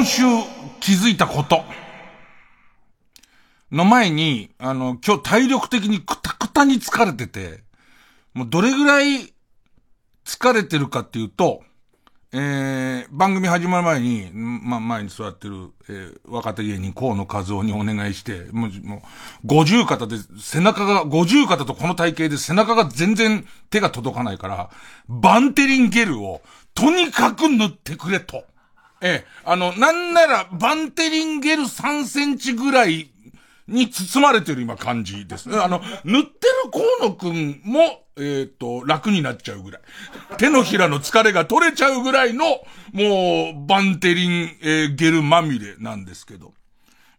今週気づいたこと。の前に、あの、今日体力的にくたくたに疲れてて、もうどれぐらい疲れてるかっていうと、えー、番組始まる前に、ま、前に座ってる、えー、若手芸人河野和夫にお願いして、もう、もう、五十肩で、背中が、五十肩とこの体型で背中が全然手が届かないから、バンテリンゲルを、とにかく塗ってくれと。ええ、あの、なんなら、バンテリンゲル3センチぐらいに包まれてる今感じですね。あの、塗ってる河野くんも、えっ、ー、と、楽になっちゃうぐらい。手のひらの疲れが取れちゃうぐらいの、もう、バンテリン、えー、ゲルまみれなんですけど。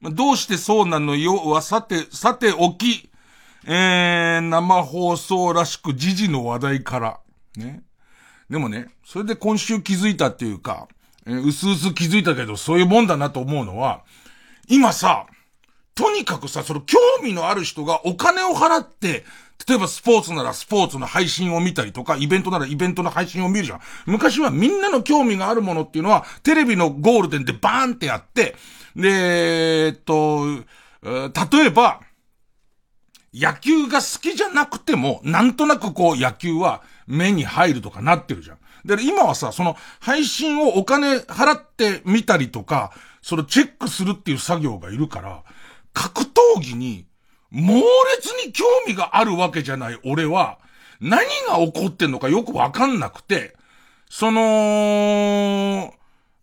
どうしてそうなのよ？は、さて、さておき、えー、生放送らしく時事の話題から、ね。でもね、それで今週気づいたっていうか、えー、うすうす気づいたけど、そういうもんだなと思うのは、今さ、とにかくさ、その興味のある人がお金を払って、例えばスポーツならスポーツの配信を見たりとか、イベントならイベントの配信を見るじゃん。昔はみんなの興味があるものっていうのは、テレビのゴールデンでバーンってやって、で、えっと、例えば、野球が好きじゃなくても、なんとなくこう野球は目に入るとかなってるじゃん。で、今はさ、その配信をお金払ってみたりとか、それチェックするっていう作業がいるから、格闘技に猛烈に興味があるわけじゃない俺は、何が起こってんのかよくわかんなくて、その、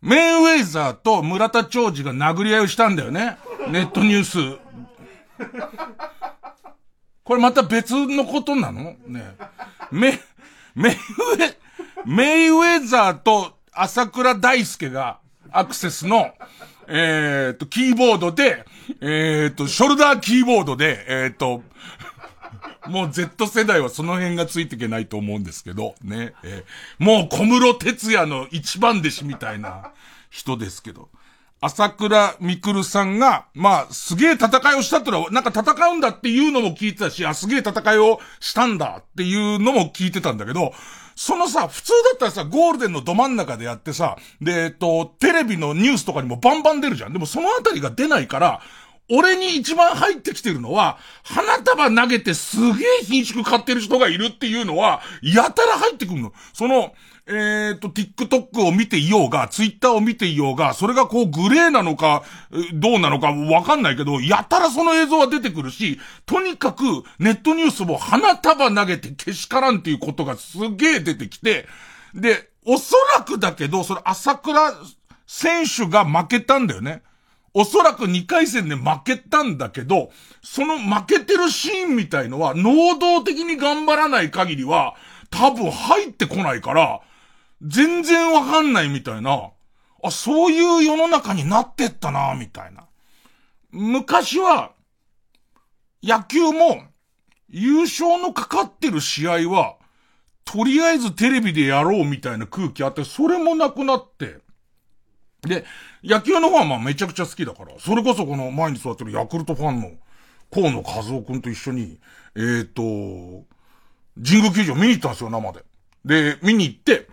メイウェイザーと村田長治が殴り合いをしたんだよね。ネットニュース。これまた別のことなの？ね。メ、メイウェイ、メイウェザーと朝倉大輔がアクセスの、えっ、と、キーボードで、えっ、と、ショルダーキーボードで、えっ、と、もう Z 世代はその辺がついていけないと思うんですけど、ね。えー、もう小室哲也の一番弟子みたいな人ですけど。朝倉みくるさんが、まあ、すげえ戦いをしたってのは、なんか戦うんだっていうのも聞いてたし、あ、すげえ戦いをしたんだっていうのも聞いてたんだけど、そのさ、普通だったらさ、ゴールデンのど真ん中でやってさ、で、えっと、テレビのニュースとかにもバンバン出るじゃん。でもそのあたりが出ないから、俺に一番入ってきてるのは、花束投げてすげえ品種買ってる人がいるっていうのは、やたら入ってくるの。その、えっ、ー、と、TikTok を見ていようが、Twitter を見ていようが、それがこうグレーなのか、どうなのかわかんないけど、やたらその映像は出てくるし、とにかくネットニュースも花束投げてけしからんっていうことがすげえ出てきて、で、おそらくだけど、それ朝倉選手が負けたんだよね。おそらく2回戦で負けたんだけど、その負けてるシーンみたいのは、能動的に頑張らない限りは、多分入ってこないから、全然わかんないみたいな、あ、そういう世の中になってったな、みたいな。昔は、野球も、優勝のかかってる試合は、とりあえずテレビでやろうみたいな空気あって、それもなくなって、で、野球の方はまあめちゃくちゃ好きだから、それこそこの前に座ってるヤクルトファンの河野和夫くんと一緒に、えっ、ー、と、神宮球場見に行ったんですよ、生で。で、見に行って、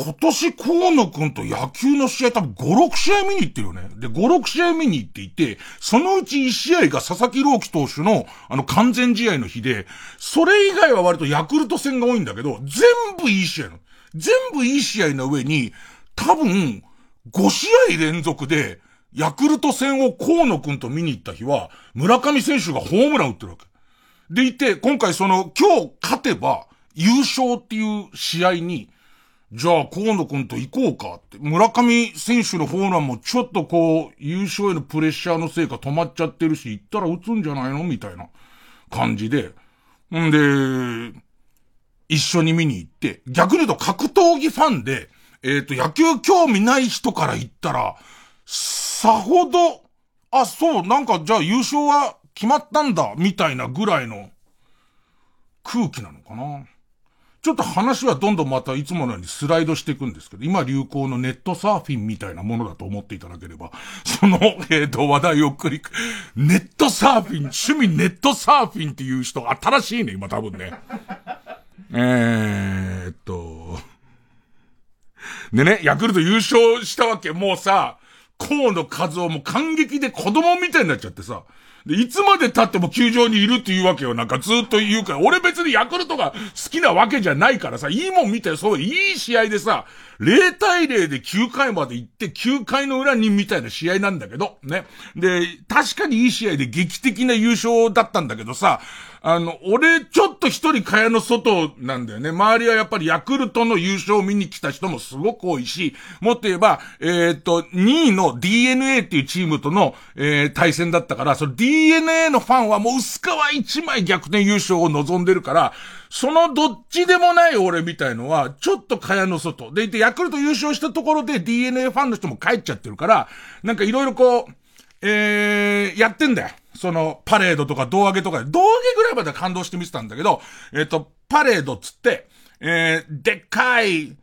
今年河野くんと野球の試合多分5、6試合見に行ってるよね。で、5、6試合見に行っていて、そのうち1試合が佐々木朗希投手のあの完全試合の日で、それ以外は割とヤクルト戦が多いんだけど、全部いい試合の。全部いい試合の上に、多分、5試合連続で、ヤクルト戦を河野くんと見に行った日は、村上選手がホームラン打ってるわけ。でいて、今回その、今日勝てば、優勝っていう試合に、じゃあ、河野くんと行こうかって。村上選手のホームランもちょっとこう、優勝へのプレッシャーのせいか止まっちゃってるし、行ったら打つんじゃないのみたいな感じで。んで、一緒に見に行って、逆に言うと格闘技ファンで、えっ、ー、と、野球興味ない人から言ったら、さほど、あ、そう、なんかじゃあ優勝は決まったんだ、みたいなぐらいの空気なのかな。ちょっと話はどんどんまたいつものようにスライドしていくんですけど、今流行のネットサーフィンみたいなものだと思っていただければ、その、えっ、と、話題をクリック。ネットサーフィン、趣味ネットサーフィンっていう人、新しいね、今多分ね。えーっと、でね、ヤクルト優勝したわけ、もうさ、河野和夫も感激で子供みたいになっちゃってさ、で、いつまで経っても球場にいるっていうわけよ。なんかずっと言うから。俺別にヤクルトが好きなわけじゃないからさ、いいもん見て、そういい試合でさ、0対0で9回まで行って、9回の裏にみたいな試合なんだけど、ね。で、確かにいい試合で劇的な優勝だったんだけどさ、あの、俺、ちょっと一人蚊帳の外なんだよね。周りはやっぱりヤクルトの優勝を見に来た人もすごく多いし、もっと言えば、えっ、と、2位の DNA っていうチームとの、えー、対戦だったから、その DNA のファンはもう薄皮一枚逆転優勝を望んでるから、そのどっちでもない俺みたいのは、ちょっと蚊帳の外。でいて、ヤクルト優勝したところで DNA ファンの人も帰っちゃってるから、なんかいろいろこう、えー、やってんだよ。その、パレードとか胴上げとか、胴上げぐらいまで感動して見てたんだけど、えっ、と、パレードつって、えー、でっかい、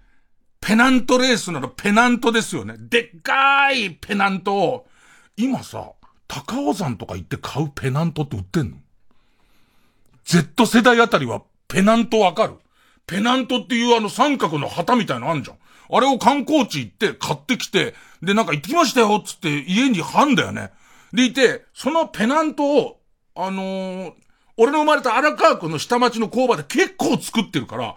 ペナントレースなのペナントですよね。でっかいペナントを、今さ、高尾山とか行って買うペナントって売ってんの ?Z 世代あたりはペナントわかる？ペナントっていうあの三角の旗みたいのあんじゃん。あれを観光地行って買ってきて、でなんか行ってきましたよっつって家に貼んだよね。でいて、そのペナントを、あのー、俺の生まれた荒川区の下町の工場で結構作ってるから、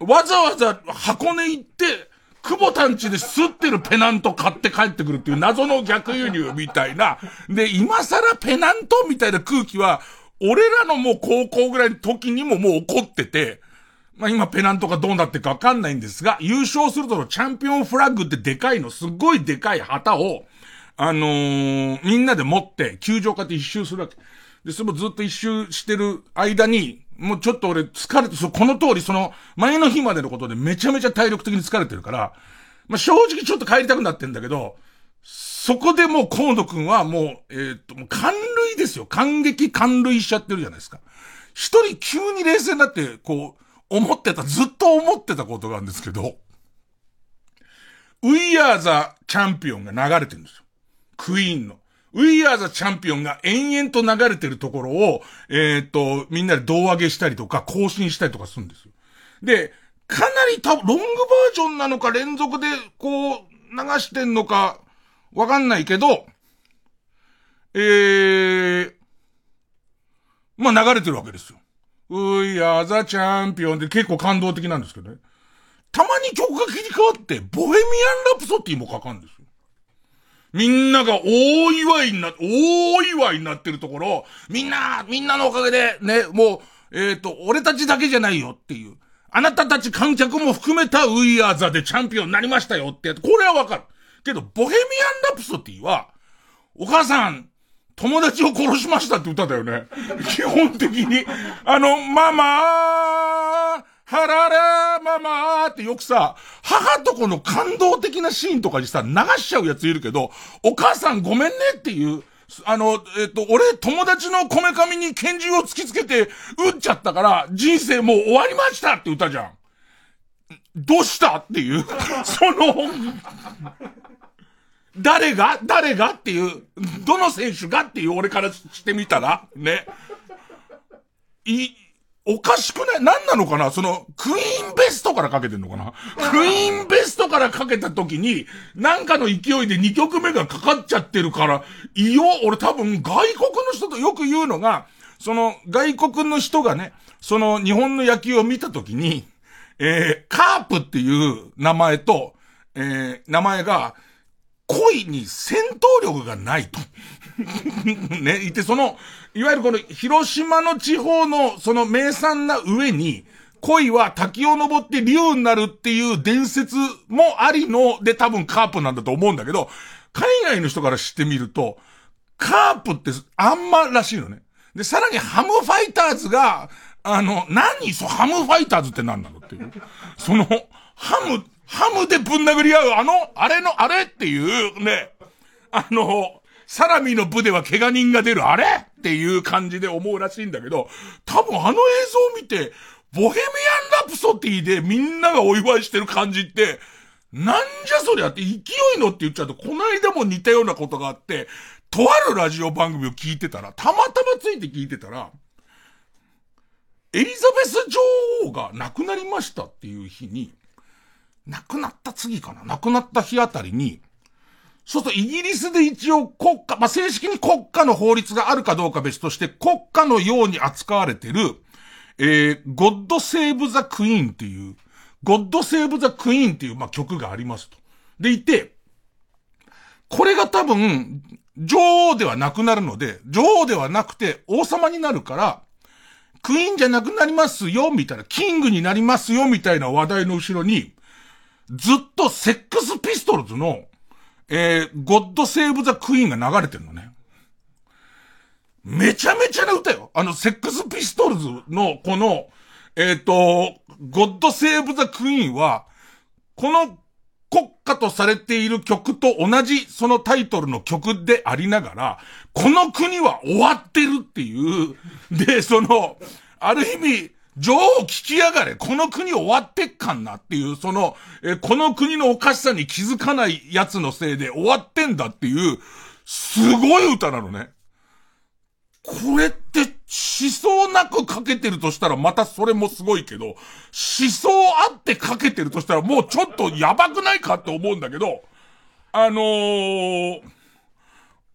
わざわざ箱根行って、久保田んちで吸ってるペナント買って帰ってくるっていう謎の逆輸入みたいな。で、今更ペナントみたいな空気は、俺らのもう高校ぐらいの時にももう起こってて、まあ今ペナントがどうなってかわかんないんですが、優勝するとのチャンピオンフラッグってでかいの、すっごいでかい旗を、あのー、みんなで持って、球場化って一周するわけ。で、それもずっと一周してる間に、もうちょっと俺疲れて、そこの通り、その、前の日までのことでめちゃめちゃ体力的に疲れてるから、まあ、正直ちょっと帰りたくなってんだけど、そこでもう河野くんはもう、えー、っと、もう感涙ですよ。感激感涙しちゃってるじゃないですか。一人急に冷静になって、こう、思ってた、ずっと思ってたことがあるんですけど、We Are the Champion が流れてるんですよ。クイーンの。We Are the Champion が延々と流れてるところを、えー、と、みんなで胴上げしたりとか、更新したりとかするんですよ。で、かなり多分、ロングバージョンなのか連続で、こう、流してんのか、わかんないけど、えー、まあ流れてるわけですよ。We are the champion で結構感動的なんですけどね。たまに曲が切り替わって、ボヘミアン・ラプソディもかかるんですよ。みんなが大祝いにな、大祝いになってるところ、みんな、みんなのおかげで、ね、もう、えっ、ー、と、俺たちだけじゃないよっていう。あなたたち観客も含めた We are the でチャンピオンになりましたよってやつ。これはわかる。けど、ボヘミアン・ラプソディは、お母さん、友達を殺しましたって歌だよね。基本的に。あの、ママー、ハララママーってよくさ、母と子の感動的なシーンとかにさ、流しちゃうやついるけど、お母さんごめんねっていう、あの、えっ、と、俺、友達のこめかみに拳銃を突きつけて、撃っちゃったから、人生もう終わりましたって歌じゃん。どうしたっていう、その、誰が誰がっていう、どの選手がっていう俺からしてみたら、ね。い、おかしくない？何なのかな？その、クイーンベストからかけてんのかな？クイーンベストからかけた時に、なんかの勢いで2曲目がかかっちゃってるから、いよ、俺多分外国の人とよく言うのが、その外国の人がね、その日本の野球を見た時に、えー、カープっていう名前と、えー、名前が、恋に戦闘力がないと。ね、いて、その、いわゆるこの広島の地方のその名産な上に、恋は滝を登って竜になるっていう伝説もありので多分カープなんだと思うんだけど、海外の人から知ってみると、カープってあんまらしいのね。で、さらにハムファイターズが、あの、何そ、ハムファイターズって何なのっていう。その、ハム、ハムでぶん殴り合う、あの、あれの、あれっていうね、あの、サラミの部では怪我人が出る、あれ？っていう感じで思うらしいんだけど、多分あの映像を見て、ボヘミアン・ラプソディでみんながお祝いしてる感じって、なんじゃそりゃって勢いのって言っちゃうと、この間も似たようなことがあって、とあるラジオ番組を聞いてたら、たまたまついて聞いてたら、エリザベス女王が亡くなりましたっていう日に、亡くなった次かな？亡くなった日あたりに、そうするとイギリスで一応国家、まあ、正式に国家の法律があるかどうか別として国家のように扱われてる、えー、God Save the Queen っていう、God Save the Queen っていう、まあ、曲がありますと。でいて、これが多分、女王ではなくなるので、女王ではなくて王様になるから、クイーンじゃなくなりますよ、みたいな、キングになりますよ、みたいな話題の後ろに、ずっとセックスピストルズの、えー、ゴッドセーブザクイーンが流れてるのね。めちゃめちゃな歌よ。あの、セックスピストルズの、この、えっ、ー、と、ゴッドセーブザクイーンは、この国家とされている曲と同じそのタイトルの曲でありながら、この国は終わってるっていう、で、その、ある意味、女王聞きやがれ、この国終わってっかんなっていう、その、え、この国のおかしさに気づかない奴のせいで終わってんだっていう、すごい歌なのね。これって思想なくかけてるとしたらまたそれもすごいけど、思想あってかけてるとしたらもうちょっとやばくないかって思うんだけど、あのー、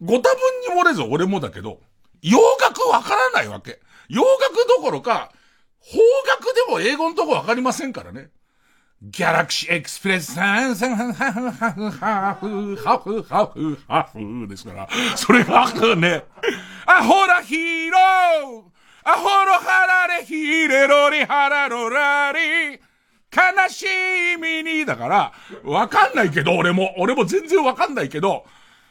ご多分に漏れず俺もだけど、洋楽わからないわけ。洋楽どころか、邦楽でも英語のとこわかりませんからね。ギャラクシーエクスプレスさん、さん、はははははふ、はふ、はふ、はふですから、それがね、アホラヒーローアホロハラレヒーレロリハラロラリ悲しみに、だから、わかんないけど、俺も、俺も全然わかんないけど、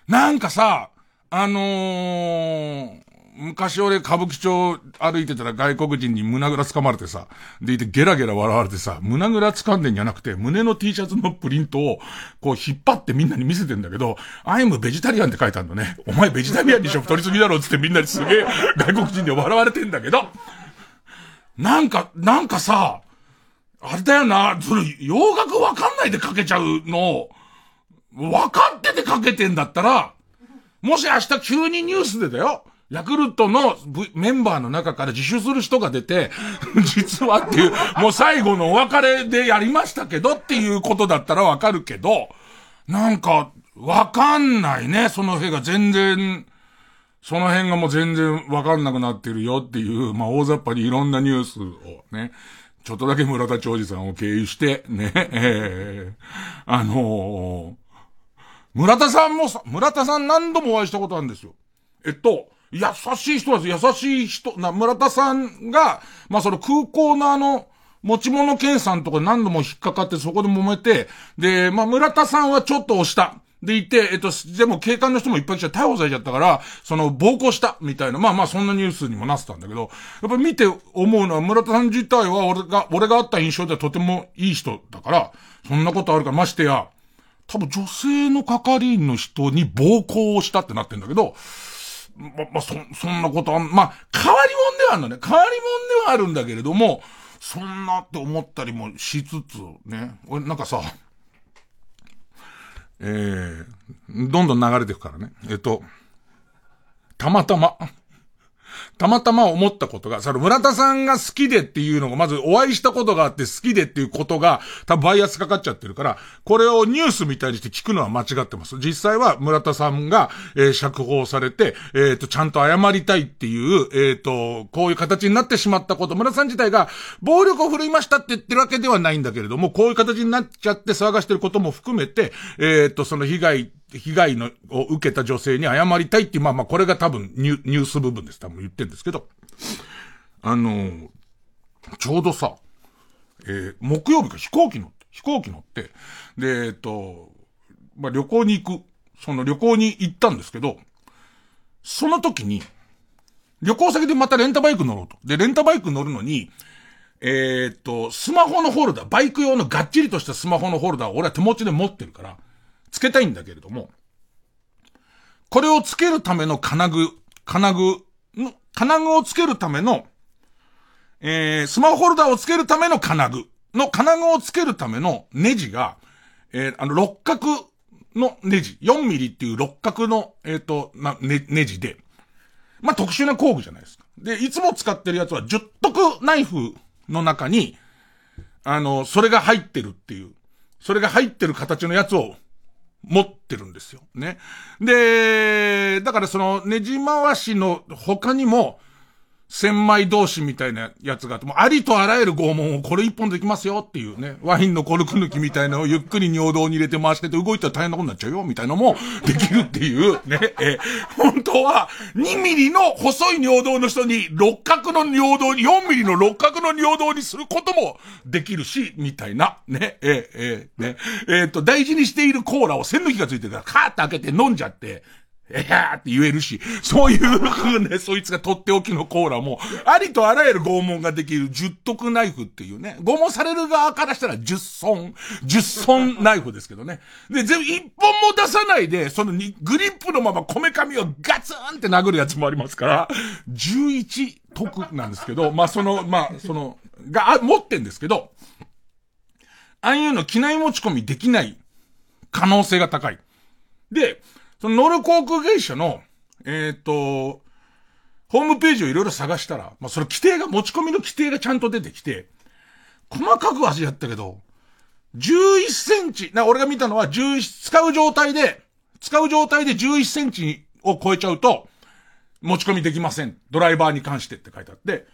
なんかさ、あのー、昔俺歌舞伎町歩いてたら外国人に胸ぐら掴まれてさ、でいてゲラゲラ笑われてさ、胸ぐら掴んでんじゃなくて、胸の T シャツのプリントを、こう引っ張ってみんなに見せてんだけど、アイムベジタリアンって書いてあるのね。お前ベジタリアンにしょ取りすぎだろっつってみんなにすげえ外国人で笑われてんだけど、なんか、なんかさ、あれだよな、その、洋楽わかんないで書けちゃうの、わかってて書けてんだったら、もし明日急にニュースでだよ、ヤクルトのメンバーの中から自首する人が出て、実はっていう、もう最後のお別れでやりましたけどっていうことだったらわかるけど、なんか、わかんないね、その辺が全然、その辺がもう全然わかんなくなってるよっていう、まあ大雑把にいろんなニュースをね、ちょっとだけ村田長治さんを経由して、ね、えー、あのー、村田さんもさ、村田さん何度もお会いしたことあるんですよ。えっと、優しい人です。優しい人、な、村田さんが、まあ、その空港のあの、持ち物検査のとこ何度も引っかかってそこで揉めて、で、まあ、村田さんはちょっと押した。でいて、えっと、でも警官の人もいっぱい来ちゃ逮捕されちゃったから、その、暴行した、みたいな。まあまあ、そんなニュースにもなってたんだけど、やっぱ見て思うのは、村田さん自体は俺が、俺があった印象ではとてもいい人だから、そんなことあるから、ましてや、多分女性の係員の人に暴行をしたってなってんだけど、ま、まあ、そ、そんなことは、まあ、変わり者ではあるのね。変わり者ではあるんだけれども、そんなって思ったりもしつつ、ね。俺、なんかさ、えー、どんどん流れていくからね。えっと、たまたま、たまたま思ったことが、その村田さんが好きでっていうのが、まずお会いしたことがあって好きでっていうことが、多分バイアスかかっちゃってるから、これをニュースみたいにして聞くのは間違ってます。実際は村田さんが、えー、釈放されて、えっ、ー、と、ちゃんと謝りたいっていう、えっ、ー、と、こういう形になってしまったこと、村田さん自体が暴力を振るいましたって言ってるわけではないんだけれども、こういう形になっちゃって騒がしてることも含めて、えっ、と、その被害被害のを受けた女性に謝りたいっていう、まあまあこれが多分ニュニュース部分です。多分言ってるんですけど。あのちょうどさ、えー、木曜日か飛行機乗って、飛行機乗って、で、えっと、まあ旅行に行く、その旅行に行ったんですけど、その時に、旅行先でまたレンタバイク乗ろうと。で、レンタバイク乗るのに、え、っと、スマホのホルダー、バイク用のがっちりとしたスマホのホルダーを俺は手持ちで持ってるから、つけたいんだけれども、これをつけるための金具、金具、金具をつけるための、えー、スマホホルダーをつけるための金具の金具をつけるためのネジが、えー、あの、六角のネジ、4ミリっていう六角の、えっ、ー、と、な、ね、ネジで、まあ、特殊な工具じゃないですか。で、いつも使ってるやつは十徳ナイフの中に、あの、それが入ってるっていう、それが入ってる形のやつを持ってるんですよ。ね。で、だからその、ねじ回しの他にも、千枚同士みたいなやつがあって、もうありとあらゆる拷問をこれ一本できますよっていうね、ワインのコルク抜きみたいなのをゆっくり尿道に入れて回してて動いたら大変なことになっちゃうよみたいなのもできるっていうね、え本当は2ミリの細い尿道の人に六角の尿道に、4ミリの六角の尿道にすることもできるし、みたいな、ね、ええね、えっ、と、大事にしているコーラを線抜きがついてるからカーッと開けて飲んじゃって、えやーって言えるし、そういう風ね、そいつがとっておきのコーラも、ありとあらゆる拷問ができる十徳ナイフっていうね、拷問される側からしたら十損、十損ナイフですけどね。で、全部一本も出さないで、そのに、グリップのままこめかみをガツンって殴るやつもありますから、十一徳なんですけど、まあ、その、まあ、その、が、持ってんですけど、ああいうの機内持ち込みできない可能性が高い。で、その乗る航空会社の、えっ、ー、と、ホームページをいろいろ探したら、まあ、その規定が、持ち込みの規定がちゃんと出てきて、細かく味やったけど、11センチ、な、俺が見たのは11、使う状態で、使う状態で11センチを超えちゃうと、持ち込みできません。ドライバーに関してって書いてあって、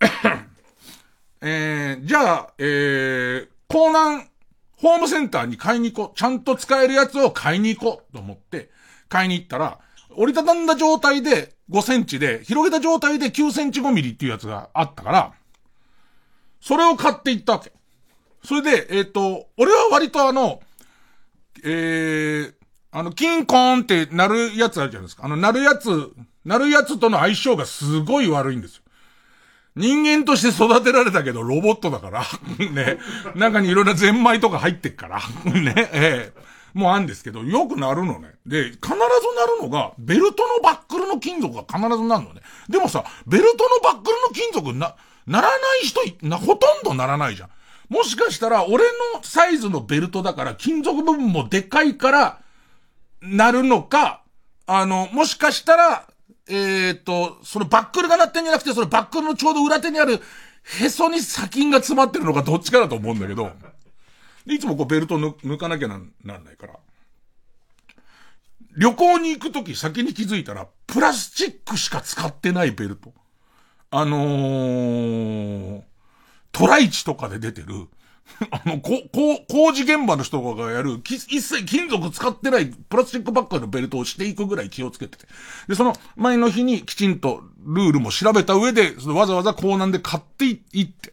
えー、じゃあ、えー、港南ホームセンターに買いに行こう。ちゃんと使えるやつを買いに行こうと思って、買いに行ったら、折りたたんだ状態で5センチで、広げた状態で9センチ5ミリっていうやつがあったから、それを買っていったわけ。それで、えっ、ー、と、俺は割とあの、えー、あの、キンコーンってなるやつあるじゃないですか。あの、なるやつ、なるやつとの相性がすごい悪いんですよ。人間として育てられたけど、ロボットだから。ね。中にいろいろゼンマイとか入ってっから。ね。ええもうあんですけど、よくなるのね。で、必ずなるのが、ベルトのバックルの金属が必ずなるのね。でもさ、ベルトのバックルの金属な、ならない人な、ほとんどならないじゃん。もしかしたら、俺のサイズのベルトだから、金属部分もでかいから、なるのか、あの、もしかしたら、えっ、と、そのバックルが鳴ってんじゃなくて、そのバックルのちょうど裏手にある、へそに砂金が詰まってるのかどっちかだと思うんだけど、いつもこうベルト抜かなきゃなんなんないから。旅行に行くとき先に気づいたら、プラスチックしか使ってないベルト。あのー、トライチとかで出てる、あの、こ、こ、工事現場の人がやる、き一切金属使ってないプラスチックばっかのベルトをしていくぐらい気をつけてて。で、その前の日にきちんとルールも調べた上で、そのわざわざ港南で買っていって。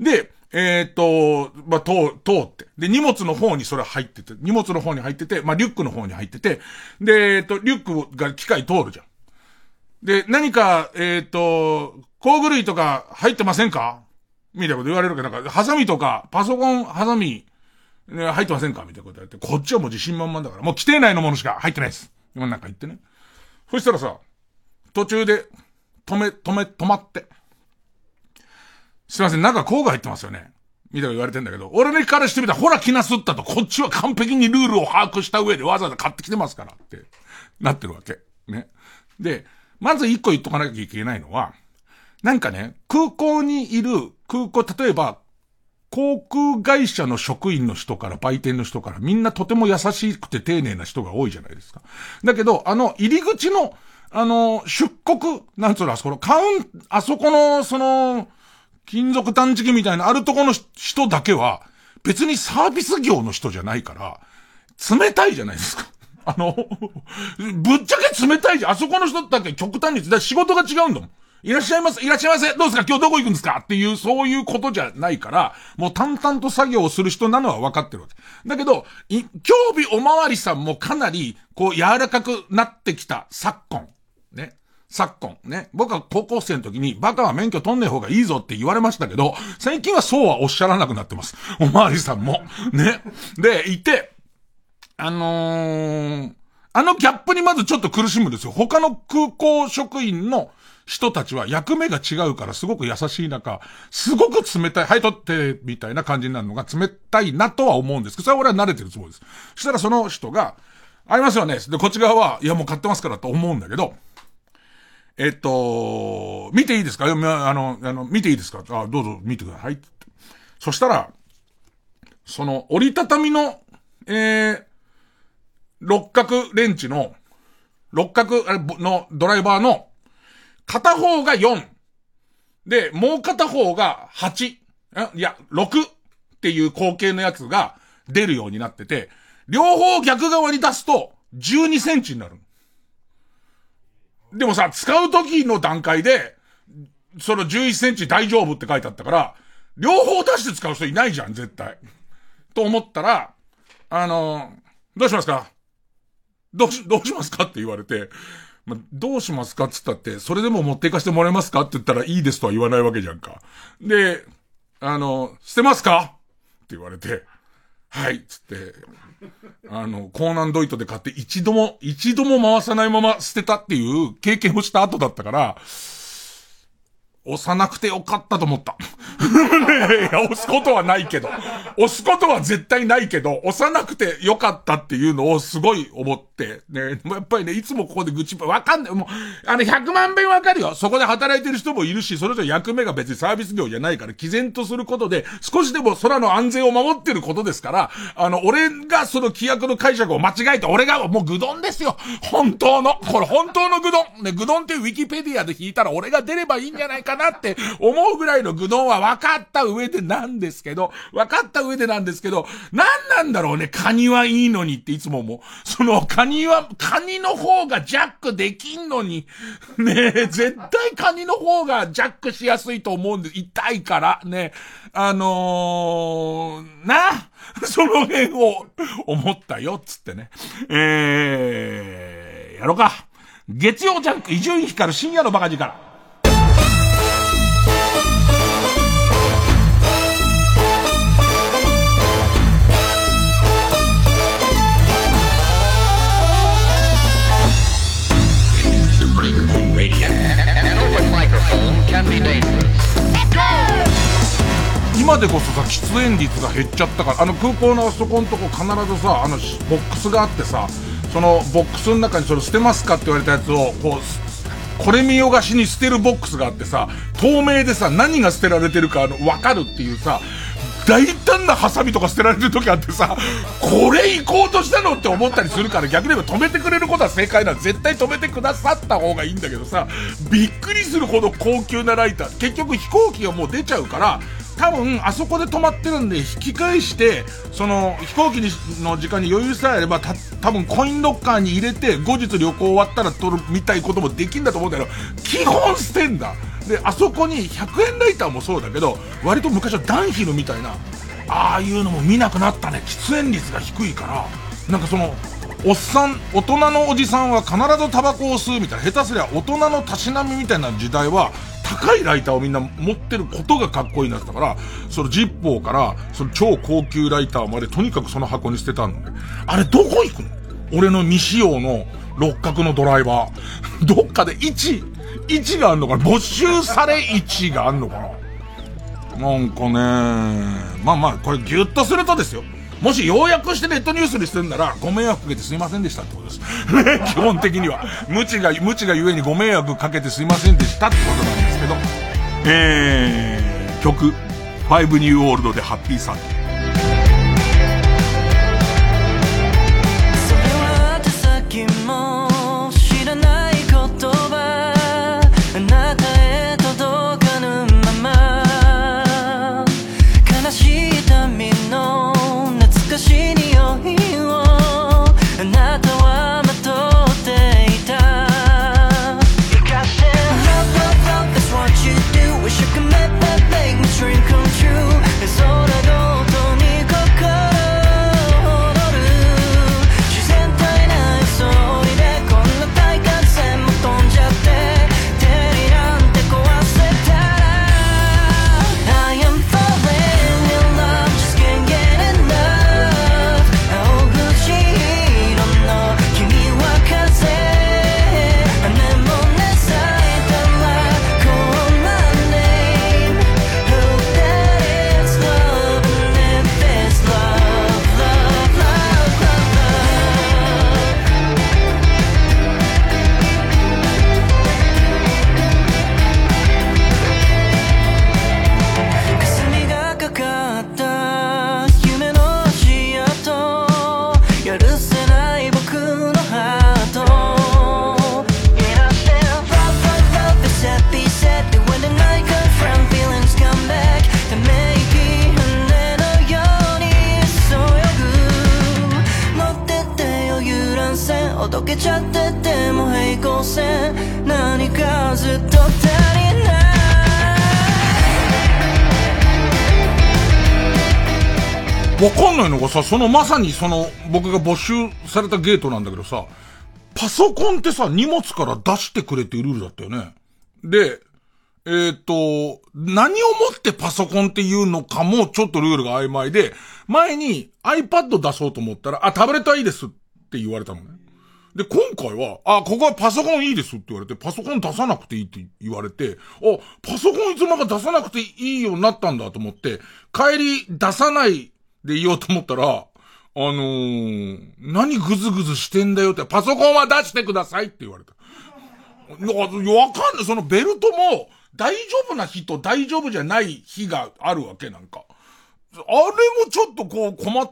で、えっ、と、まあ、通、通って。で、荷物の方にそれ入ってて、荷物の方に入ってて、まあ、リュックの方に入ってて、で、えっ、と、リュックが機械通るじゃん。で、何か、えっ、と、工具類とか入ってませんか？みたいなこと言われるけど、なんか、ハサミとか、パソコン、ハサミ、ね、入ってませんか？みたいなこと言われて、こっちはもう自信満々だから、もう規定内のものしか入ってないです。今なんか言ってね。そしたらさ、途中で、止め、止め、止まって。すいません、中工具入ってますよね。みたいな言われてんだけど、俺のからしてみたら、ほら気なすったと、こっちは完璧にルールを把握した上でわざわざ買ってきてますからって、なってるわけ。ね。で、まず一個言っとかなきゃいけないのは、なんかね、空港にいる、空港、例えば、航空会社の職員の人から売店の人からみんなとても優しくて丁寧な人が多いじゃないですか。だけど、あの、入り口の、あの、出国、なんつうの、あそこの、カウン、あそこの、その、金属探知機みたいなあるとこの人だけは、別にサービス業の人じゃないから、冷たいじゃないですか。あの、ぶっちゃけ冷たいじゃん。あそこの人だけ極端に、だ仕事が違うんだもん。いらっしゃいませ、いらっしゃいませ、どうですか？今日どこ行くんですか？っていう、そういうことじゃないから、もう淡々と作業をする人なのは分かってるわけ。だけど、い、興味おまわりさんもかなり、こう、柔らかくなってきた昨今。ね。昨今。ね。僕は高校生の時に、バカは免許取んねえ方がいいぞって言われましたけど、最近はそうはおっしゃらなくなってます。おまわりさんも。ね。で、いて、あのー、あのギャップにまずちょっと苦しむんですよ。他の空港職員の人たちは役目が違うからすごく優しい中、すごく冷たい、はい、取って、みたいな感じになるのが冷たいなとは思うんですけど、それは俺は慣れてるつもりです。そしたらその人が、ありますよね。で、こっち側は、いやもう買ってますからと思うんだけど、えっと、見ていいですか？あの、あの、見ていいですか？あ、どうぞ見てください。そしたら、その、折りたたみの、えー、六角レンチの、六角のドライバーの、片方が4。で、もう片方が8。いや、6っていう光景のやつが出るようになってて、両方逆側に出すと12センチになる。でもさ、使う時の段階で、その11センチ大丈夫って書いてあったから、両方出して使う人いないじゃん、絶対。と思ったら、あのどうしますか？どうし、どうしますか？って言われて、まどうしますか？って言ったって、それでも持っていかしてもらえますか？って言ったらいいですとは言わないわけじゃんか。で、あの、捨てますか？って言われて、はい、つって、あの、コーナンドイトで買って一度も、一度も回さないまま捨てたっていう経験をした後だったから、押さなくてよかったと思った。いや、押すことはないけど。押すことは絶対ないけど、押さなくてよかったっていうのをすごい思って。ね、やっぱりね、いつもここで愚痴、わかんない。もう、あの、100万遍わかるよ。そこで働いてる人もいるし、それぞれ役目が別にサービス業じゃないから、毅然とすることで、少しでも空の安全を守ってることですから、あの、俺がその規約の解釈を間違えて、俺がもう愚丼ですよ。本当の。これ本当の愚丼。ね、愚丼ってウィキペディアで引いたら俺が出ればいいんじゃないかななって思うぐらいの愚丼は分かった上でなんですけど、分かった上でなんですけど、何なんだろうね、カニはいいのにっていつも思う。そのカニは、カニの方がジャックできんのに、ねえ、絶対カニの方がジャックしやすいと思うんで、痛いから、ね。あのー、な、その辺を思ったよ、つってね。えー、やろうか。月曜ジャンク、伊集院光る深夜のバカ力。今でこそさ、喫煙率が減っちゃったから、あの空港のあそこのとこ必ずさ、あの、ボックスがあってさ、そのボックスの中にそれ捨てますかって言われたやつを、こう、これ見よがしに捨てるボックスがあってさ、透明でさ、何が捨てられてるか、あの、わかるっていうさ、大胆なハサミとか捨てられてる時あってさ、これ行こうとしたのって思ったりするから逆に言えば止めてくれることは正解なの。絶対止めてくださった方がいいんだけどさ、びっくりするほど高級なライター。結局飛行機がもう出ちゃうから、多分、あそこで止まってるんで、引き返して、その、飛行機の時間に余裕さえあれば、た、多分コインロッカーに入れて、後日旅行終わったら取るみたいこともできんだと思うんだけど、基本捨てんだ。で、あそこに100円ライターもそうだけど、割と昔はダンヒルみたいな、ああいうのも見なくなったね。喫煙率が低いから、なんかその、おっさん、大人のおじさんは必ずタバコを吸うみたいな、下手すりゃ大人のたしなみみたいな時代は、高いライターをみんな持ってることがかっこいいなってたから、そのジッポーから、その超高級ライターまでとにかくその箱に捨てたんで。あれどこ行くの？俺の未使用の六角のドライバー。どっかで位置、位置があんのかな？没収され位があんのかな？なんかね、まあまあ、これギュッとするとですよ。もし要約してネットニュースにするんなら、ご迷惑かけてすいませんでしたってことです。基本的には。無知が、無知がゆえにご迷惑かけてすいませんでしたってことなんですど、えー、曲、ファイブニューオールドでハッピーサンデー。わかんないのがさ、そのまさにその、僕が没収されたゲートなんだけどさ、パソコンってさ、荷物から出してくれっていうルールだったよね。で、えっ、ー、と、何をもってパソコンっていうのかもちょっとルールが曖昧で、前に iPad 出そうと思ったら、あ、タブレットはいいですって言われたのね。で、今回は、あ、ここはパソコンいいですって言われて、パソコン出さなくていいって言われて、あ、パソコンいつの間にか出さなくていいようになったんだと思って、帰り出さないで言おうと思ったら、あのー、何ぐずぐずしてんだよって、パソコンは出してくださいって言われた。わかんない。そのベルトも、大丈夫な日と大丈夫じゃない日があるわけなんか。あれもちょっとこう困っ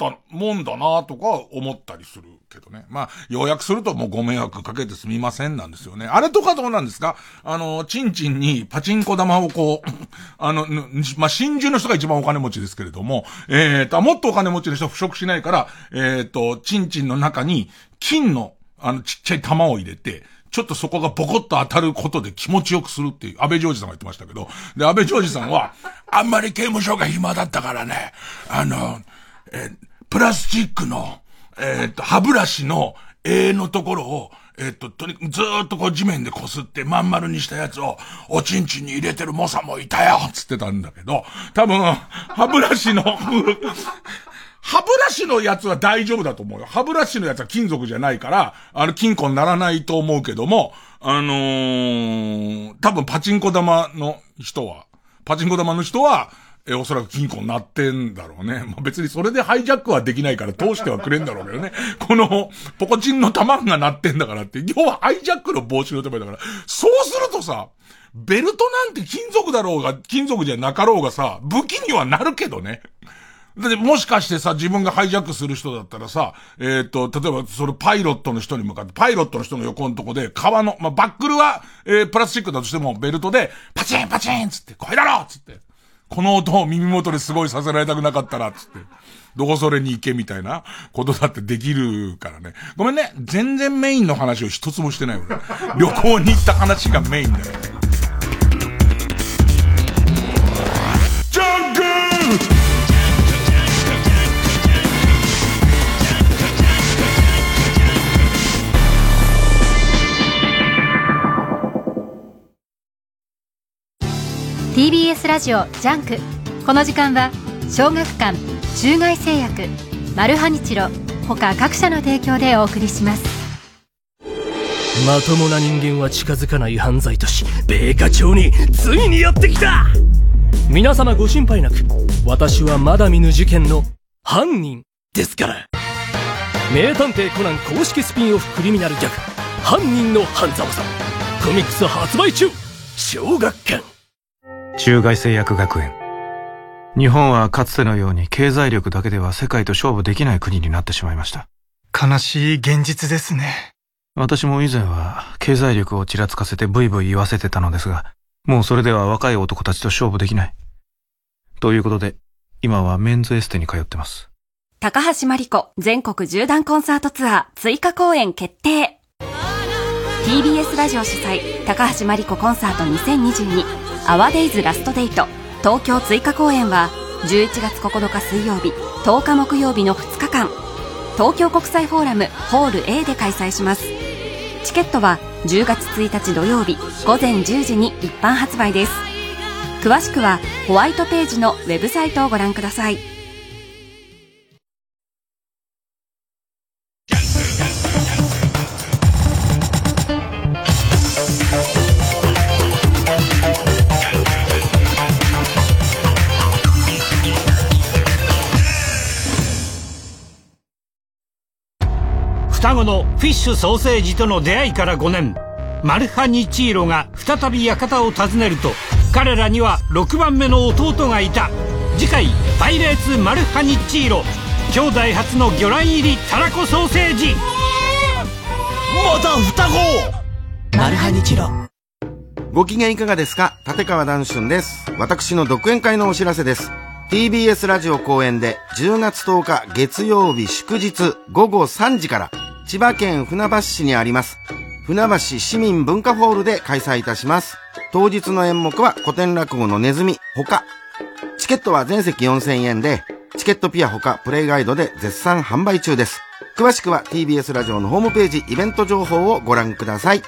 たもんだなとか思ったりするけどね。まあ、要約するともうご迷惑かけてすみませんなんですよね。あれとかどうなんですか？あの、チンチンにパチンコ玉をこう、あの、まあ、真珠の人が一番お金持ちですけれども、えっ、ー、と、もっとお金持ちの人は腐食しないから、えっ、ー、と、チンチンの中に金の、あの、ちっちゃい玉を入れて、ちょっとそこがボコッと当たることで気持ちよくするっていう、安倍ジョージさんが言ってましたけど、で、安倍ジョージさんは、あんまり刑務所が暇だったからね、あの、え、プラスチックの、えっ、と、歯ブラシの絵のところを、えっ、と、とにかくずーっとこう地面で擦ってまん丸にしたやつを、おちんちんに入れてる猛者もいたよつってたんだけど、多分、歯ブラシの 歯ブラシのやつは大丈夫だと思うよ。歯ブラシのやつは金属じゃないから、あの、金庫にならないと思うけども、あのー、多分パチンコ玉の人は、パチンコ玉の人は、え、おそらく金庫になってんだろうね。まあ、別にそれでハイジャックはできないから通してはくれんだろうけどね。この、ポコチンの玉がなってんだからって、要はハイジャックの防止のためだから、そうするとさ、ベルトなんて金属だろうが、金属じゃなかろうがさ、武器にはなるけどね。だってもしかしてさ、自分がハイジャックする人だったらさ、えっ、ー、と、例えばそれパイロットの人に向かって、パイロットの人の横のとこで、革の、まあ、バックルは、えー、プラスチックだとしても、ベルトで、パチンパチンつって、これだろつって。この音を耳元ですごいさせられたくなかったら、つって。どこそれに行けみたいなことだってできるからね。ごめんね。全然メインの話を一つもしてない俺。旅行に行った話がメインだよ。TBS ラジオ JUNK。この時間は小学館中外製薬マルハニチロ他各社の提供でお送りします。まともな人間は近づかない犯罪都市米花町についにやってきた。皆様ご心配なく私はまだ見ぬ事件の犯人ですから。名探偵コナン公式スピンオフクリミナルギャグ犯人の犯沢さん。コミックス発売中。小学館。中外製薬学園。日本はかつてのように経済力だけでは世界と勝負できない国になってしまいました。悲しい現実ですね。私も以前は経済力をちらつかせてブイブイ言わせてたのですがもうそれでは若い男たちと勝負できない。ということで今はメンズエステに通ってます。高橋真理子全国縦断コンサートツアー追加公演決定。TBS ラジオ主催高橋真理子コンサート2022アワデイズラストデート東京追加公演は11月9日水曜日10日木曜日の2日間。東京国際フォーラムホール A で開催します。チケットは10月1日土曜日午前10時に一般発売です。詳しくはホワイトページのウェブサイトをご覧ください。双子のフィッシュソーセージとの出会いから5年。マルハニチーロが再び館を訪ねると彼らには6番目の弟がいた。次回「パイレーツマルハニチーロ」兄弟初の魚卵入りたらこソーセージ。また双子マルハニチロ。ご機嫌いかがですか？立川談春です。私の独演会のお知らせです。TBS ラジオ公演で10月10日月曜日祝日午後3時から千葉県船橋市にあります、船橋市民文化ホールで開催いたします。当日の演目は古典落語のネズミ、他。チケットは全席4000円で、チケットピアほかプレイガイドで絶賛販売中です。詳しくは TBS ラジオのホームページイベント情報をご覧ください。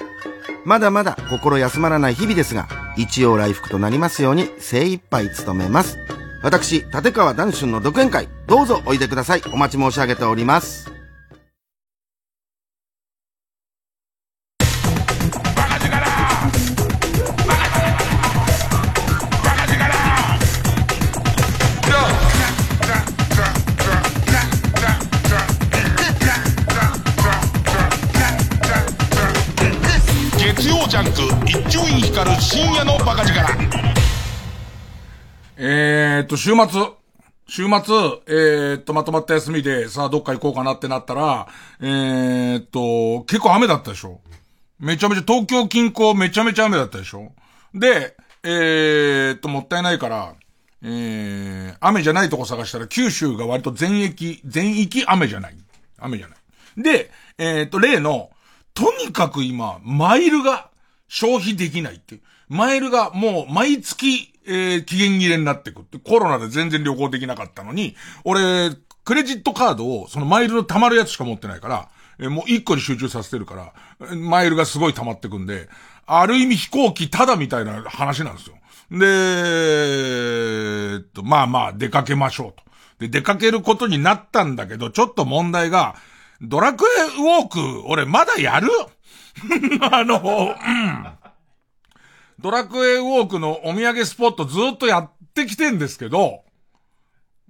まだまだ心休まらない日々ですが、一応来福となりますように精一杯努めます。私、立川談春の独演会、どうぞおいでください。お待ち申し上げております。ク一丁院光る深夜のバカ力えーっと、週末、週末、えー、っと、まとまった休みで、さあ、どっか行こうかなってなったら、えー、っと、結構雨だったでしょめちゃめちゃ、東京近郊めちゃめちゃ雨だったでしょで、えー、っと、もったいないから、えー、雨じゃないとこ探したら、九州が割と全域、全域雨じゃない。雨じゃない。で、えー、っと、例の、とにかく今、マイルが、消費できないって。マイルがもう毎月、えー、期限切れになってくって。コロナで全然旅行できなかったのに、俺、クレジットカードを、そのマイルの溜まるやつしか持ってないから、えー、もう一個に集中させてるから、マイルがすごい溜まってくんで、ある意味飛行機ただみたいな話なんですよ。で、えっと、まあまあ出かけましょうと。で、出かけることになったんだけど、ちょっと問題が、ドラクエウォーク、俺まだやる あの、うん。ドラクエウォークのお土産スポットずっとやってきてんですけど、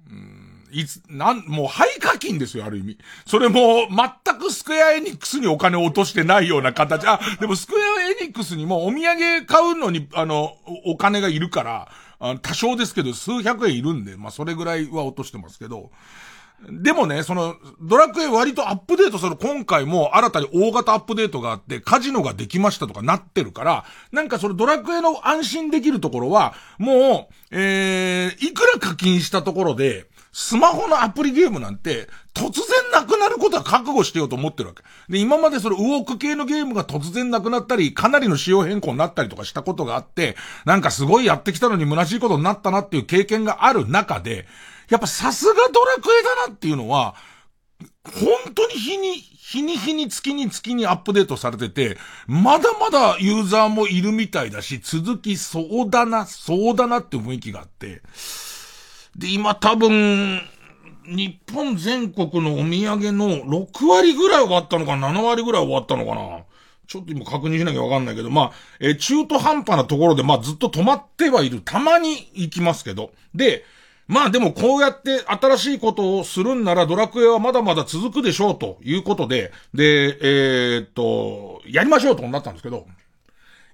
うん、いつ、なん、もう廃課金ですよ、ある意味。それも、全くスクエアエニックスにお金を落としてないような形。あ、でもスクエアエニックスにもお土産買うのに、あの、お金がいるから、あ多少ですけど、数百円いるんで、まあ、それぐらいは落としてますけど、でもね、その、ドラクエ割とアップデートする今回も新たに大型アップデートがあって、カジノができましたとかなってるから、なんかそのドラクエの安心できるところは、もう、えー、いくら課金したところで、スマホのアプリゲームなんて、突然なくなることは覚悟してようと思ってるわけ。で、今までそのウォーク系のゲームが突然なくなったり、かなりの仕様変更になったりとかしたことがあって、なんかすごいやってきたのに虚しいことになったなっていう経験がある中で、やっぱさすがドラクエだなっていうのは、本当に日に、日に日に月に月にアップデートされてて、まだまだユーザーもいるみたいだし、続きそうだな、そうだなって雰囲気があって。で、今多分、日本全国のお土産の6割ぐらい終わったのか7割ぐらい終わったのかなちょっと今確認しなきゃわかんないけど、まあ、え、中途半端なところで、まあずっと止まってはいる。たまに行きますけど。で、まあでもこうやって新しいことをするんならドラクエはまだまだ続くでしょうということで、で、えー、っと、やりましょうとなったんですけど、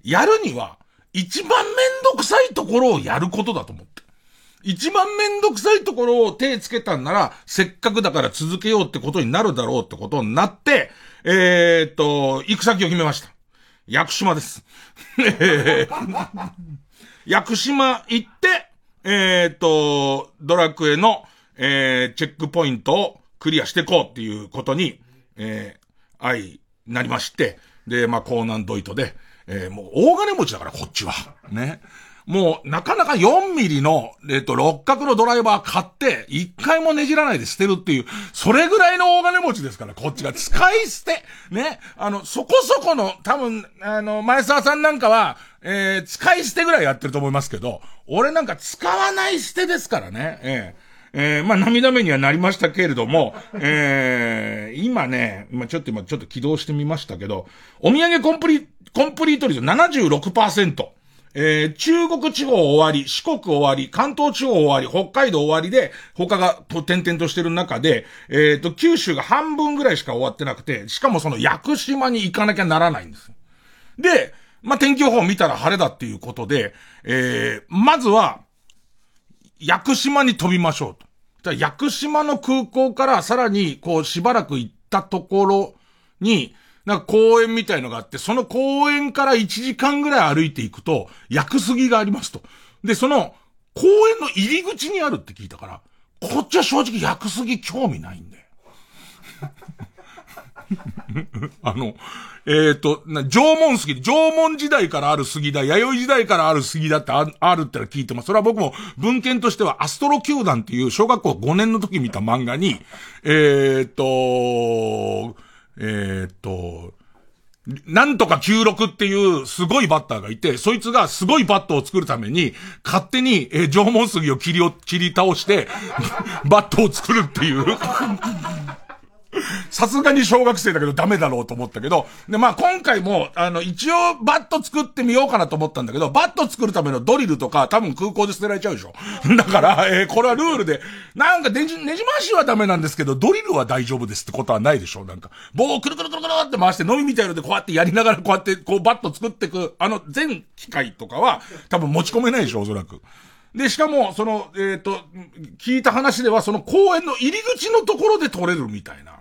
やるには一番めんどくさいところをやることだと思って。一番めんどくさいところを手つけたんなら、せっかくだから続けようってことになるだろうってことになって、えー、っと、行く先を決めました。屋久島です。屋久島行って、えっ、と、ドラクエの、えー、チェックポイントをクリアしていこうっていうことに、えー、愛、なりまして、で、まあ、高難度糸で、えー、もう大金持ちだから、こっちは。ね。もう、なかなか4ミリの、えっと、六角のドライバー買って、一回もねじらないで捨てるっていう、それぐらいの大金持ちですから、こっちが使い捨て。ね。あの、そこそこの、多分、あの、前澤さんなんかは、えー、使い捨てぐらいやってると思いますけど、俺なんか使わない捨てですからね。えーえー、まあ、涙目にはなりましたけれども、えー、今ね、今ちょっと今ちょっと起動してみましたけど、お土産コンプリ、コンプリート率76%。えー、中国地方終わり、四国終わり、関東地方終わり、北海道終わりで、他がと点々としてる中で、えっ、ー、と、九州が半分ぐらいしか終わってなくて、しかもその屋久島に行かなきゃならないんです。で、まあ、天気予報見たら晴れだっていうことで、えー、まずは、屋久島に飛びましょうと。屋久島の空港からさらに、こう、しばらく行ったところに、なんか公園みたいのがあって、その公園から1時間ぐらい歩いていくと、薬杉がありますと。で、その、公園の入り口にあるって聞いたから、こっちは正直薬杉興味ないんだよ。あの、えっ、ー、と、な、縄文杉、縄文時代からある杉だ、弥生時代からある杉だってああるって聞いてます。それは僕も文献としてはアストロ球団っていう小学校5年の時見た漫画に、えっ、ー、と、えっ、と、なんとか96っていうすごいバッターがいて、そいつがすごいバットを作るために、勝手に、えー、縄文杉を切りを、切り倒して、バットを作るっていう。さすがに小学生だけどダメだろうと思ったけど、で、まあ今回も、あの、一応バット作ってみようかなと思ったんだけど、バット作るためのドリルとか多分空港で捨てられちゃうでしょ。だから、えー、これはルールで、なんかねじ、ねじ回しはダメなんですけど、ドリルは大丈夫ですってことはないでしょ。なんか、棒をくるくるくるくるって回して、飲みみたいのでこうやってやりながらこうやって、こうバット作ってく、あの、全機械とかは多分持ち込めないでしょ、おそらく。で、しかも、その、えっ、ー、と、聞いた話では、その公園の入り口のところで取れるみたいな。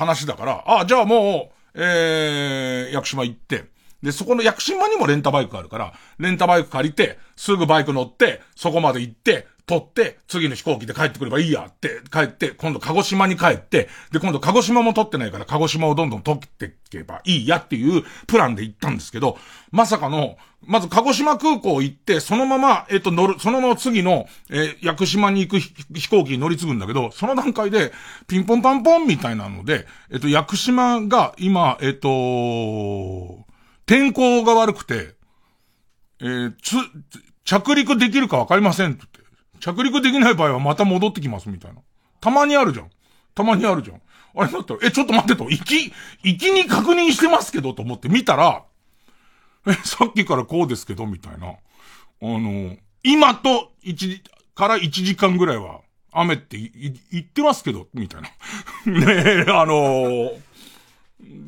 話だから、あ、じゃあもう、えー、屋久島行って、で、そこの屋久島にもレンタバイクがあるから、レンタバイク借りて、すぐバイク乗って、そこまで行って、取って、次の飛行機で帰ってくればいいやって帰って、今度鹿児島に帰って、で、今度鹿児島も取ってないから、鹿児島をどんどん取っていけばいいやっていうプランで行ったんですけど、まさかの、まず鹿児島空港行って、そのまま、えっ、と、乗る、そのまま次の、えー、屋久島に行く飛行機に乗り継ぐんだけど、その段階で、ピンポンパンポンみたいなので、えっ、と、屋久島が今、えっ、と、天候が悪くて、えー、つ、着陸できるかわかりませんって。着陸できない場合はまた戻ってきますみたいな。たまにあるじゃん。たまにあるじゃん。あれだったら、え、ちょっと待ってと、行き、行きに確認してますけどと思って見たら、え、さっきからこうですけど、みたいな。あの、今と1から1時間ぐらいは、雨って言ってますけど、みたいな。ねえ、あのー、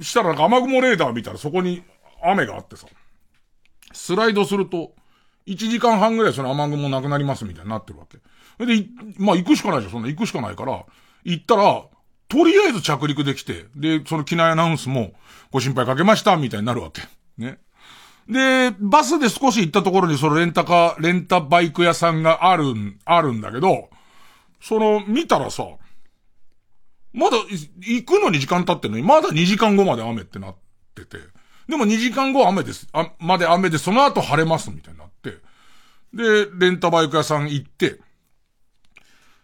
したらなんか雨雲レーダー見たらそこに雨があってさ、スライドすると、1時間半ぐらいその雨雲なくなりますみたいになってるわけ。で、まあ行くしかないじゃん、そんな行くしかないから、行ったら、とりあえず着陸できて、で、その機内アナウンスも、ご心配かけました、みたいになるわけ。ね。で、バスで少し行ったところにそのレンタカー、レンタバイク屋さんがある、あるんだけど、その、見たらさ、まだ、行くのに時間経ってんのに、まだ2時間後まで雨ってなってて、でも2時間後雨です。あ、まで雨で、その後晴れます、みたいになって。で、レンタバイク屋さん行って、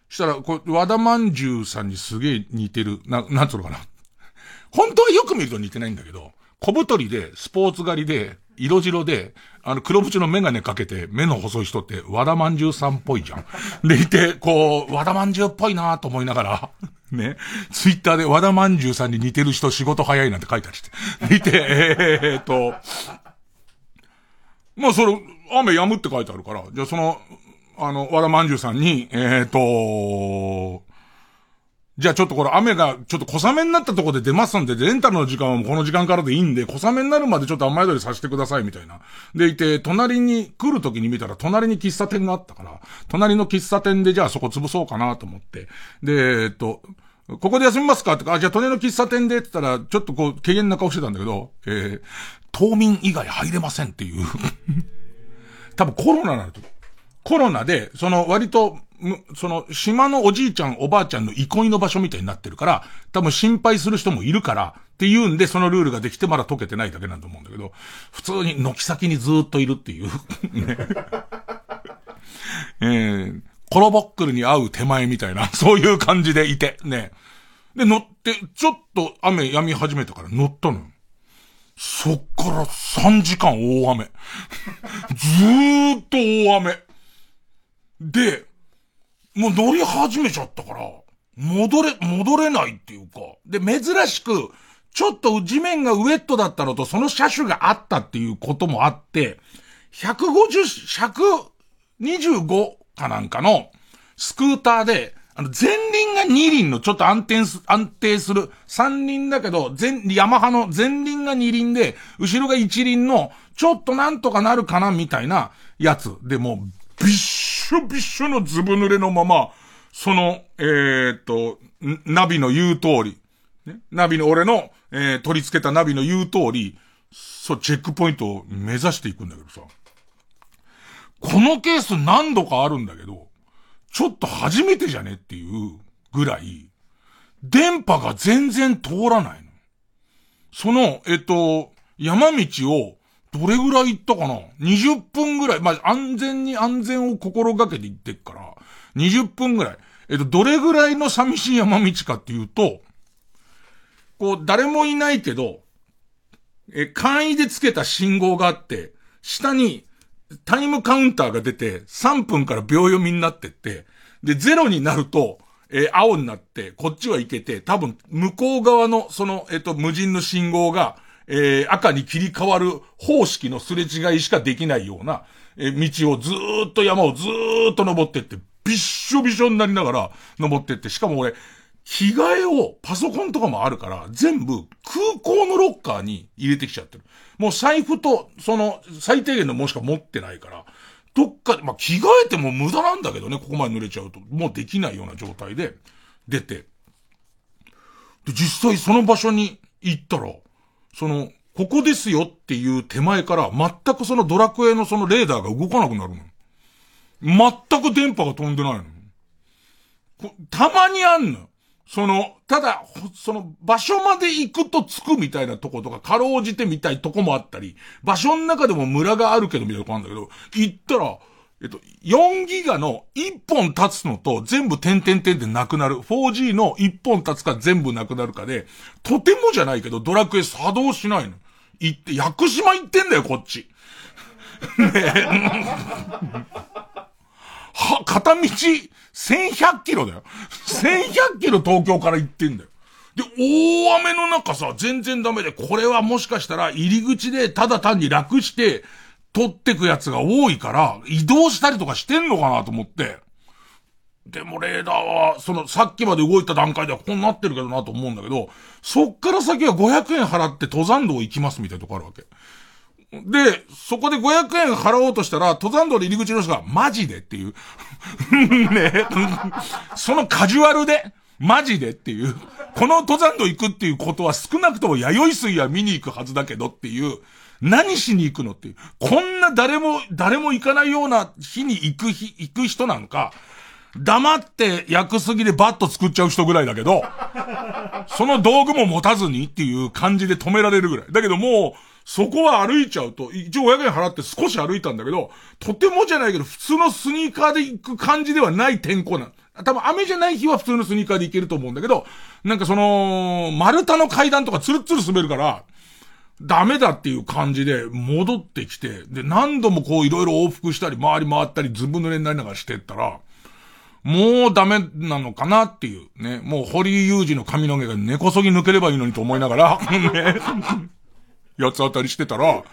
したら、これ、和田まんじゅうさんにすげえ似てる、な、なんつうのかな。本当はよく見ると似てないんだけど、小太りで、スポーツ狩りで、色白で、あの、黒縁のメガネかけて、目の細い人って、和田まんじゅうさんっぽいじゃん。でいて、こう、和田まんじゅうっぽいなと思いながら、ね、ツイッターで和田まんじゅうさんに似てる人仕事早いなんて書いたりして。見て、えー、っと、まあ、それ、雨止むって書いてあるから、じゃあその、あの、和田まんじゅうさんに、えー、っと、じゃあちょっとこれ雨がちょっと小雨になったとこで出ますんで、レンタルの時間はもうこの時間からでいいんで、小雨になるまでちょっと雨宿りさせてくださいみたいな。でいて、隣に来る時に見たら隣に喫茶店があったから、隣の喫茶店でじゃあそこ潰そうかなと思って。で、えっと、ここで休みますか？ってか、あ、じゃあ隣の喫茶店でって言ったら、ちょっとこう、軽減な顔してたんだけど、えー、島民以外入れませんっていう多分コロナなると。コロナで、その割と、その島のおじいちゃんおばあちゃんの憩いの場所みたいになってるから、多分心配する人もいるから、っていうんでそのルールができてまだ解けてないだけなんと思うんだけど、普通に軒先にずっといるっていう ね。えー、コロボックルに会う手前みたいな、そういう感じでいて、ね。で、乗って、ちょっと雨止み始めたから乗ったのよ。そっから3時間大雨。ずーっと大雨。で、もう乗り始めちゃったから、戻れ、戻れないっていうか。で、珍しく、ちょっと地面がウェットだったのと、その車種があったっていうこともあって、150、125かなんかのスクーターで、あの、前輪が2輪のちょっと安定す、安定する、3輪だけど、前、ヤマハの前輪が2輪で、後ろが1輪の、ちょっとなんとかなるかなみたいなやつ。でもう、びっしょびっしょのずぶ濡れのまま、その、えー、と、ナビの言う通り、ね、ナビの俺の、えー、取り付けたナビの言う通り、そう、チェックポイントを目指していくんだけどさ。このケース何度かあるんだけど、ちょっと初めてじゃねっていうぐらい、電波が全然通らないの。その、えっと、山道を、どれぐらい行ったかな ?20 分ぐらい。まあ、安全に安全を心がけて行ってっから、20分ぐらい。えっと、どれぐらいの寂しい山道かっていうと、こう、誰もいないけど、え、簡易でつけた信号があって、下にタイムカウンターが出て、3分から秒読みになってって、で、0になると、えー、青になって、こっちは行けて、多分、向こう側の、その、えっ、と、無人の信号が、えー、赤に切り替わる方式のすれ違いしかできないような、えー、道をずーっと山をずーっと登ってって、びっしょびしょになりながら登ってって、しかも俺、着替えを、パソコンとかもあるから、全部空港のロッカーに入れてきちゃってる。もう財布と、その、最低限のもしか持ってないから、どっかで、まあ、着替えても無駄なんだけどね、ここまで濡れちゃうと。もうできないような状態で、出て。で、実際その場所に行ったら、その、ここですよっていう手前から全くそのドラクエのそのレーダーが動かなくなるの。全く電波が飛んでないの。たまにあんの。その、ただ、その場所まで行くと着くみたいなとことか、かろうじてみたいとこもあったり、場所の中でも村があるけどみたいなとこあるんだけど、行ったら、えっと、4ギガの1本立つのと全部点々点でなくなる。4G の1本立つか全部なくなるかで、とてもじゃないけどドラクエ作動しないの。行って、屋久島行ってんだよ、こっち。ね は、片道1100キロだよ。1100キロ東京から行ってんだよ。で、大雨の中さ、全然ダメで、これはもしかしたら入り口でただ単に楽して、取ってくやつが多いから、移動したりとかしてんのかなと思って。でもレーダーは、その、さっきまで動いた段階ではこうなってるけどなと思うんだけど、そっから先は500円払って登山道行きますみたいなとこあるわけ。で、そこで500円払おうとしたら、登山道で入り口の人が、マジでっていう。ねそのカジュアルで、マジでっていう。この登山道行くっていうことは少なくとも弥生水は見に行くはずだけどっていう。何しに行くのっていう。こんな誰も、誰も行かないような日に行く日、行く人なんか、黙って焼くすぎでバット作っちゃう人ぐらいだけど、その道具も持たずにっていう感じで止められるぐらい。だけどもう、そこは歩いちゃうと、一応500円払って少し歩いたんだけど、とてもじゃないけど、普通のスニーカーで行く感じではない天候な多分雨じゃない日は普通のスニーカーで行けると思うんだけど、なんかその、丸太の階段とかツルツル滑るから、ダメだっていう感じで戻ってきて、で、何度もこういろいろ往復したり、回り回ったり、ずぶ濡れになりながらしてったら、もうダメなのかなっていうね。もう堀井雄二の髪の毛が根こそぎ抜ければいいのにと思いながら、ね、八つ当たりしてたら、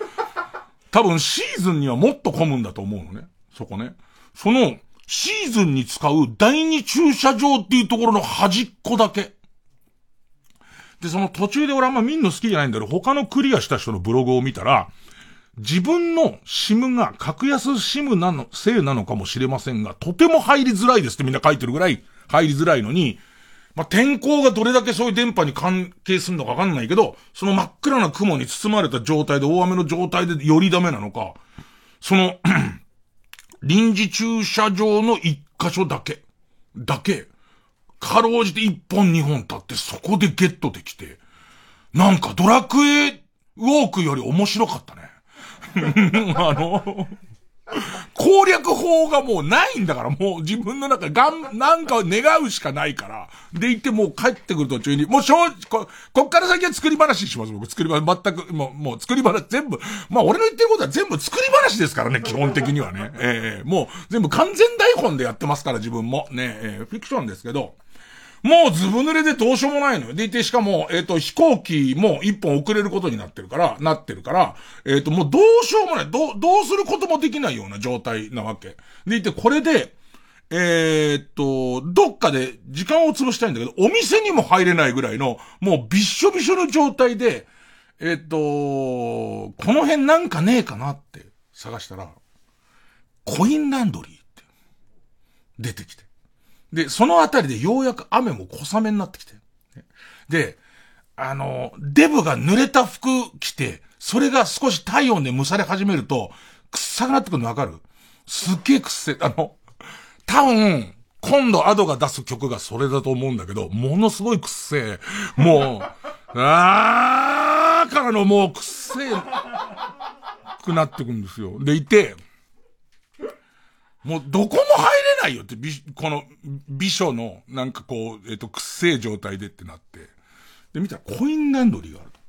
多分シーズンにはもっと混むんだと思うのね。そこね。その、シーズンに使う第二駐車場っていうところの端っこだけ。で、その途中で俺あんま見んの好きじゃないんだけど、他のクリアした人のブログを見たら、自分のシムが格安シムなの、せいなのかもしれませんが、とても入りづらいですってみんな書いてるぐらい入りづらいのに、まあ、天候がどれだけそういう電波に関係するのかわかんないけど、その真っ暗な雲に包まれた状態で、大雨の状態でよりダメなのか、その 臨時駐車場の一箇所だけ、だけ、かろうじて一本二本立ってそこでゲットできて、なんかドラクエウォークより面白かったね。あの、攻略法がもうないんだから、もう自分の中がん、なんか願うしかないから。で行ってもう帰ってくる途中に、もう正直、こ、こっから先は作り話します、僕。作り話、全く、もう、もう作り話、全部。まあ俺の言ってることは全部作り話ですからね、基本的にはね。ええー、もう全部完全台本でやってますから、自分も。ねえー、フィクションですけど。もうずぶ濡れでどうしようもないのよ。でいて、しかも、えっ、ー、と、飛行機も一本遅れることになってるから、なってるから、えっ、ー、と、もうどうしようもない。どう、どうすることもできないような状態なわけ。でいて、これで、えっと、どっかで時間を潰したいんだけど、お店にも入れないぐらいの、もうびっしょびしょの状態で、えっと、この辺なんかねえかなって探したら、コインランドリーって出てきて。で、そのあたりでようやく雨も小雨になってきて。で、あの、デブが濡れた服着て、それが少し体温で蒸され始めると、臭くなってくるのわかる？すっげえくっせ、あの、多分、今度アドが出す曲がそれだと思うんだけど、ものすごいくっせえ。もう、あーからのもうくっせえ、くなってくんですよ。でいて、もうどこも入れないよって、この、美書の、なんかこう、えっ、ー、と、くっせえ状態でってなって。で、見たらコインランドリーがあると。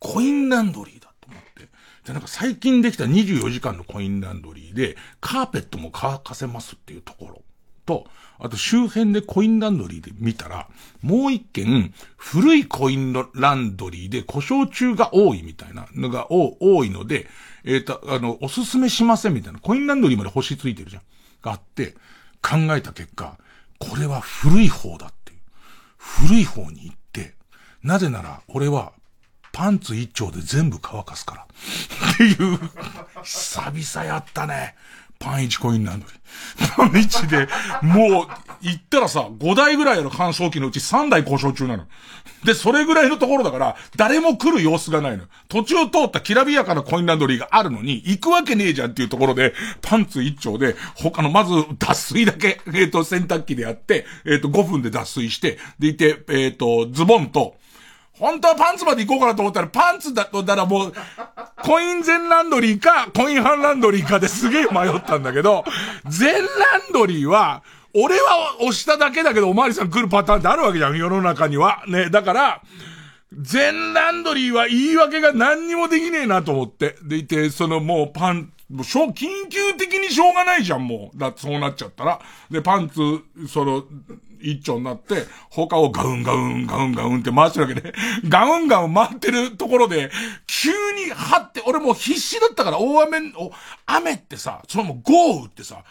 コインランドリーだと思って。で、なんか最近できた24時間のコインランドリーで、カーペットも乾かせますっていうところと、あと周辺でコインランドリーで見たら、もう一件、古いコインランドリーで故障中が多いみたいなのが多いので、えっ、ー、と、あの、おすすめしませんみたいな、コインランドリーまで星ついてるじゃん。があって、考えた結果、これは古い方だっていう。古い方に行って、なぜなら、俺は、パンツ一丁で全部乾かすから。っていう、久々やったね。パン1コインランドリー。パン1で、もう、行ったらさ、5台ぐらいある乾燥機のうち3台故障中なの。で、それぐらいのところだから、誰も来る様子がないの。途中通ったきらびやかなコインランドリーがあるのに、行くわけねえじゃんっていうところで、パンツ1丁で、他の、まず、脱水だけ、えっ、ー、と、洗濯機でやって、えっ、ー、と、5分で脱水して、でいて、えっ、ー、と、ズボンと、本当はパンツまで行こうかなと思ったら、パンツだったらもう、コイン全ランドリーか、コインハンランドリーかですげえ迷ったんだけど、全ランドリーは、俺は押しただけだけど、おまわりさん来るパターンってあるわけじゃん、世の中には。ね、だから、全ランドリーは言い訳が何にもできねえなと思って。でいて、そのもうパン、もう、しょ、緊急的にしょうがないじゃん、もう。だってそうなっちゃったら。で、パンツ、その、一丁になって、他をガウンガウン、ガウンガウンって回してるわけで、ガウンガウン回ってるところで、急に張って、俺もう必死だったから、大雨、お、雨ってさ、そのもう豪雨ってさ、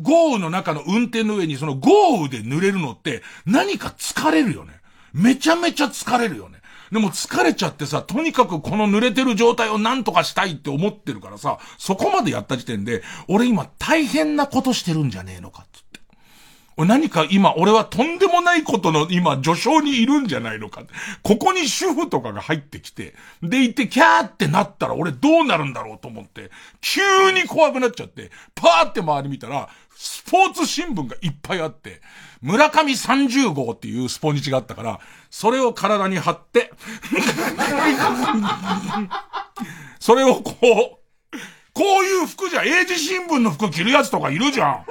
豪雨の中の運転の上にその豪雨で濡れるのって何か疲れるよね。めちゃめちゃ疲れるよね。でも疲れちゃってさ、とにかくこの濡れてる状態を何とかしたいって思ってるからさ、そこまでやった時点で、俺今大変なことしてるんじゃねえのか。つって。俺何か今、俺はとんでもないことの今、序章にいるんじゃないのか。ここに主婦とかが入ってきて、でいて、キャーってなったら俺どうなるんだろうと思って、急に怖くなっちゃって、パーって周り見たら、スポーツ新聞がいっぱいあって、村上30号っていうスポニチがあったから、それを体に貼って、それをこう、こういう服じゃ、英字新聞の服着るやつとかいるじゃん。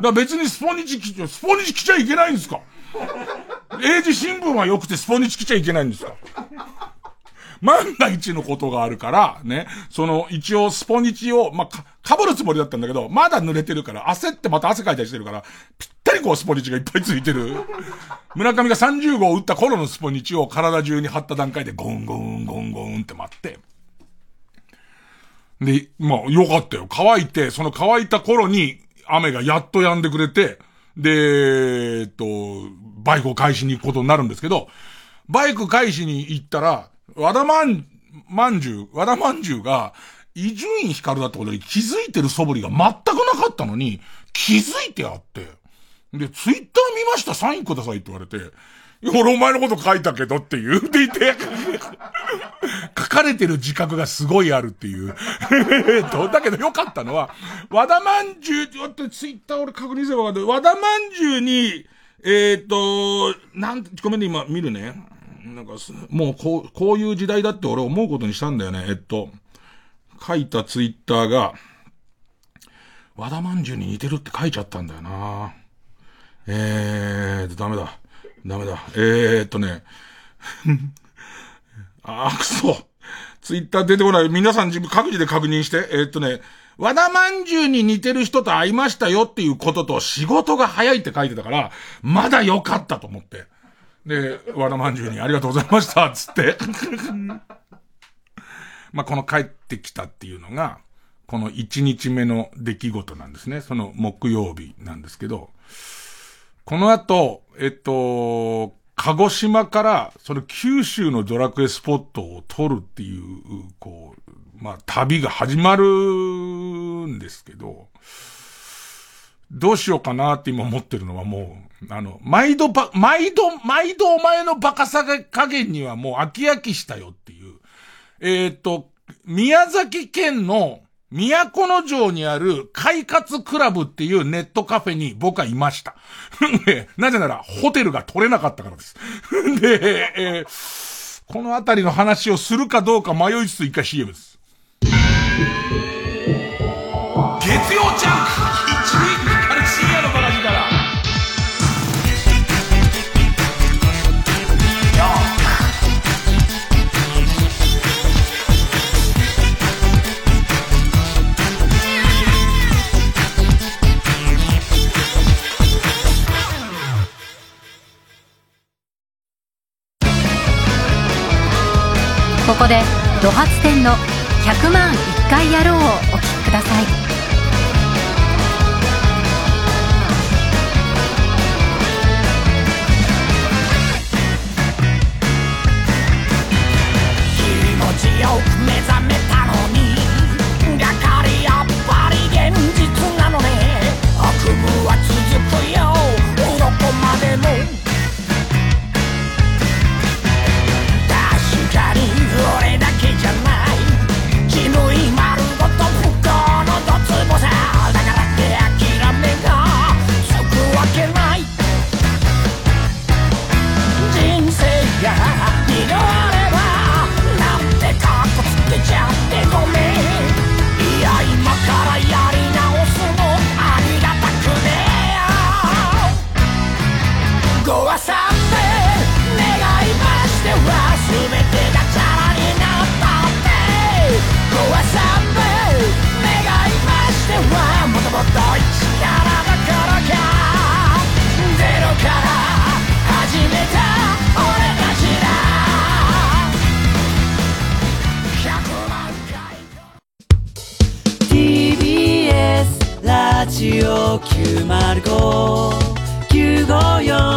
だ別にスポニチ着ちゃ、スポニチ着ちゃいけないんですか。英字新聞は良くてスポニチ着ちゃいけないんですか。万が一のことがあるから、ね、その、一応スポニチを、まあ、か、かぶるつもりだったんだけど、まだ濡れてるから、焦ってまた汗かいたりしてるから、ぴたりこうスポニチがいっぱいついてる。村上が30号打った頃のスポニチを体中に貼った段階でゴンゴンゴンゴンって待って。で、まあ、よかったよ。乾いて、その乾いた頃に、雨がやっと止んでくれて、で、えっと、バイクを返しに行くことになるんですけど、バイク返しに行ったら、和田まん、まんじゅう、和田まんじゅうが、伊集院光だったことに気づいてる素振りが全くなかったのに、気づいてあって。で、ツイッター見ました？サインくださいって言われて、俺お前のこと書いたけどって言うていて、書かれてる自覚がすごいあるっていう。だけどよかったのは、和田まんじゅう、ちょっとツイッター俺確認すればわかる。和田まんじゅうに、えっ、ー、と、なんごめんね、今見るね。なんか、もうこう、こういう時代だって俺思うことにしたんだよね。えっと、書いたツイッターが、和田まんじゅうに似てるって書いちゃったんだよなえーと、ダメだ。ダメだ。えー、とね。あー、くそ。ツイッター出てこない。皆さん自分各自で確認して。えー、っとね。和田まんじゅうに似てる人と会いましたよっていうことと仕事が早いって書いてたから、まだ良かったと思って。で、和田まんじゅうにありがとうございました、つって。まあ、この帰ってきたっていうのが、この1日目の出来事なんですね。その木曜日なんですけど、この後、えっと、鹿児島から、その九州のドラクエスポットを取るっていう、こう、まあ、旅が始まるんですけど、どうしようかなって今思ってるのはもう、あの、毎度ば、毎度、毎度お前のバカさ加減にはもう飽き飽きしたよっていう。えっ、と、宮崎県の都城にある快活クラブっていうネットカフェに僕はいました。なぜなら、ホテルが取れなかったからです。で、えー、このあたりの話をするかどうか迷いつつ一回 CM です。月曜ジャンここでド発展の100万1回やろうをお聴きください。気持ちよく目覚めラジオ905954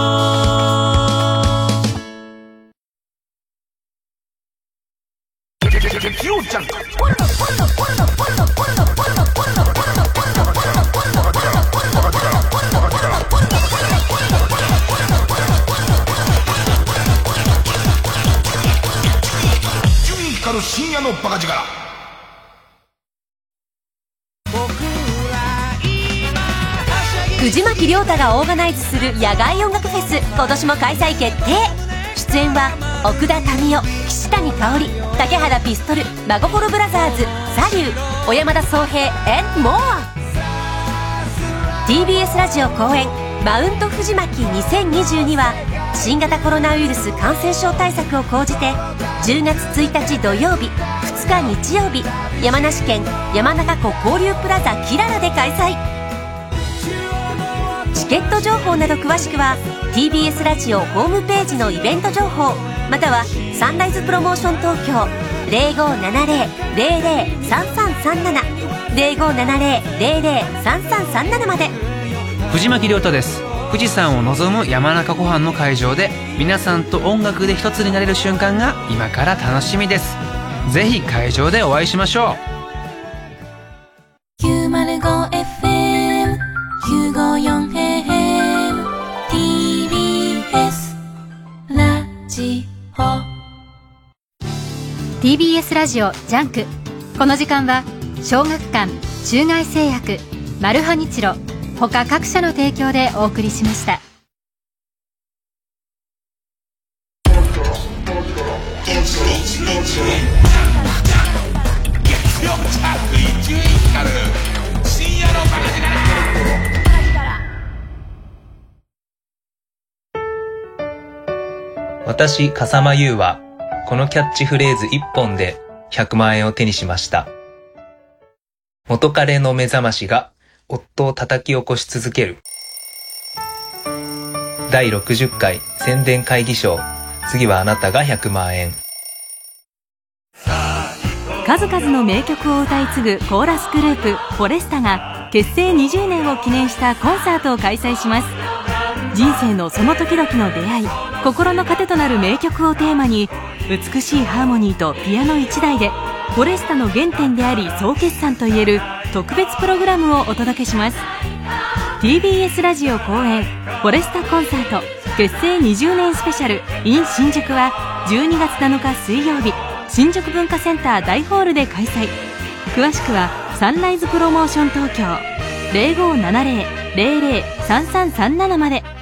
がオーガナイズする野外音楽フェス今年も開催決定。出演は奥田民生岸谷香織竹原ピストル真心ブラザーズサリュー小山田宗平 and more TBS ラジオ公演マウント藤巻2022は新型コロナウイルス感染症対策を講じて10月1日土曜日2日日曜日山梨県山中湖交流プラザキララで開催。チケット情報など詳しくは TBS ラジオホームページのイベント情報またはサンライズプロモーション東京0570-003337 0570-003337まで。藤巻亮太です。富士山を望む山中湖畔の会場で皆さんと音楽で一つになれる瞬間が今から楽しみです。ぜひ会場でお会いしましょう。905FM954AM TBS ラジオジャンクこの時間は小学館中外製薬マルハニチロ他各社の提供でお送りしました。私、笠間優は、このキャッチフレーズ一本で100万円を手にしました。元彼の目覚ましが夫を叩き起こし続ける。第60回宣伝会議賞。次はあなたが100万円。数々の名曲を歌い継ぐコーラスグループフォレスタが結成20年を記念したコンサートを開催します人生のその時々の出会い心の糧となる名曲をテーマに美しいハーモニーとピアノ1台でフォレスタの原点であり総決算といえる特別プログラムをお届けします。TBS ラジオ公演フォレスタコンサート結成20年スペシャル in 新宿は12月7日水曜日新宿文化センター大ホールで開催。詳しくはサンライズプロモーション東京0570-003337まで。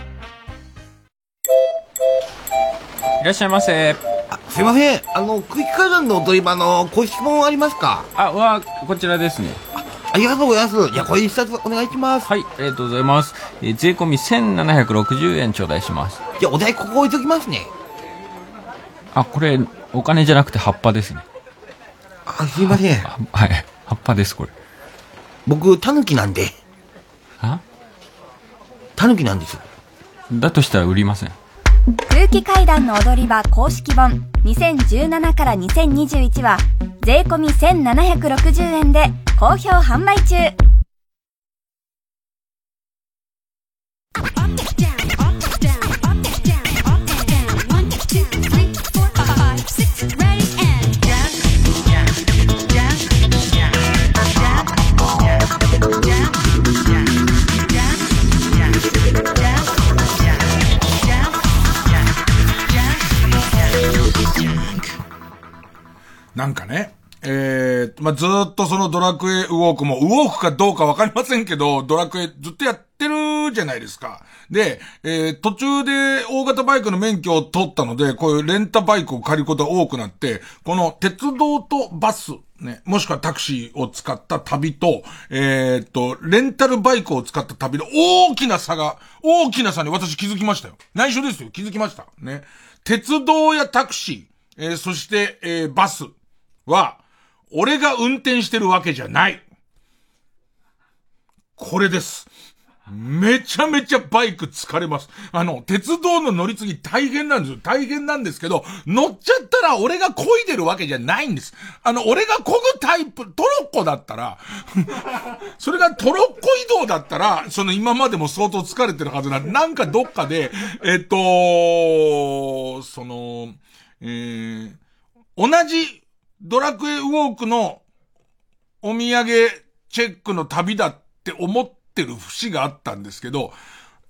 らっしゃいませすいません。あの、空気階段の踊り場の公式本ありますか？あ、は、こちらですね。ありがとうございます。じゃあ、これ一冊お願いします。はい、ありがとうございます。えー税込み1760円頂戴します。じゃあ、お題ここ置いときますね。あ、これ、お金じゃなくて葉っぱですね。あ、すいません。はい、葉っぱです、これ。僕、タヌキなんで。あ？タヌキなんです。だとしたら売りません。空気階段の踊り場公式本2017から2021は税込み1760円で好評販売中。まあ、ずっとそのドラクエウォークも、ウォークかどうかわかりませんけど、ドラクエずっとやってるじゃないですか。で、えー、途中で大型バイクの免許を取ったので、こういうレンタバイクを借りることが多くなって、この鉄道とバス、ね、もしくはタクシーを使った旅と、えー、っと、レンタルバイクを使った旅の大きな差が、大きな差に私気づきましたよ。内緒ですよ。気づきました。ね。鉄道やタクシー、えー、そして、えー、バスは、俺が運転してるわけじゃない。これです。めちゃめちゃバイク疲れます。あの、鉄道の乗り継ぎ大変なんですよ。大変なんですけど、乗っちゃったら俺が漕いでるわけじゃないんです。あの、俺が漕ぐタイプ、トロッコだったら、それがトロッコ移動だったら、その今までも相当疲れてるはずなんで、なんかどっかで、えっと、その、えー、同じドラクエウォークのお土産チェックの旅だって思ってる節があったんですけど、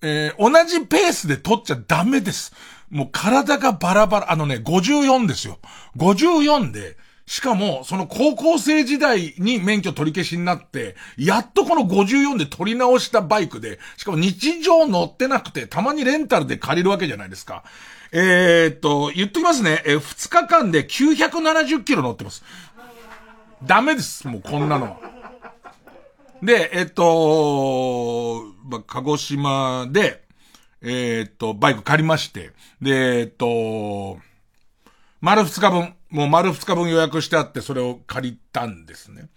えー、同じペースで取っちゃダメです。もう体がバラバラ、あのね、54ですよ。54で、しかも、その高校生時代に免許取り消しになって、やっとこの54で取り直したバイクで、しかも日常乗ってなくて、たまにレンタルで借りるわけじゃないですか。えー、っと、言っときますね。えー、2日間で970キロ乗ってます。ダメです。もうこんなのは。で、えっと、ま、鹿児島で、えっと、バイク借りまして、で、えっと、丸2日分、もう丸2日分予約してあって、それを借りたんですね。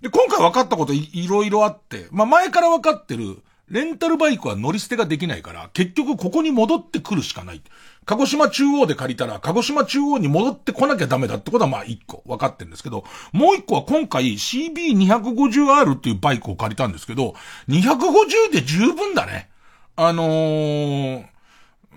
で、今回分かったこといいろいろあって、まあ、前から分かってる、レンタルバイクは乗り捨てができないから、結局ここに戻ってくるしかない。鹿児島中央で借りたら、鹿児島中央に戻ってこなきゃダメだってことはまあ一個分かってるんですけど、もう一個は今回 CB250R っていうバイクを借りたんですけど、250で十分だね。あのー、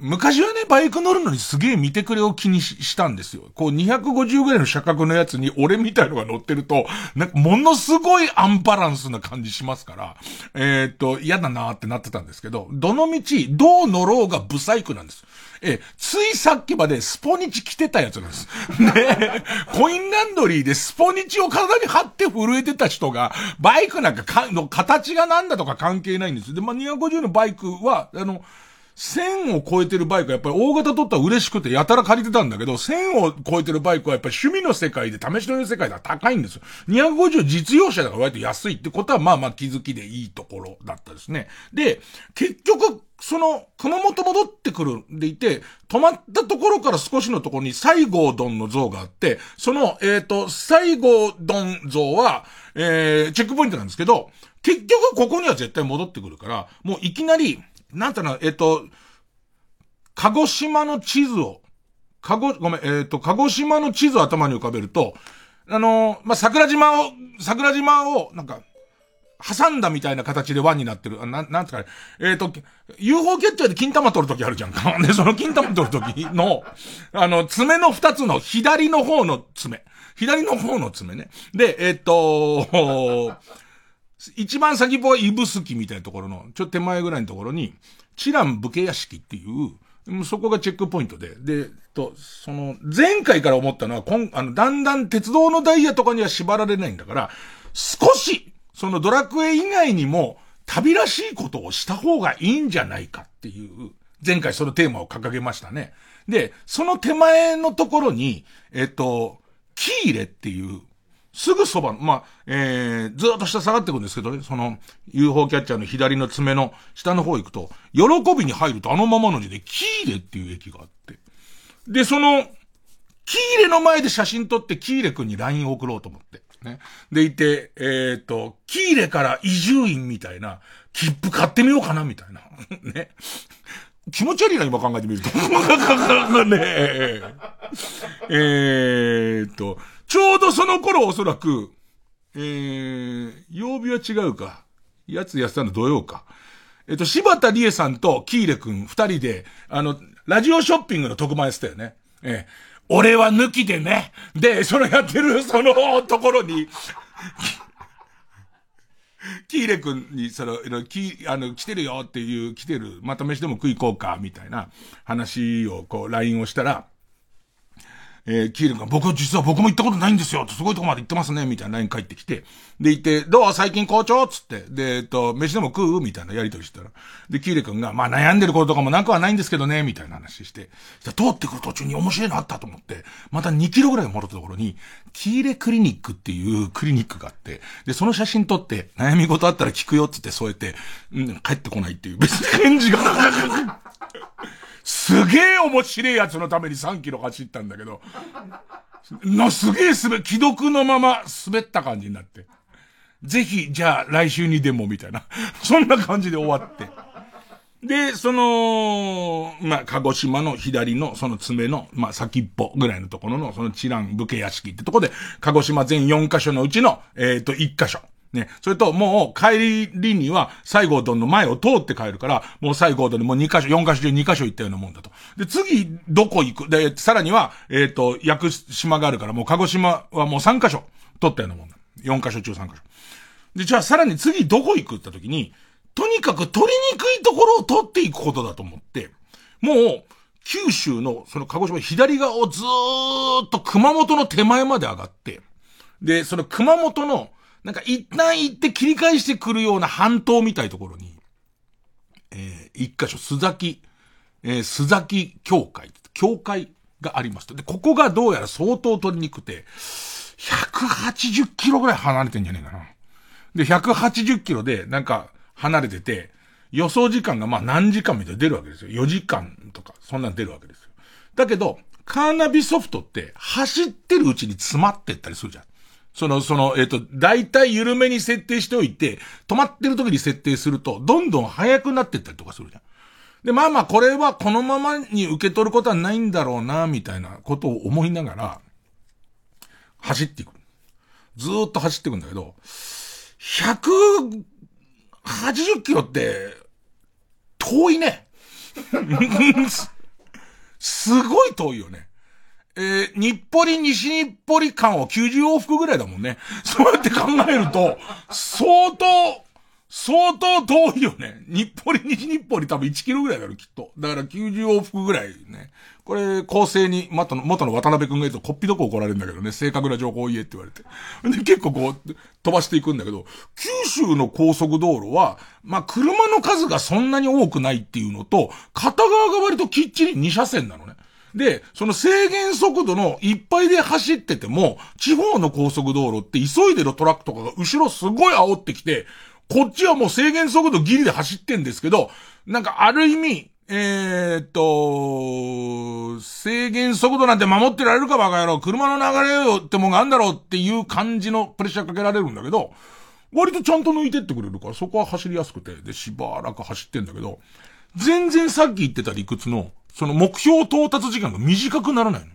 昔はね、バイク乗るのにすげえ見てくれを気にしたんですよ。こう250ぐらいの車格のやつに俺みたいのが乗ってると、なんかものすごいアンバランスな感じしますから、えっ、と、嫌だなーってなってたんですけど、どの道、どう乗ろうがブサイクなんです。え、ついさっきまでスポニチ着てたやつなんです。で、コインランドリーでスポニチを体に貼って震えてた人が、バイクなんかかの形がなんだとか関係ないんです。で、まあ、250のバイクは、あの、1000を超えてるバイクはやっぱり大型取ったら嬉しくてやたら借りてたんだけど、1000を超えてるバイクはやっぱり趣味の世界で試しの世界では高いんですよ。250実用車だから割と安いってことはまあまあ気づきでいいところだったですね。で、結局、その、熊本戻ってくるんでいて、止まったところから少しのところに西郷どんの像があって、その、えっ、と、西郷どん像は、えー、チェックポイントなんですけど、結局ここには絶対戻ってくるから、もういきなり、なんていうの、えっ、と、鹿児島の地図を、鹿児、ごめん、えっ、と、鹿児島の地図を頭に浮かべると、あのまあ、桜島を、桜島を、なんか、挟んだみたいな形で輪になってる。あなん、なんつかね。えっ、と、UFO キャッチャーで金玉取るときあるじゃんか。で、その金玉取るときの、あの、爪の二つの左の方の爪。左の方の爪ね。で、えっ、と、一番先っぽは指宿みたいなところの、ちょっと手前ぐらいのところに、チラン武家屋敷っていう、そこがチェックポイントで。で、と、その、前回から思ったのは、こん、あの、だんだん鉄道のダイヤとかには縛られないんだから、少し、そのドラクエ以外にも、旅らしいことをした方がいいんじゃないかっていう、前回そのテーマを掲げましたね。で、その手前のところに、えっと、キーレっていう、すぐそば、まあ、えー、ずっと下下がっていくんですけどね、その、UFO キャッチャーの左の爪の下の方行くと、喜びに入るとあのままの字で、キーレっていう駅があって。で、その、キーレの前で写真撮ってキーレ君に LINE 送ろうと思って。ね。でいて、えっ、と、キーレから移住院みたいな、切符買ってみようかなみたいな。ね。気持ち悪いな、今考えてみると。ねええーと、ちょうどその頃おそらく、えー、曜日は違うか。やつやってたの土曜か。えっ、と、柴田理恵さんとキーレ君二人で、あの、ラジオショッピングの特番やってたよね。えー、俺は抜きでね。で、そのやってる、そのところに、キーレ君に、その、き、あの、来てるよっていう、来てる、また飯でも食い行こうか、みたいな話を、こう、LINE をしたら、えー、キールが、僕は、実は僕も行ったことないんですよすごいとこまで行ってますねみたいな LINE 返ってきて。で、行って、どう？最近校長つって。で、えっと、飯でも食う？みたいなやりとりしたら。で、キール君が、まあ悩んでることとかもなくはないんですけどねみたいな話して。通ってくる途中に面白いのあったと思って、また2キロぐらい戻ったところに、キーレクリニックっていうクリニックがあって、で、その写真撮って、悩み事あったら聞くよっつって添えて、うん、帰ってこないっていう、別に返事がすげえ面白いやつのために3キロ走ったんだけど、のすげえ滑、既読のまま滑った感じになって。ぜひ、じゃあ来週にでもみたいな。そんな感じで終わって。で、その、まあ、鹿児島の左のその爪の、まあ、先っぽぐらいのところの、そのチラン武家屋敷ってとこで、鹿児島全4カ所のうちの、えっ、ー、と、1カ所。ね。それと、もう、帰りには、西郷どんの前を通って帰るから、もう西郷どんにもう2箇所、4箇所中2箇所行ったようなもんだと。で、次、どこ行く？で、さらには、えっ、ー、と、屋久島があるから、もう鹿児島はもう3箇所、取ったようなもんだ。4箇所中3箇所。で、じゃあさらに次どこ行くって時に、とにかく取りにくいところを取っていくことだと思って、もう、九州の、その鹿児島左側をずーっと熊本の手前まで上がって、で、その熊本の、なんか一旦行って切り返してくるような半島みたいところに、えー、一箇所、須崎、えー、須崎教会、教会がありますと。で、ここがどうやら相当取りにくくて、180キロぐらい離れてんじゃねえかな。で、180キロで、なんか、離れてて、予想時間がまあ何時間みたいな出るわけですよ。4時間とか、そんなん出るわけですよ。だけど、カーナビソフトって走ってるうちに詰まってったりするじゃん。その、その、えっ、ー、と、大体緩めに設定しておいて、止まってる時に設定すると、どんどん速くなってったりとかするじゃん。で、まあまあ、これはこのままに受け取ることはないんだろうな、みたいなことを思いながら、走っていく。ずーっと走っていくんだけど、180キロって、遠いね。すごい遠いよね。えー、日暮里、西日暮里間を90往復ぐらいだもんね。そうやって考えると、相当、相当遠いよね。日暮里、西日暮里多分1キロぐらいだろ、きっと。だから90往復ぐらいね。これ、構成に、元の、元の渡辺くんが言うと、こっぴどこ怒られるんだけどね、正確な情報を言えって言われて。で、結構こう、飛ばしていくんだけど、九州の高速道路は、まあ、車の数がそんなに多くないっていうのと、片側が割ときっちり2車線なのね。で、その制限速度のいっぱいで走ってても、地方の高速道路って急いでるトラックとかが後ろすごい煽ってきて、こっちはもう制限速度ギリで走ってんですけど、なんかある意味、えー、っと、制限速度なんて守ってられるかバカ野郎、車の流れよってもんがあんだろうっていう感じのプレッシャーかけられるんだけど、割とちゃんと抜いてってくれるから、そこは走りやすくて、で、しばらく走ってんだけど、全然さっき言ってた理屈の、その目標到達時間が短くならないの。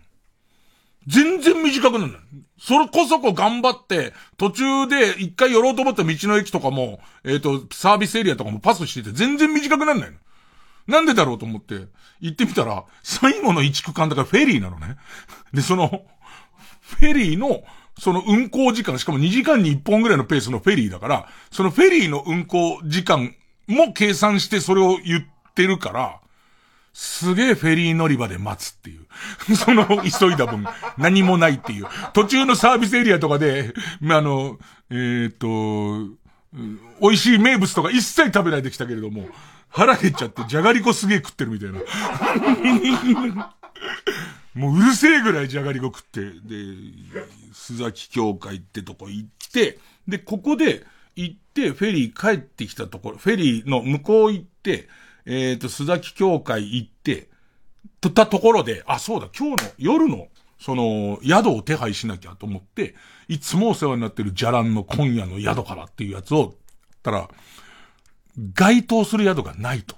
全然短くならない。それこそこ頑張って、途中で一回寄ろうと思った道の駅とかも、えっ、ー、と、サービスエリアとかもパスしてて全然短くならないの。なんでだろうと思って、行ってみたら、最後の一区間だからフェリーなのね。で、その、フェリーの、その運行時間、しかも2時間に1本ぐらいのペースのフェリーだから、そのフェリーの運行時間も計算してそれを言ってるから、すげえフェリー乗り場で待つっていう。その急いだ分、何もないっていう。途中のサービスエリアとかで、まあの、えー、っと、美味しい名物とか一切食べないできたけれども、腹減っちゃってじゃがりこすげえ食ってるみたいな。もううるせえぐらいじゃがりこ食って、で、須崎教会ってとこ行って、で、ここで行って、フェリー帰ってきたところ、フェリーの向こう行って、えっ、と、須崎教会行って、とったところで、あ、そうだ、今日の夜の、その、宿を手配しなきゃと思って、いつもお世話になってるじゃらんの今夜の宿からっていうやつを、たら、該当する宿がないと。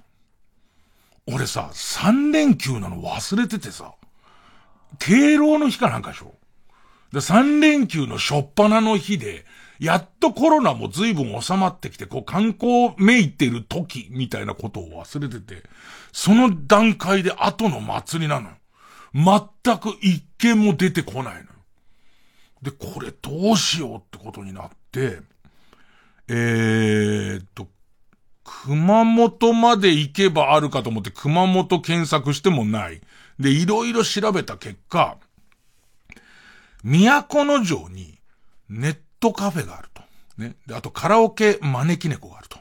俺さ、3連休なの忘れててさ、敬老の日かなんかでしょで、3連休の初っ端の日で、やっとコロナも随分収まってきて、こう観光めいてる時みたいなことを忘れてて、その段階で後の祭りなのよ。全く一件も出てこないのよ。で、これどうしようってことになって、えーっと、熊本まで行けばあるかと思って熊本検索してもない。で、いろいろ調べた結果、都の城にネットカフェがあると。ね。で、あとカラオケ招き猫があると。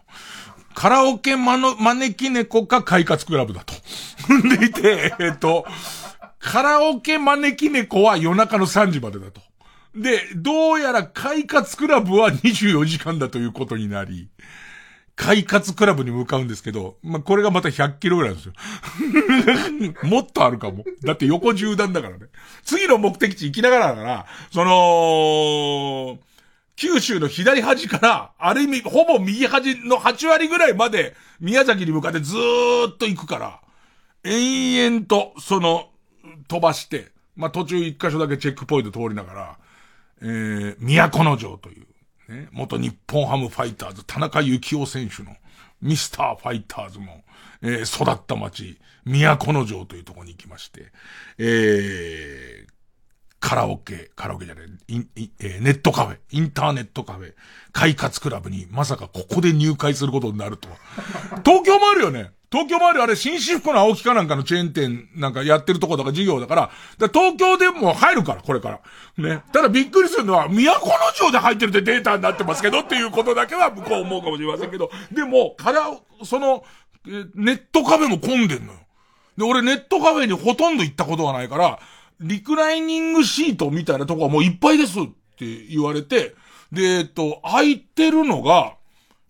カラオケまの招き猫か快活クラブだと。でいて、えっと、カラオケ招き猫は夜中の3時までだと。で、どうやら快活クラブは24時間だということになり、快活クラブに向かうんですけど、まあ、これがまた100キロぐらいなんですよ。もっとあるかも。だって横縦断だからね。次の目的地行きながらだから、その、九州の左端から、ある意味、ほぼ右端の8割ぐらいまで、宮崎に向かってずーっと行くから、延々と、その、飛ばして、まあ、途中一箇所だけチェックポイント通りながら、えー、都城という、ね、元日本ハムファイターズ、田中幸雄選手の、ミスターファイターズも、えー、育った町、都城というところに行きまして、えー、カラオケ、カラオケじゃない、インインえネットカフェ、インターネットカフェ、快活クラブにまさかここで入会することになるとは。東京もあるよね東京もあるあれ、新私服の青木かなんかのチェーン店なんかやってるとこだから事業だから、から東京でも入るから、これから。ね。ただびっくりするのは、都城で入ってるってデータになってますけどっていうことだけは向こう思うかもしれませんけど、でも、から、その、ネットカフェも混んでんのよ。で、俺ネットカフェにほとんど行ったことがないから、リクライニングシートみたいなとこはもういっぱいですって言われて、で、えっと、空いてるのが、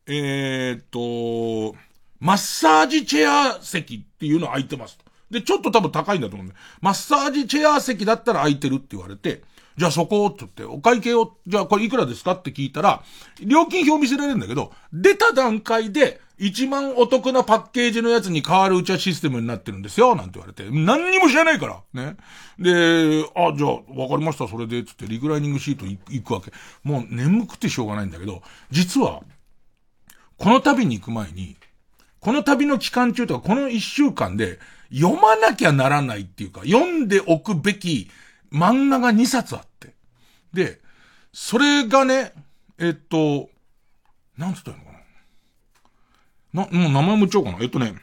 えーっと、マッサージチェア席っていうの空いてます。で、ちょっと多分高いんだと思うんだよ。マッサージチェア席だったら空いてるって言われて、じゃあそこをって言って、お会計を、じゃあこれいくらですかって聞いたら、料金表見せられるんだけど、出た段階で、一番お得なパッケージのやつに変わるうちはシステムになってるんですよ、なんて言われて。何にも知らないから、ね。で、あ、じゃあ、わかりました、それで、つって、リクライニングシート行行くわけ。もう眠くてしょうがないんだけど、実は、この旅に行く前に、この旅の期間中とか、この一週間で、読まなきゃならないっていうか、読んでおくべき漫画が2冊あって。で、それがね、えっと、なんつったの？な。もう名前も言っちゃおうかな。えっとね、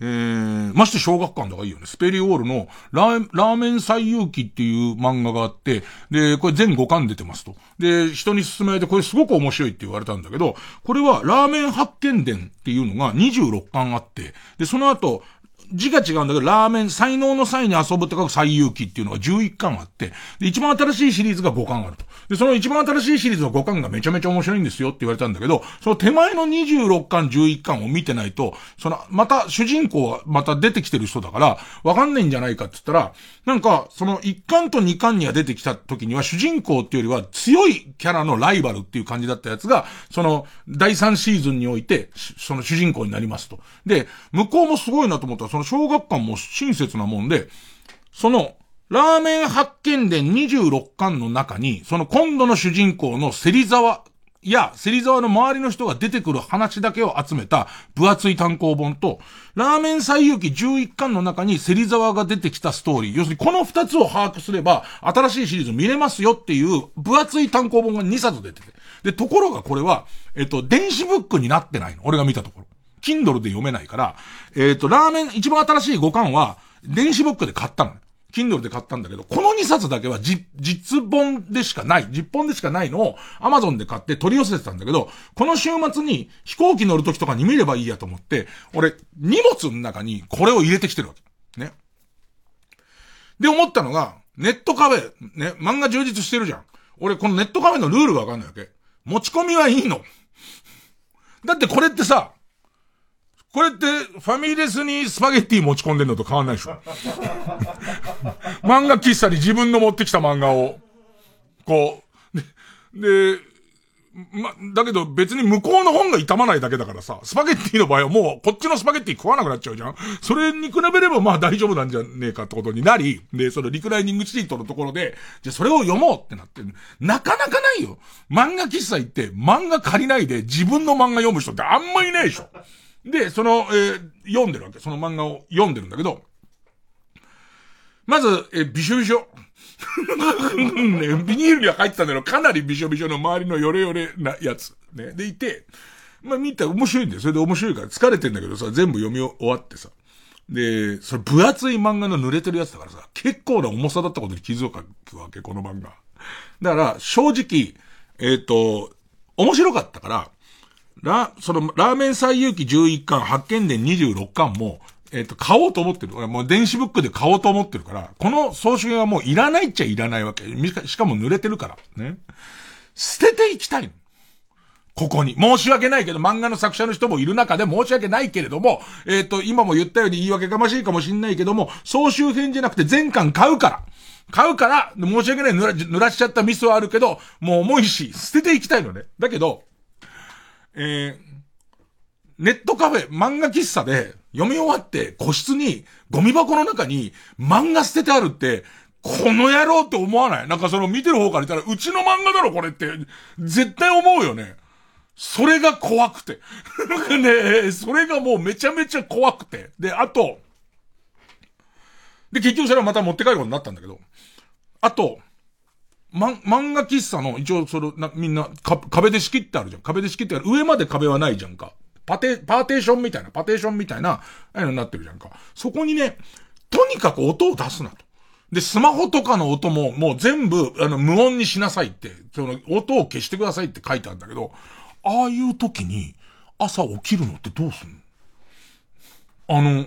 えー、まして小学館とかいいよね。スペリオールのラーラーメン最遊記っていう漫画があって、で、これ全5巻出てますと。で、人に勧められてこれすごく面白いって言われたんだけど、これはラーメン発見伝っていうのが26巻あって、で、その後、字が違うんだけど、ラーメン、才能の際に遊ぶって書く最勇気っていうのが11巻あって、で、一番新しいシリーズが5巻あると。で、その一番新しいシリーズの5巻がめちゃめちゃ面白いんですよって言われたんだけど、その手前の26巻、11巻を見てないと、その、また主人公はまた出てきてる人だから、わかんないんじゃないかって言ったら、なんか、その1巻と2巻には出てきた時には主人公っていうよりは強いキャラのライバルっていう感じだったやつが、その、第3シーズンにおいて、その主人公になりますと。で、向こうもすごいなと思ったら、その小学館も親切なもんで、その、ラーメン発見伝26巻の中に、その今度の主人公の芹沢いや、芹沢の周りの人が出てくる話だけを集めた分厚い単行本と、ラーメン最遊記11巻の中に芹沢が出てきたストーリー。要するにこの2つを把握すれば、新しいシリーズ見れますよっていう分厚い単行本が2冊出てて。で、ところがこれは、えっと、電子ブックになってないの。俺が見たところ。Kindle で読めないから、えっと、ラーメン、一番新しい5巻は、電子ブックで買ったの。Kindle で買ったんだけど、この2冊だけはじ、実本でしかない、実本でしかないのを Amazon で買って取り寄せてたんだけど、この週末に飛行機乗る時とかに見ればいいやと思って、俺、荷物の中にこれを入れてきてるわけ。ね。で、思ったのが、ネットカフェ、ね、漫画充実してるじゃん。俺、このネットカフェのルールがわかんないわけ。持ち込みはいいの。だってこれってさ、これって、ファミレスにスパゲッティ持ち込んでんのと変わんないでしょ。漫画喫茶に自分の持ってきた漫画を、こう、で、で、ま、だけど別に向こうの本が傷まないだけだからさ、スパゲッティの場合はもうこっちのスパゲッティ食わなくなっちゃうじゃんそれに比べればまあ大丈夫なんじゃねえかってことになり、で、そのリクライニングシートのところで、じゃそれを読もうってなって、なかなかないよ。漫画喫茶行って漫画借りないで自分の漫画読む人ってあんまいないでしょ。で、その、えー、読んでるわけ。その漫画を読んでるんだけど、まず、えー、びしょびしょ。ね、ビニールには入ってたんだけど、かなりびしょびしょの周りのヨレヨレなやつ。ね。でいて、まあ見たら面白いんだよ。それで面白いから疲れてんだけどさ、全部読み終わってさ。で、それ分厚い漫画の濡れてるやつだからさ、結構な重さだったことに気づくわけ、この漫画。だから、正直、えっ、ー、と、面白かったから、ラ、その、ラーメン最有機11巻、発見伝26巻も、えっ、と、買おうと思ってる。俺もう電子ブックで買おうと思ってるから、この総集編はもういらないっちゃいらないわけ。しかも濡れてるから。ね。捨てていきたい。ここに。申し訳ないけど、漫画の作者の人もいる中で申し訳ないけれども、えっ、ー、と、今も言ったように言い訳がましいかもしんないけども、総集編じゃなくて全巻買うから。買うから、申し訳ない濡ら濡らしちゃったミスはあるけど、もう重いし、捨てていきたいのね。だけど、えー、ネットカフェ、漫画喫茶で読み終わって個室にゴミ箱の中に漫画捨ててあるって、この野郎って思わない？なんかその見てる方から言ったら、うちの漫画だろこれって、絶対思うよね。それが怖くて。ねそれがもうめちゃめちゃ怖くて。で、あと、で、結局それはまた持って帰ることになったんだけど、あと、ま、漫画喫茶の、一応それ、な、みんな、か、壁で仕切ってあるじゃん。壁で仕切ってある。上まで壁はないじゃんか。パテ、パーテーションみたいな、パテーションみたいな、ああいうのになってるじゃんか。そこにね、とにかく音を出すなと。で、スマホとかの音も、もう全部、あの、無音にしなさいって、その、音を消してくださいって書いてあるんだけど、ああいう時に、朝起きるのってどうすんの？あの、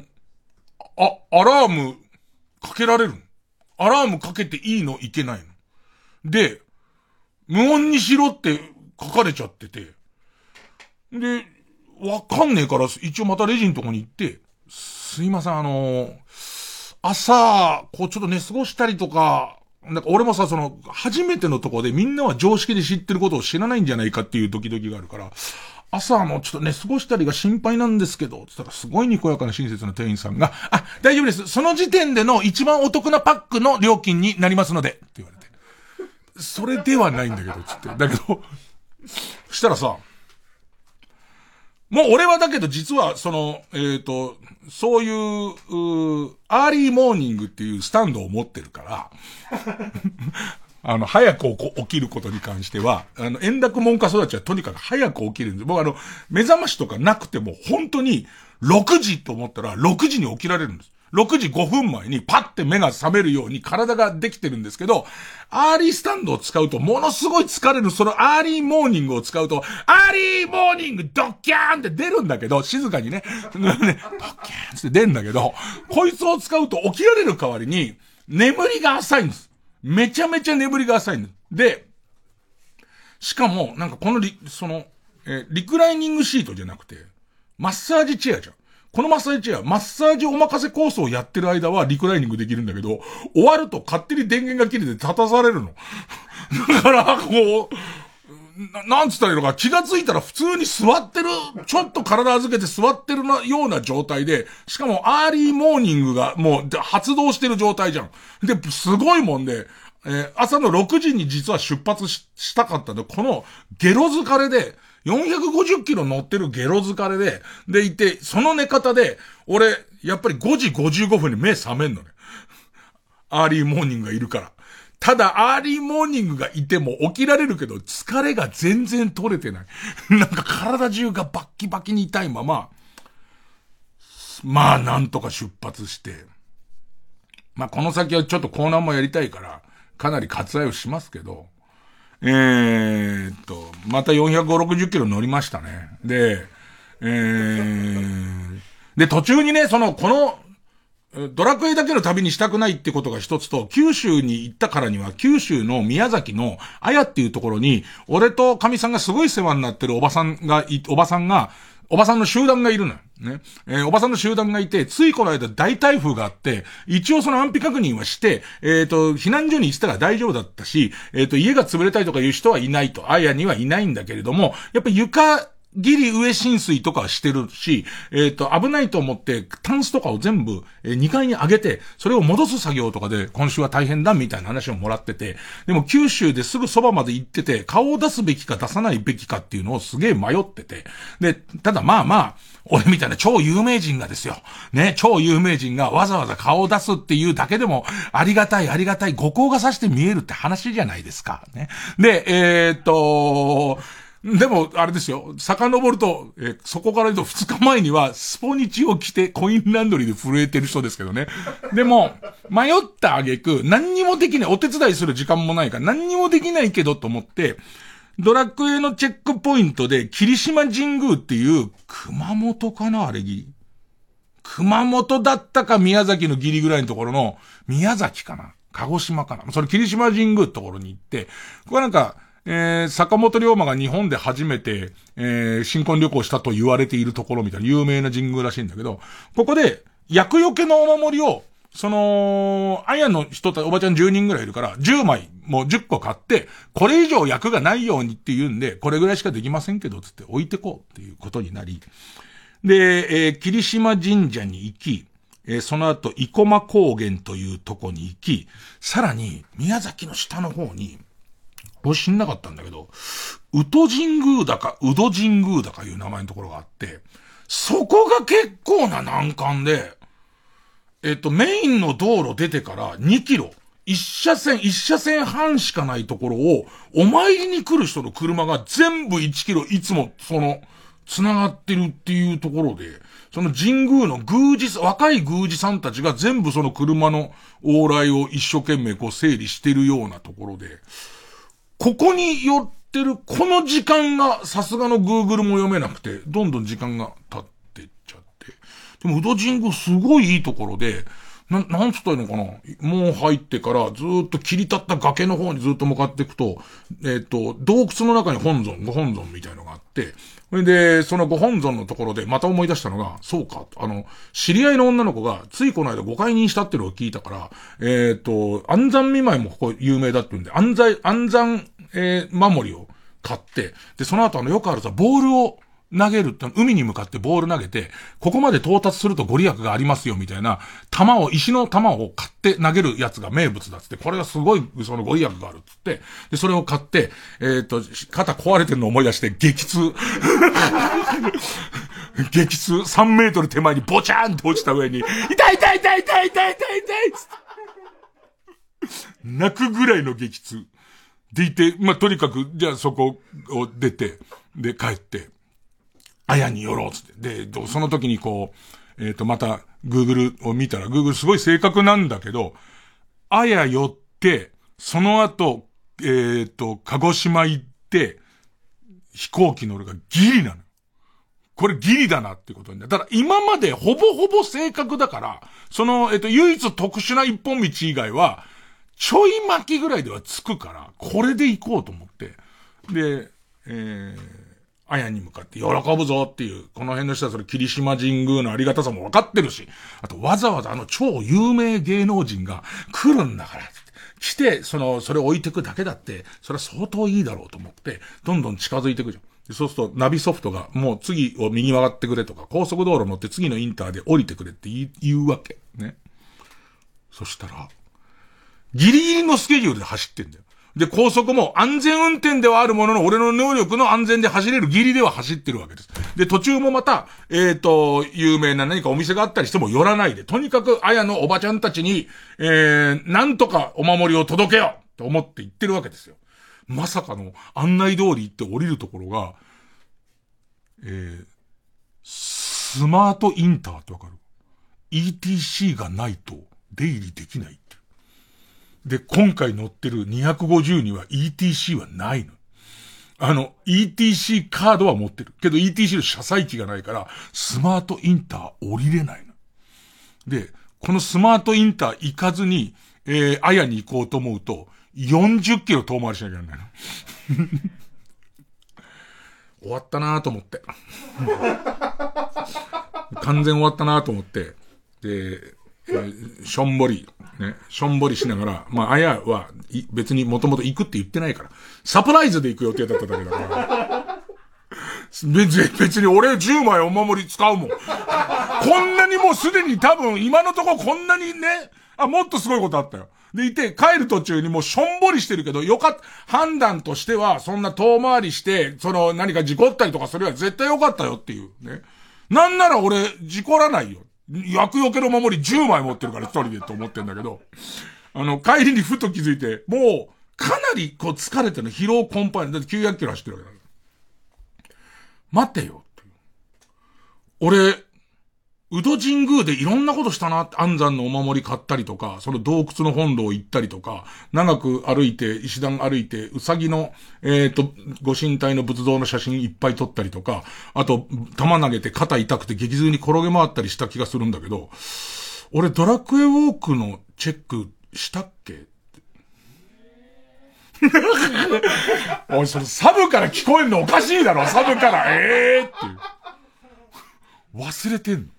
あ、アラーム、かけられるの？アラームかけていいの？いけないの？で、無音にしろって書かれちゃってて、で、わかんねえから、一応またレジのとこに行って、すいません、あの朝、こうちょっと寝過ごしたりとか、なんか俺もさ、その、初めてのとこでみんなは常識で知ってることを知らないんじゃないかっていうドキドキがあるから、朝のちょっと寝過ごしたりが心配なんですけど、つったらすごいにこやかな親切な店員さんが、あ、大丈夫です。その時点での一番お得なパックの料金になりますので、って言われて。それではないんだけど、つって。だけど、したらさ、もう俺はだけど実は、その、えっ、ー、と、そういう、うアーリーモーニングっていうスタンドを持ってるから、あの、早く起きることに関しては、あの、円楽門下育ちはとにかく早く起きるんです。僕あの、目覚ましとかなくても本当に6時と思ったら6時に起きられるんです。6時5分前にパッて目が覚めるように体ができてるんですけど、アーリースタンドを使うとものすごい疲れる、そのアーリーモーニングを使うと、アーリーモーニングドッキャーンって出るんだけど、静かにね、ドッキャーンって出るんだけど、こいつを使うと起きられる代わりに、眠りが浅いんです。めちゃめちゃ眠りが浅いんです。で、しかも、なんかこのリ、その、えリクライニングシートじゃなくて、マッサージチェアじゃん。このマッサージチェア、マッサージお任せコースをやってる間はリクライニングできるんだけど、終わると勝手に電源が切れて立たされるの。だから、こう、ななんつったらいいのか、気がついたら普通に座ってる、ちょっと体預けて座ってる、ような状態で、しかもアーリーモーニングがもう発動してる状態じゃん。で、すごいもんで、えー、朝の6時に実は出発したかったんで、このゲロ疲れで、450キロ乗ってるゲロ疲れで、でいて、その寝方で、俺、やっぱり5時55分に目覚めんのね。アーリーモーニングがいるから。ただ、アーリーモーニングがいても起きられるけど、疲れが全然取れてない。なんか体中がバッキバキに痛いまま、まあ、なんとか出発して、まあ、この先はちょっとコーナーもやりたいから、かなり割愛をしますけど、えー、っと、また450、60キロ乗りましたね。で、えー、で、途中にね、その、この、ドラクエだけの旅にしたくないってことが一つと、九州に行ったからには、九州の宮崎のあやっていうところに、俺と神さんがすごい世話になってるおばさんが、おばさんが、おばさんの集団がいるのよ。ね。えーおばさんの集団がいて、ついこの間大台風があって、一応その安否確認はして、えっ、と、避難所に行ったら大丈夫だったし、えっ、と、家が潰れたりとかいう人はいないと、あやにはいないんだけれども、やっぱ床、ギリ上浸水とかしてるし、えっ、と、危ないと思って、タンスとかを全部、え2階に上げて、それを戻す作業とかで、今週は大変だ、みたいな話をもらってて、でも九州ですぐそばまで行ってて、顔を出すべきか出さないべきかっていうのをすげえ迷ってて、で、ただまあまあ、俺みたいな超有名人がですよ。ね、超有名人がわざわざ顔を出すっていうだけでも、ありがたいありがたい、五行がさして見えるって話じゃないですか。ね。で、えーっと、でも、あれですよ。遡ると、えーそこから言うと2日前には、スポニチを着てコインランドリーで震えてる人ですけどね。でも、迷った挙句、何にもできない、お手伝いする時間もないから、何にもできないけどと思って、ドラクエのチェックポイントで、霧島神宮っていう、熊本かなあれギリ。熊本だったか宮崎のギリぐらいのところの、宮崎かな鹿児島かなそれ霧島神宮ってところに行って、ここなんか、えー、坂本龍馬が日本で初めて、えー、新婚旅行したと言われているところみたいな有名な神宮らしいんだけど、ここで、厄除けのお守りを、その、あやの人たち、おばちゃん10人ぐらいいるから、10枚、もう10個買って、これ以上役がないようにって言うんで、これぐらいしかできませんけど、つって置いてこうっていうことになり、で、えー霧島神社に行き、えーその後、生駒高原というとこに行き、さらに、宮崎の下の方に、俺知んなかったんだけど、宇都神宮だか、宇戸神宮だかいう名前のところがあって、そこが結構な難関で、えっと、メインの道路出てから2キロ、一車線、一車線半しかないところを、お参りに来る人の車が全部1キロ、いつも、その、繋がってるっていうところで、その神宮の宮司、若い宮司さんたちが全部その車の往来を一生懸命こう整理してるようなところで、ここに寄ってる、この時間がさすがの Google も読めなくて、どんどん時間が経ってっちゃって。でも、ウドジングすごいいいところで、な、なんつったらいいのかな？もう入ってからずっと切り立った崖の方にずっと向かっていくと、えっ、と、洞窟の中に本尊、ご本尊みたいのがあって、それで、そのご本尊のところでまた思い出したのが、そうか、あの、知り合いの女の子が、ついこの間ご解任したっていうのを聞いたから、えっ、と、安山見舞いもここ有名だって言うんで、安山、安山、えー守りを買って、で、その後あの、よくあるさ、ボールを投げるって、海に向かってボール投げて、ここまで到達するとご利益がありますよ、みたいな、玉を、石の玉を買って投げるやつが名物だっつって、これがすごい、そのご利益があるっつって、で、それを買って、えっ、と、肩壊れてるのを思い出して、激痛。激痛、3メートル手前にボチャーンって落ちた上に、痛い痛い痛い痛い痛い痛い痛いつって泣くぐらいの激痛。でいて、まあ、とにかく、じゃあそこを出て、で、帰って、あやに寄ろうつって。で、その時にこう、えっ、と、また、Google を見たら、Google すごい正確なんだけど、あや寄って、その後、えっ、と、鹿児島行って、飛行機乗るがギリなの。これギリだなってことになる。ただ今までほぼほぼ正確だから、その、えっ、と、唯一特殊な一本道以外は、ちょい巻きぐらいではつくから、これで行こうと思って。で、えー、あやに向かって喜ぶぞっていう、この辺の人はそれ霧島神宮のありがたさも分かってるし、あとわざわざあの超有名芸能人が来るんだから、来て、その、それ置いてくだけだって、それは相当いいだろうと思って、どんどん近づいてくじゃん。そうすると、ナビソフトが、もう次を右曲がってくれとか、高速道路乗って次のインターで降りてくれって言うわけ。ね。そしたら、ギリギリのスケジュールで走ってんだよ。で、高速も安全運転ではあるものの、俺の能力の安全で走れるギリでは走ってるわけです。で、途中もまた、えっ、と、有名な何かお店があったりしても寄らないで、とにかく、あやのおばちゃんたちに、えー、なんとかお守りを届けようと思って言ってるわけですよ。まさかの案内通り行って降りるところが、えー、スマートインターってわかる ?ETC がないと出入りできない。で、今回乗ってる250には ETC はないの。あの、ETC カードは持ってる。けど ETC の車載機がないから、スマートインター降りれないの。で、このスマートインター行かずに、えー、あやに行こうと思うと、40キロ遠回りしなきゃいけないの。終わったなと思って。完全終わったなと思って。で、しょんぼり、ね、しょんぼりしながら、まあ、あやは、別にもともと行くって言ってないから、サプライズで行く予定だっただけだから。別、別に俺10枚お守り使うもん。こんなにもうすでに多分今のところこんなにね、あ、もっとすごいことあったよ。でいて、帰る途中にもうしょんぼりしてるけど、よかった、判断としては、そんな遠回りして、その何か事故ったりとかすれば絶対よかったよっていうね。なんなら俺、事故らないよ。薬除けの守り10枚持ってるから一人でと思ってんだけど、あの、帰りにふと気づいて、もう、かなりこう疲れてる疲労困憊。だって900キロ走ってるわけだから。待ってよ。俺、宇戸神宮でいろんなことしたなって、安山のお守り買ったりとか、その洞窟の本堂行ったりとか、長く歩いて、石段歩いて、うさぎの、えっ、ー、と、ご神体の仏像の写真いっぱい撮ったりとか、あと、玉投げて肩痛くて激痛に転げ回ったりした気がするんだけど、俺ドラクエウォークのチェックしたっけ？おい、そのサブから聞こえんのおかしいだろ、サブから、ええー、って。忘れてんの。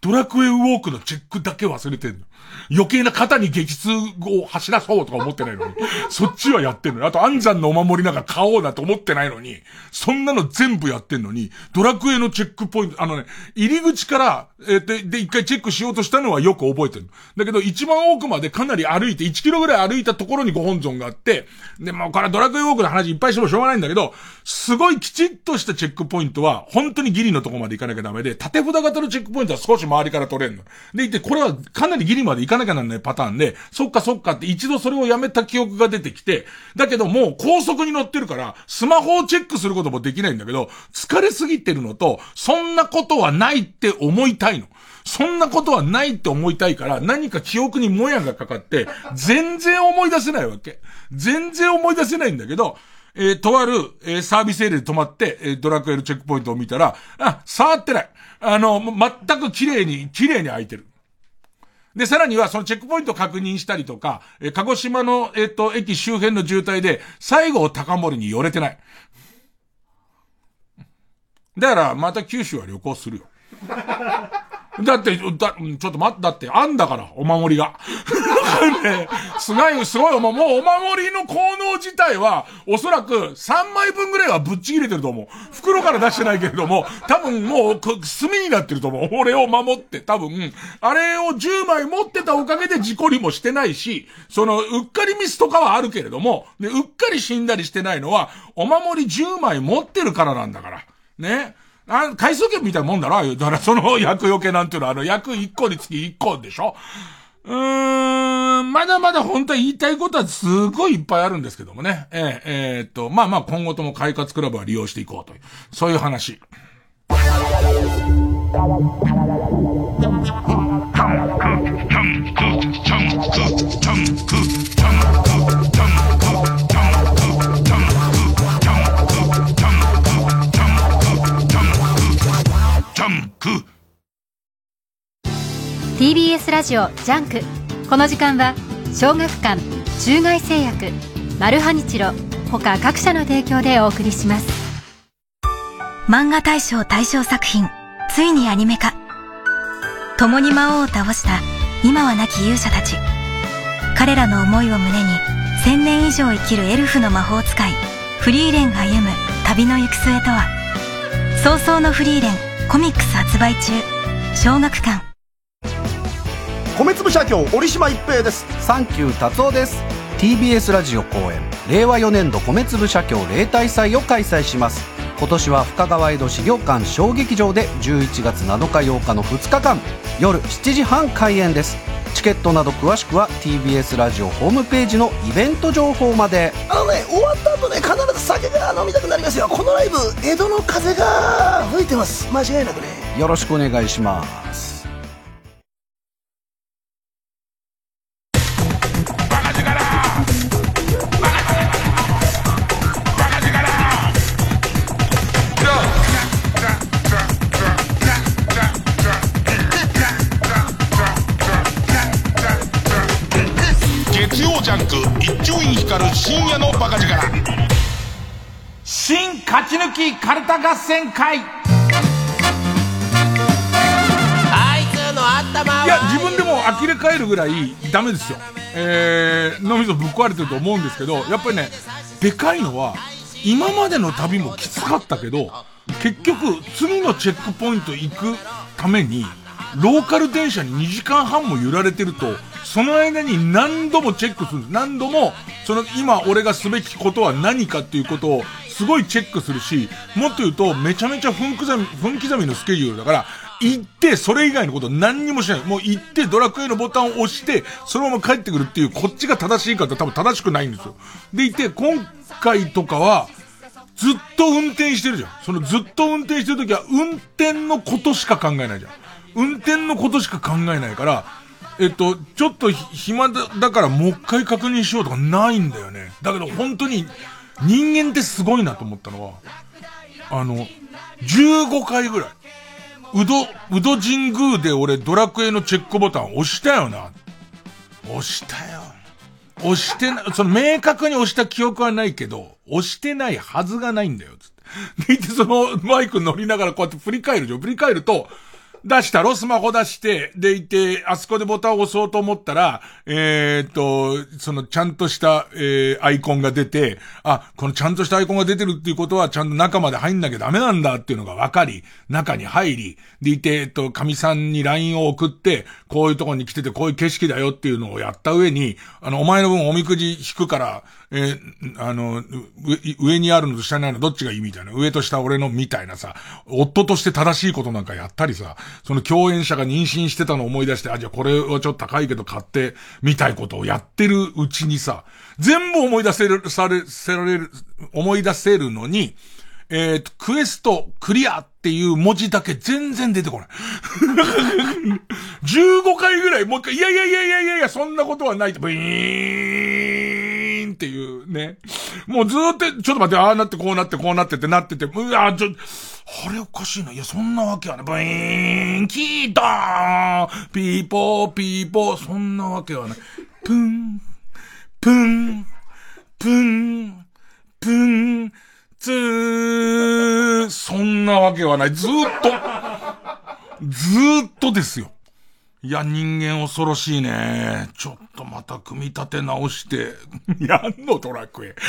ドラクエウォークのチェックだけ忘れてんの。余計な肩に激痛を走らそうとか思ってないのに、そっちはやってんのあと安山のお守りなんか買おうなと思ってないのに、そんなの全部やってんのに、ドラクエのチェックポイント、あのね、入り口から、えー、で、で、一回チェックしようとしたのはよく覚えてる。だけど一番奥までかなり歩いて、1キロぐらい歩いたところにご本尊があって、で、もうこれドラクエウォークの話いっぱいしてもしょうがないんだけど、すごいきちっとしたチェックポイントは、本当にギリのとこまで行かなきゃダメで、縦札型のチェックポイントは少し周りから取れるの。で、いて、これはかなりギリまで行かなきゃなんないパターンで、そっかそっかって一度それをやめた記憶が出てきて、だけどもう高速に乗ってるから、スマホをチェックすることもできないんだけど、疲れすぎてるのと、そんなことはないって思いたいの。そんなことはないって思いたいから、何か記憶にもやがかかって、全然思い出せないわけ。全然思い出せないんだけど、えー、とある、えー、サービスエリアで止まって、えー、ドラクエのチェックポイントを見たら、あ、触ってない。あの、全く綺麗に、綺麗に開いてる。で、さらにはそのチェックポイント確認したりとか、え鹿児島の、えっ、と、駅周辺の渋滞で、最後高森に寄れてない。だから、また九州は旅行するよ。だって、だ、ちょっと待って、だって、あんだから、お守りが。ね、すごい、すごい、もう、もうお守りの効能自体は、おそらく3枚分ぐらいはぶっちぎれてると思う。袋から出してないけれども、多分もう、炭になってると思う。俺を守って、多分、あれを10枚持ってたおかげで事故りもしてないし、その、うっかりミスとかはあるけれども、で、うっかり死んだりしてないのは、お守り10枚持ってるからなんだから。ね。あ、回数券みたいなもんだろだからその役よけなんていうのは、あの、役1個につき1個でしょうーん、まだまだ本当は言いたいことはすごいいっぱいあるんですけどもね。えー、えー、っと、まあまあ今後とも快活クラブは利用していこうという、そういう話。TBS ラジオジャンク。この時間は小学館中外製薬マルハニチロ他各社の提供でお送りします。漫画大賞大賞作品ついにアニメ化。共に魔王を倒した今は亡き勇者たち。彼らの思いを胸に千年以上生きるエルフの魔法使いフリーレンが歩む旅の行く末とは。早々のフリーレンコミックス発売中。小学館米粒社協折島一平です。サンキュー達夫です。TBS ラジオ公演。令和4年度米粒社協例大祭を開催します。今年は深川江戸資料館小劇場で11月7日8日の2日間。夜7時半開演です。チケットなど詳しくは TBS ラジオホームページのイベント情報まで。あのね終わった後ね必ず酒が飲みたくなりますよ。このライブ江戸の風が吹いてます。間違いなくね。よろしくお願いします勝ち抜きカルタ合戦会。あいつの頭はいや自分でも呆れ返るぐらいダメですよ。えー、脳みそぶっ壊れてると思うんですけどやっぱりねでかいのは今までの旅もきつかったけど結局次のチェックポイント行くためにローカル電車に2時間半も揺られてるとその間に何度もチェックするんです。何度も、その今俺がすべきことは何かっていうことをすごいチェックするし、もっと言うとめちゃめちゃ分刻み、分刻みのスケジュールだから、行って、それ以外のこと何にもしない。もう行って、ドラクエのボタンを押して、そのまま帰ってくるっていう、こっちが正しいかって多分正しくないんですよ。でいて、今回とかは、ずっと運転してるじゃん。そのずっと運転してるときは、運転のことしか考えないじゃん。運転のことしか考えないから、えっと、ちょっと暇だだからもう一回確認しようとかないんだよね。だけど本当に人間ってすごいなと思ったのは、あの、15回ぐらい、うど、うど神宮で俺ドラクエのチェックボタン押したよな。押したよ。押してな、その明確に押した記憶はないけど、押してないはずがないんだよ、つって。で、そのマイク乗りながらこうやって振り返るじゃん。振り返ると、出したろ？スマホ出して、でいて、あそこでボタンを押そうと思ったら、えー、っと、そのちゃんとした、えー、アイコンが出て、あ、このちゃんとしたアイコンが出てるっていうことは、ちゃんと中まで入んなきゃダメなんだっていうのが分かり、中に入り、でいて、えっと、神さんに LINE を送って、こういうとこに来てて、こういう景色だよっていうのをやった上に、あの、お前の分おみくじ引くから、えー、あの、上にあるのと下にあるのどっちがいいみたいな。上と下俺のみたいなさ、夫として正しいことなんかやったりさ、その共演者が妊娠してたのを思い出して、あ、じゃあこれはちょっと高いけど買って、みたいことをやってるうちにさ、全部思い出せる、され、せられる、思い出せるのに、えっ、ー、と、クエストクリアっていう文字だけ全然出てこない。15回ぐらいもう一回、いやいやいやいやいやいや、そんなことはない。って、ブイーン。っていうね。もうずーっと、ちょっと待って、ああなってこうなってこうなってってなってて、うわちょ、あれおかしいな。いや、そんなわけはね。ブイーン、キーダーン、ピーポー、ピーポー、そんなわけはない。プン、プン、プン、プン、つー、そんなわけはない。ずーっと、ずーっとですよ。いや、人間恐ろしいね。ちょっとまた組み立て直して、やんのドラクエ。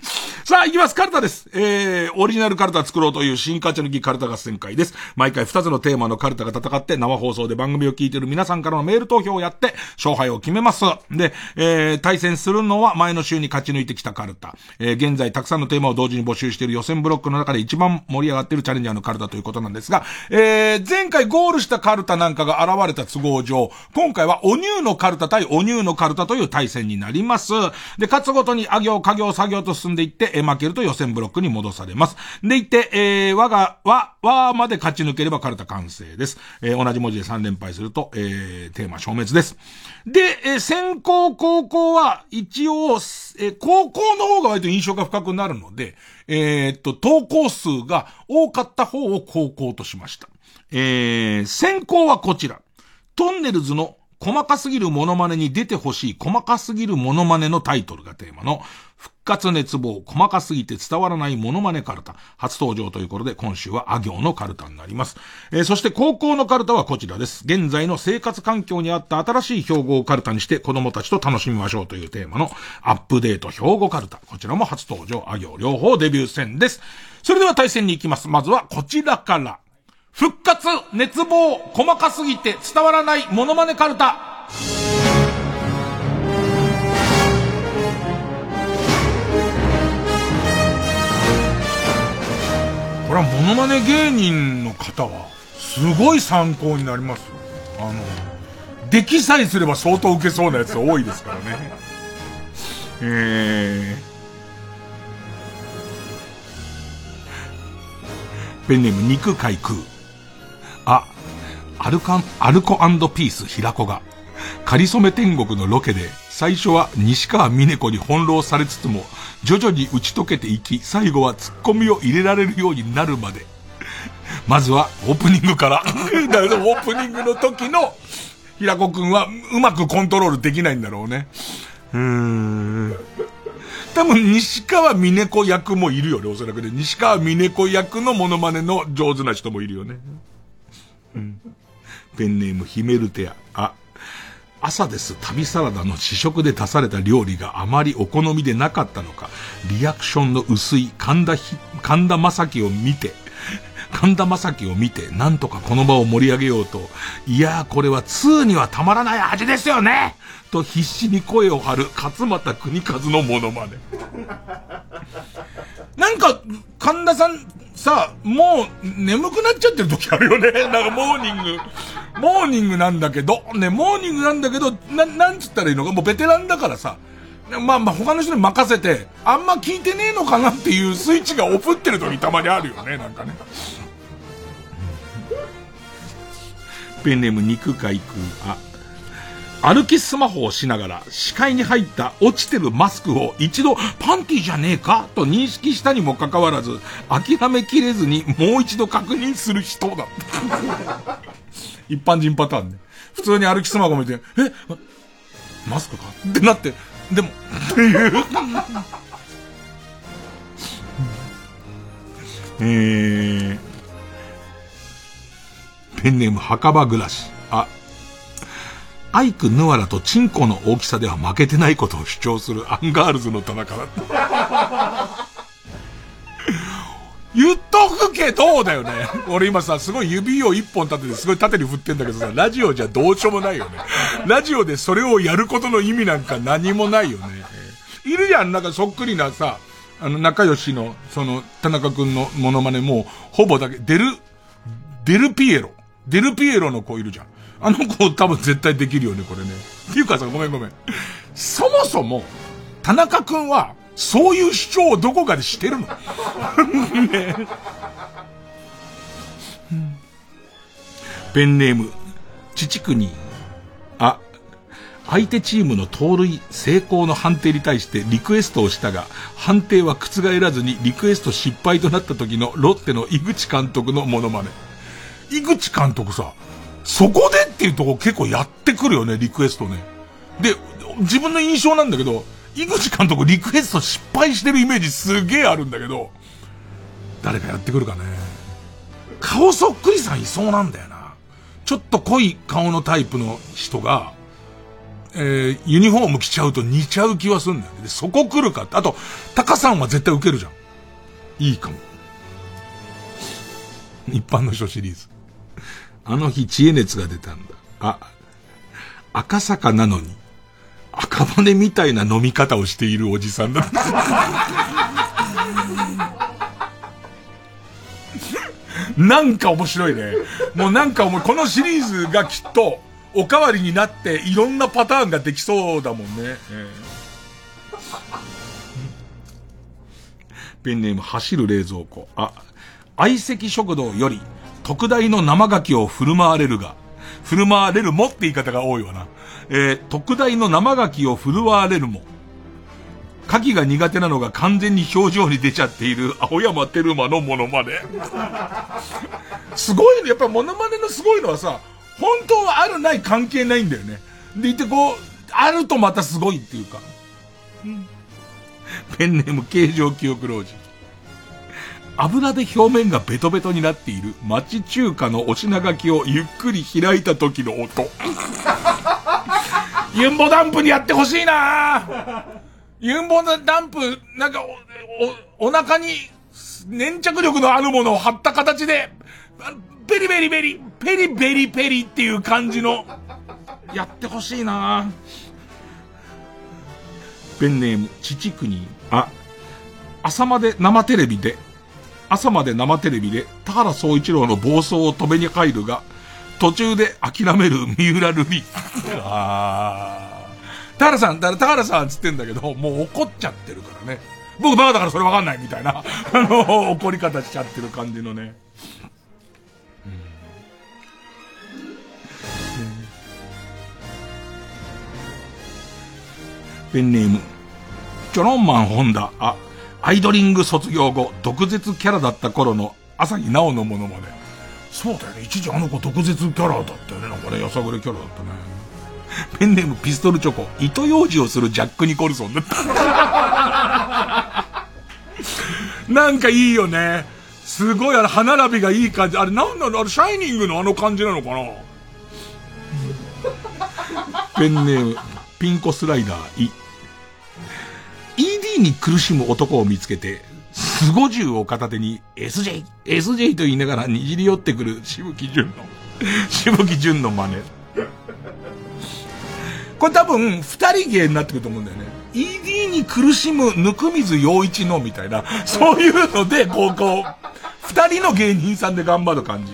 さあ、行きます。カルタです。えー、オリジナルカルタ作ろうという新勝ち抜きカルタ合戦会です。毎回2つのテーマのカルタが戦って生放送で番組を聞いている皆さんからのメール投票をやって勝敗を決めます。で、えー、対戦するのは前の週に勝ち抜いてきたカルタ。えー、現在たくさんのテーマを同時に募集している予選ブロックの中で一番盛り上がっているチャレンジャーのカルタということなんですが、えー、前回ゴールしたカルタなんかが現れた都合上、今回はお乳のカルタ対お乳のカルタという対戦になります。で、勝つごとにあ行、家業、作業と進んでいって、え負けると予選ブロックに戻されます。でいて、えー、我が、和、和まで勝ち抜ければカルタ完成です。えー、同じ文字で3連敗すると、えー、テーマ消滅です。で、えー、先行高校は一応、えー、高校の方が割と印象が深くなるので、えー、っと、投稿数が多かった方を高校としました。えー、先行はこちら。トンネルズの細かすぎるモノマネに出てほしい細かすぎるモノマネのタイトルがテーマの復活熱望細かすぎて伝わらないモノマネカルタ初登場ということで今週はあ行のカルタになります。えー、そして高校のカルタはこちらです。現在の生活環境にあった新しい標語をカルタにして子供たちと楽しみましょうというテーマのアップデート標語カルタ。こちらも初登場あ行両方デビュー戦です。それでは対戦に行きます。まずはこちらから。復活、熱望、細かすぎて伝わらないモノマネカルタ。これはモノマネ芸人の方は、すごい参考になりますよ。あの、出来さえすれば相当受けそうなやつ多いですからね。えー、ペンネーム肉海空。あ、アルカン、アルコピース平子が、かりそめ天国のロケで、最初は西川峰子に翻弄されつつも、徐々に打ち解けていき、最後は突っ込みを入れられるようになるまで。まずはオープニングから。だからオープニングの時の、平子くんはうまくコントロールできないんだろうね。うーん。多分、西川峰子役もいるよね、おそらくね。西川峰子役のモノマネの上手な人もいるよね。うん。ペンネームヒメルテア。あ、朝です。旅サラダの試食で出された料理があまりお好みでなかったのか、リアクションの薄い神田ひ、神田正輝を見て、神田正輝を見て、なんとかこの場を盛り上げようと、いやーこれは2にはたまらない味ですよね。と必死に声を張る勝俣州和のモノマネ。なんか、神田さん、さ、もう眠くなっちゃってる時あるよね。なんかモーニング、モーニングなんだけど、ね、モーニングなんだけど、な、なんつったらいいのか、もうベテランだからさ、まあまあ他の人に任せて、あんま聞いてねえのかなっていうスイッチがオフってる時たまにあるよね、なんかね。ペンネーム肉海くあ、歩きスマホをしながら視界に入った落ちてるマスクを一度パンティじゃねえかと認識したにもかかわらず諦めきれずにもう一度確認する人だ。一般人パターンね。普通に歩きスマホ見て、えマスクかってなって、でも、っていう。えー、ペンネーム墓場暮らし。アイクぬわらとチンコの大きさでは負けてないことを主張するアンガールズの田中だった。言っとくけど、だよね。俺今さ、すごい指を一本立ててすごい縦に振ってんだけどさ、ラジオじゃどうしようもないよね。ラジオでそれをやることの意味なんか何もないよね。いるじゃん、なんかそっくりなさ、あの、仲良しの、その、田中くんのモノマネも、ほぼだけ、デル、デルピエロ。デルピエロの子いるじゃん。あの子多分絶対できるよね、これね。っていうかさ、ごめんごめん。そもそも、田中くんは、そういう主張をどこかでしてるの？ね、ペンネーム、父国。あ、相手チームの盗塁成功の判定に対してリクエストをしたが、判定は覆らずにリクエスト失敗となった時のロッテの井口監督のモノマネ。井口監督さ、そこでっていうとこ結構やってくるよね、リクエストね。で、自分の印象なんだけど、井口監督リクエスト失敗してるイメージすげえあるんだけど、誰かやってくるかね。顔そっくりさんいそうなんだよな。ちょっと濃い顔のタイプの人が、えー、ユニフォーム着ちゃうと似ちゃう気はすんだよね。そこ来るかって。あと、タカさんは絶対受けるじゃん。いいかも。一般の人シリーズ。あの日知恵熱が出たんだ。あ、赤坂なのに、赤羽みたいな飲み方をしているおじさんだ。なんか面白いね。もうなんかもうこのシリーズがきっとおかわりになっていろんなパターンができそうだもんね。えー、ペンネーム走る冷蔵庫。あ、相席食堂より特大の生牡蠣を振る舞われるが、振る舞われるもって言い方が多いわな。えー、特大の生牡蠣を振る舞われるも。牡蠣が苦手なのが完全に表情に出ちゃっている青山テルマのモノマネ。すごいね。やっぱモノマネのすごいのはさ、本当はあるない関係ないんだよね。でいてこう、あるとまたすごいっていうか。うん、ペンネーム形状記憶老人。油で表面がベトベトになっている町中華のお品書きをゆっくり開いた時の音。ユンボダンプにやってほしいなユンボダンプ、なんかお、お、お腹に粘着力のあるものを貼った形で、ペリペリペリ、ペリペリペリっていう感じの、やってほしいなペンネーム、父国。あ、朝まで生テレビで朝まで生テレビで田原総一郎の暴走を止めに入るが、途中で諦める三浦瑠璃。あ田原さん、田原さんつってんだけど、もう怒っちゃってるからね。僕バカだからそれわかんないみたいな、あの、怒り方しちゃってる感じのね。ペンネーム、チョロンマンホンダ、あ、アイドリング卒業後、毒舌キャラだった頃の朝日奈央のものまね。そうだよね。一時あの子毒舌キャラだったよね。なんかね、やさぐれキャラだったね。ペンネームピストルチョコ。糸用事をするジャック・ニコルソンだった。なんかいいよね。すごいあれ、歯並びがいい感じ。あれなんなの？あれ、シャイニングのあの感じなのかな？ペンネーム、ピンコスライダー、い。ED に苦しむ男を見つけて、スゴ銃を片手に SJ、SJ と言いながらにじり寄ってくるしぶきじゅんの、しぶきじゅんの真似。これ多分、二人芸になってくると思うんだよね。ED に苦しむぬくみず陽一のみたいな、そういうので、こう、こう、二人の芸人さんで頑張る感じ。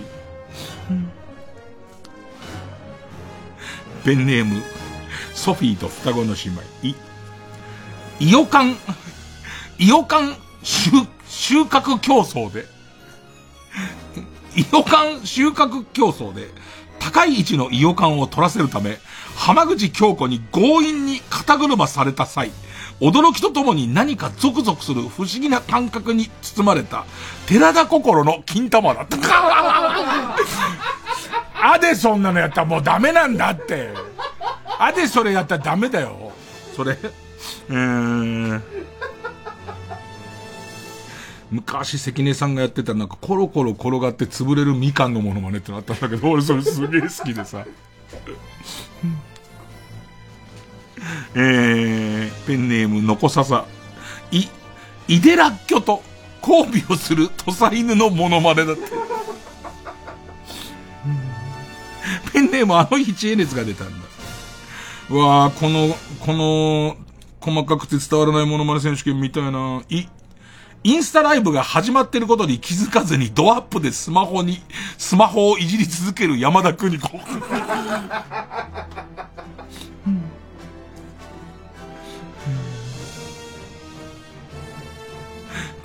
ペンネーム、ソフィーと双子の姉妹。イオカン、イオカン収、収穫競争で、イオカン収穫競争で、高い位置のイオカンを取らせるため、浜口京子に強引に肩車された際、驚きとともに何かゾクゾクする不思議な感覚に包まれた、寺田心の金玉だった。あでそんなのやったらもうダメなんだって。あでそれやったらダメだよ。それ。うん。昔関根さんがやってたなんかコロコロ転がって潰れるみかんのものまねってのあったんだけど、俺それすげえ好きでさ。えー、ペンネームのこささ。い、イデラッキョと交尾をする土佐犬のモノマネだって。ペンネームあの日知恵熱が出たんだ。うわー、この、この、細かくて伝わらないモノマネ選手権みたいな。い、インスタライブが始まってることに気づかずにドアップでスマホに、スマホをいじり続ける山田邦子。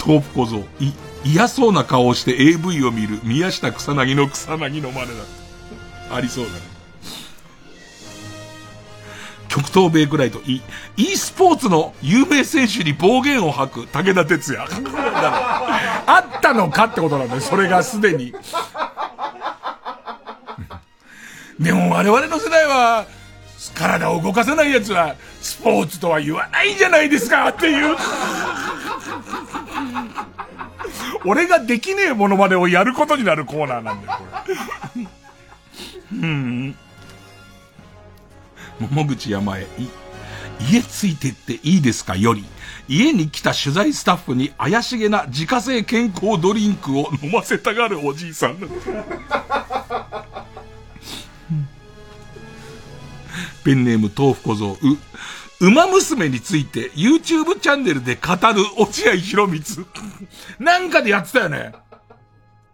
豆腐小僧、い、嫌そうな顔をして AV を見る宮下草薙の草薙の真似だ。ありそうだね。極東ベイクライト、e、e スポーツの有名選手に暴言を吐く武田鉄矢。あったのかってことなんだよ、それがすでに。でも我々の世代は、体を動かせない奴は、スポーツとは言わないじゃないですかっていう。俺ができねえものまでをやることになるコーナーなんだよ、これ。うん。桃口山へ、家ついてっていいですかより、家に来た取材スタッフに怪しげな自家製健康ドリンクを飲ませたがるおじいさん ペンネーム豆腐小僧、う、馬娘について YouTube チャンネルで語る落合博光。なんかでやってたよね。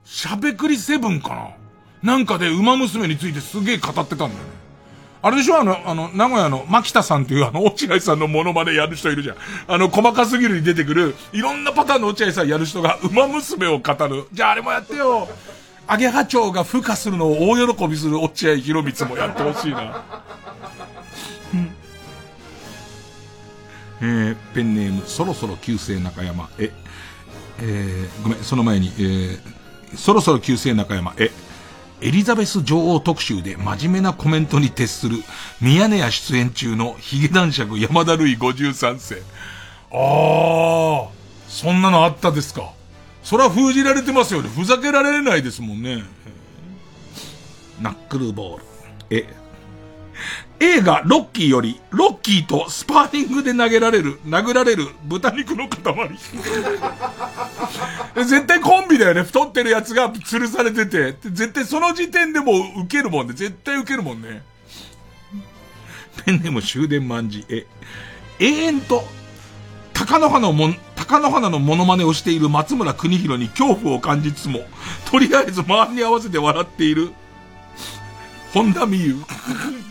しゃべくりセブンかななんかで馬娘についてすげえ語ってたんだよね。あれでしょ？あの、あの、名古屋の牧田さんっていうあの、落合さんのモノマネやる人いるじゃん。あの、細かすぎるに出てくる、いろんなパターンの落合さんやる人が、馬娘を語る。じゃああれもやってよ。アゲハチョウが孵化するのを大喜びする落合博光もやってほしいな。えー、ペンネーム、そろそろ旧姓中山、え、えー、ごめん、その前に、えー、そろそろ旧姓中山、え、エリザベス女王特集で真面目なコメントに徹する、ミヤネ屋出演中のヒゲ男爵山田るい53世。ああ、そんなのあったですか。それは封じられてますよね。ふざけられないですもんね。ナックルボール。え、映画ロッキーより、ロッキーとスパーリングで投げられる、殴られる豚肉の塊。絶対コンビだよね。太ってるやつが吊るされてて。絶対その時点でも受けるもんね。絶対受けるもんね。ペンネーム終電万事。え、永遠と、高野花のもん、高野花のモノマネをしている松村邦弘に恐怖を感じつつも、とりあえず周りに合わせて笑っている、本田美優。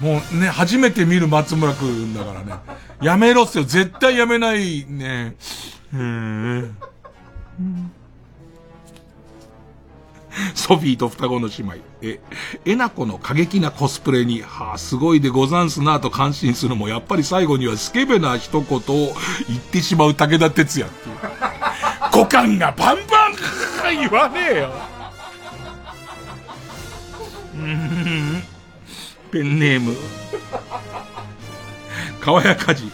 もうね、初めて見る松村くんだからね。やめろっすよ。絶対やめないね。へー。ソフィーと双子の姉妹。え、えなこの過激なコスプレに、はあ、すごいでござんすなと感心するも、やっぱり最後にはスケベな一言を言ってしまう武田鉄矢っていう。股間がパンパン言わねえよ。うんペンネーム。川谷かじ。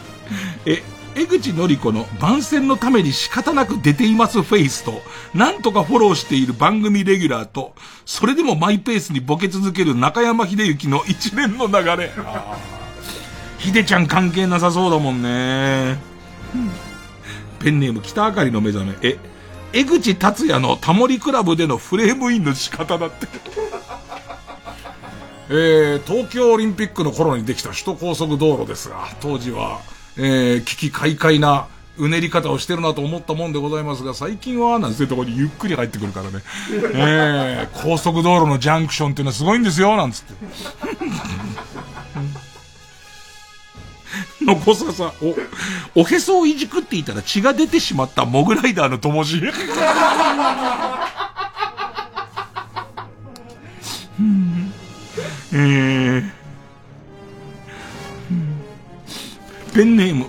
え、江口のり子の番宣のために仕方なく出ていますフェイスと、なんとかフォローしている番組レギュラーと、それでもマイペースにボケ続ける中山秀幸の一連の流れ。ひでちゃん関係なさそうだもんね。ペンネーム北あかりの目覚め。え、江口達也のタモリクラブでのフレームインの仕方だって。えー、東京オリンピックの頃にできた首都高速道路ですが、当時は、えー、危機快快なうねり方をしてるなと思ったもんでございますが、最近は、なんていうところにゆっくり入ってくるからね。えー、高速道路のジャンクションっていうのはすごいんですよ、なんつって。のこささ、お、おへそをいじくっていたら血が出てしまったモグライダーのともし。え、ペンネーム、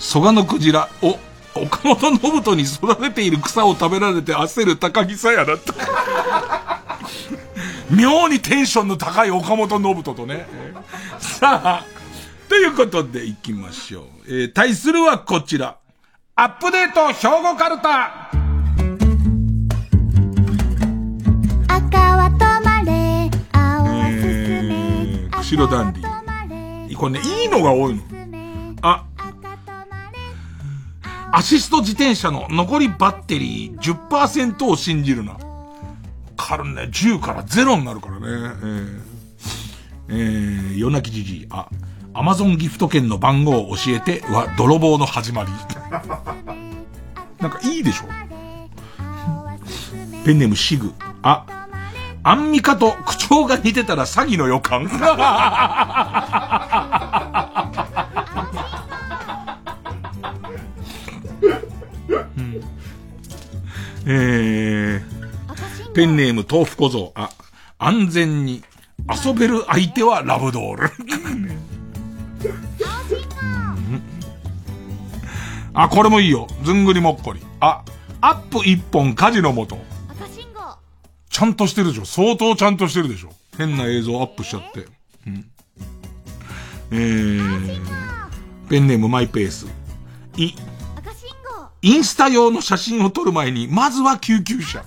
蘇我のクジラ、お、岡本信人に育てている草を食べられて焦る高木さやだった。妙にテンションの高い岡本信人とね。さあ、ということで行きましょう。えー、対するはこちら。アップデート兵庫カルタめ、えー、釧路ダンディ。これね、いいのが多いの。あ、アシスト自転車の残りバッテリー10%を信じるな。からね、10から0になるからね。えー、えー、夜泣きじじい。あ、アマゾンギフト券の番号を教えては泥棒の始まり。なんかいいでしょ？ペンネームシグ。あ、アンミカと口調が似てたら詐欺の予感？えー、ペンネーム豆腐小僧。あ、安全に遊べる相手はラブドール。あ、これもいいよ。ずんぐりもっこり。あ、アップ一本火事のもと。ちゃんとしてるでしょ。相当ちゃんとしてるでしょ。変な映像アップしちゃって。うん。えー、ペンネームマイペース。い、インスタ用の写真を撮る前に、まずは救急車。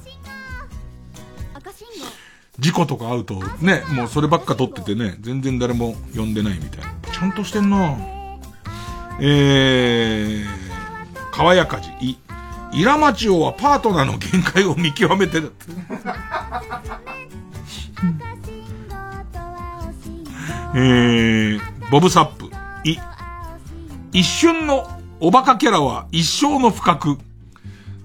事故とか会うと、ね、もうそればっか撮っててね、全然誰も呼んでないみたいな。ちゃんとしてんなえー、川やかじ、い、イラマチオはパートナーの限界を見極めてる。えー、ボブサップ、い、一瞬のおバカキャラは一生の不覚。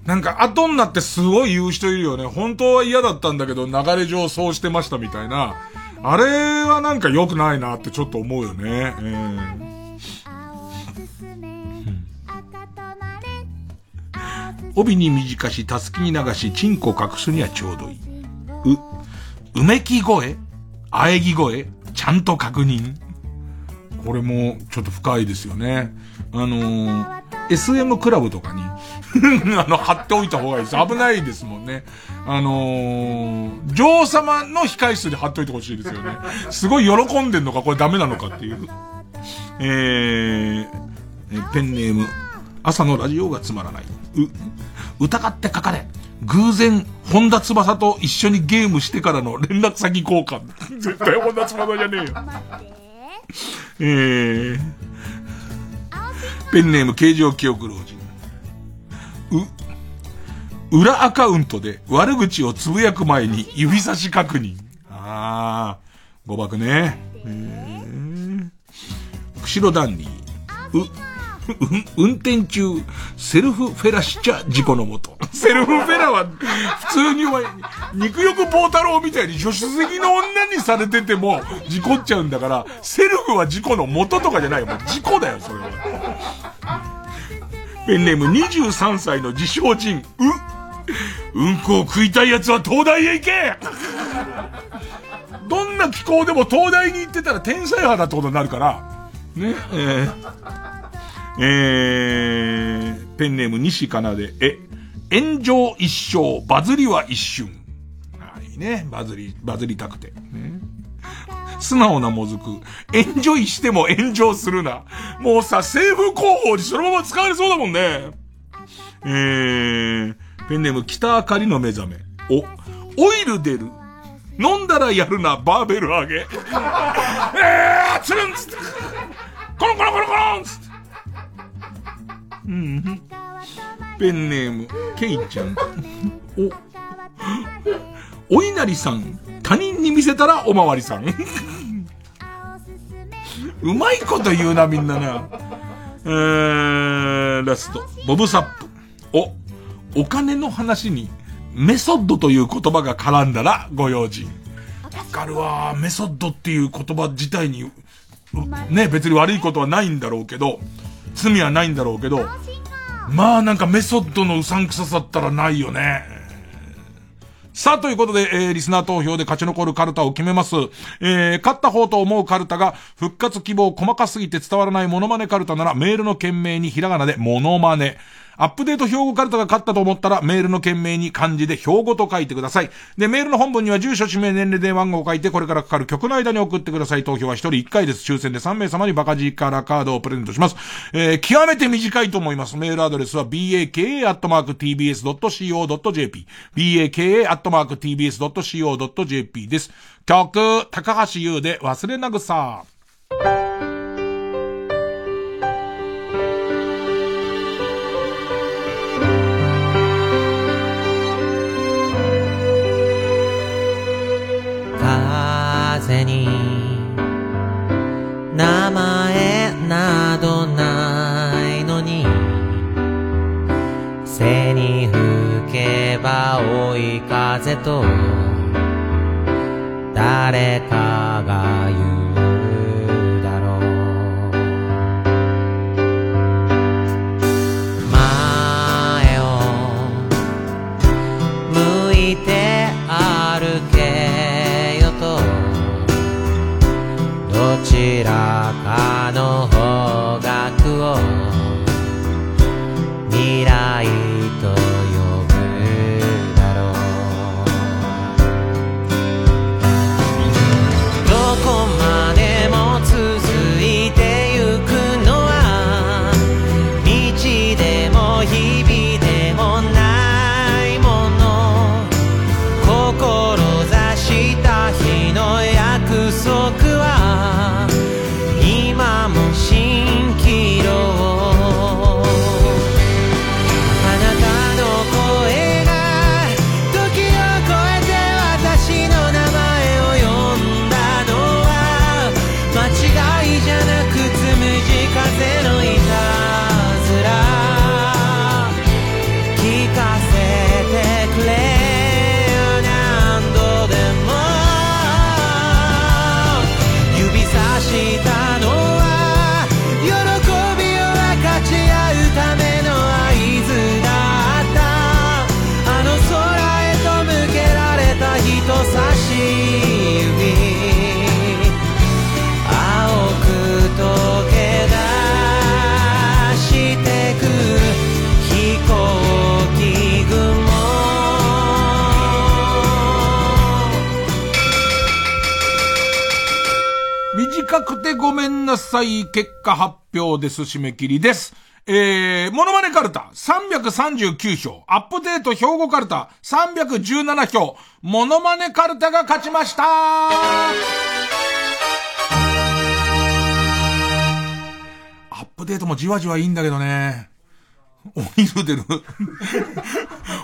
なんか後になってすごい言う人いるよね。本当は嫌だったんだけど流れ上そうしてましたみたいな。あれはなんか良くないなってちょっと思うよね。えー帯に短し、たすきに流し、チンコ隠すにはちょうどいい。う、うめき声？あえぎ声？ちゃんと確認？これもちょっと深いですよね。あのー、SM クラブとかに あの、貼っておいた方がいいです。危ないですもんね。あのー、女王様の控室に貼っておいてほしいですよね。すごい喜んでんのか、これダメなのかっていう。えー、ペンネーム、朝のラジオがつまらない。う、疑って書かれ。偶然、本田翼と一緒にゲームしてからの連絡先交換。絶対本田翼じゃねえよ。えー、ペンネーム形状記憶老人。う、裏アカウントで悪口をつぶやく前に指差し確認。あー、誤爆ね。えー、釧路ダンディ。う、運転中、セルフフェラしちゃ事故のもと。セルフフェラは、普通にお前、肉欲棒太郎みたいに助手席の女にされてても、事故っちゃうんだから、セルフは事故の元とかじゃないよ。もう事故だよ、それは。ペンネーム23歳の自称人、う、うんこを食いたい奴は東大へ行けどんな気候でも東大に行ってたら天才派だってことになるから、ね、えーえー、ペンネーム西かなで、え、炎上一生、バズりは一瞬。あいいね。バズり、バズりたくて。ね、素直なもずく。エンジョイしても炎上するな。もうさ、政府広報にそのまま使われそうだもんね。えー、ペンネーム北あかりの目覚め。お、オイル出る。飲んだらやるな、バーベル上げ。えー、つるんつって。コロンコロンコロコロンつって。うん。ペンネーム、ケイちゃん。お、お稲荷さん、他人に見せたらおまわりさん。うまいこと言うな、みんなな。えー、ラスト、ボブサップ。お、お金の話に、メソッドという言葉が絡んだらご用心。わかるわ。メソッドっていう言葉自体に、ね、別に悪いことはないんだろうけど、罪はないんだろうけど、まあなんかメソッドのうさんくささったらないよね。さあ、ということで、えー、リスナー投票で勝ち残るカルタを決めます。えー、勝った方と思うカルタが、復活希望細かすぎて伝わらないモノマネカルタなら、メールの件名にひらがなでモノマネ。アップデート標語カルタが勝ったと思ったら、メールの件名に漢字で標語と書いてください。で、メールの本文には住所、氏名、年齢、電話番号を書いて、これからかかる曲の間に送ってください。投票は1人1回です。抽選で3名様にバカジーカラカードをプレゼントします。えー、極めて短いと思います。メールアドレスは baka.tbs.co.jp baka.tbs.co.jp です。曲、高橋優で忘れなぐさ。名前などないのに背に吹けば追い風と誰かがんなさい。結果発表です。締め切りです。えー、モノマネカルタ339票。アップデート兵庫カルタ317票。モノマネカルタが勝ちましたアップデートもじわじわいいんだけどね。オイル出る。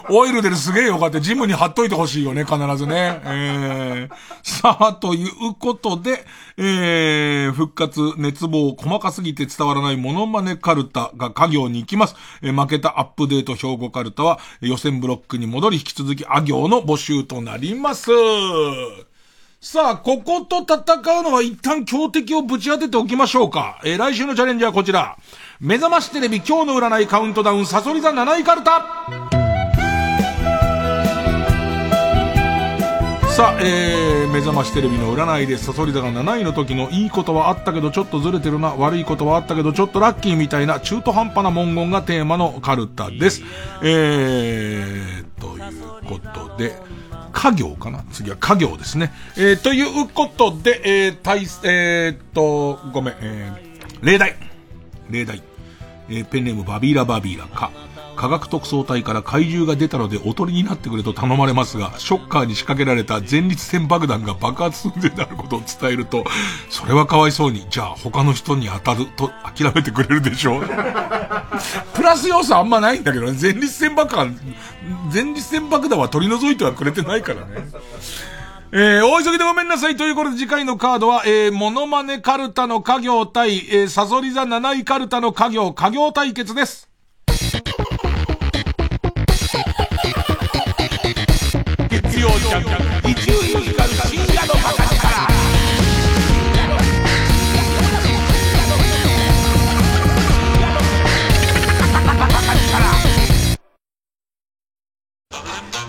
オイル出るすげえよかった。ジムに貼っといてほしいよね、必ずね。えー、さあ、ということで、えー、復活、熱望、細かすぎて伝わらないモノマネカルタが家業に行きます。えー負けたアップデート兵庫カルタは予選ブロックに戻り引き続きあ行の募集となります。さあ、ここと戦うのは一旦強敵をぶち当てておきましょうか。えー来週のチャレンジはこちら。目覚ましテレビ今日の占いカウントダウンサソリ座7位カルタ。さあ、えー、目覚ましテレビの占いでサソリ座が7位の時のいいことはあったけどちょっとずれてるな、悪いことはあったけどちょっとラッキーみたいな中途半端な文言がテーマのカルタです。えー、ということで、家業かな？次は家業ですね。えー、ということで、えー、対、えー、っと、ごめん、えー、例題。例題。えー、ペンネームバビーラバビーラか。科学特捜隊から怪獣が出たのでおとりになってくれと頼まれますが、ショッカーに仕掛けられた前立腺爆弾が爆発寸前であることを伝えると、それはかわいそうに、じゃあ他の人に当たると諦めてくれるでしょう？プラス要素あんまないんだけどね、前立腺爆弾、前立腺爆弾は取り除いてはくれてないからね。えー、大急ぎでごめんなさい。ということで次回のカードは、えー、モノマネカルタの家業対、えー、サソリ座7位カルタの家業、家業対決です。月曜日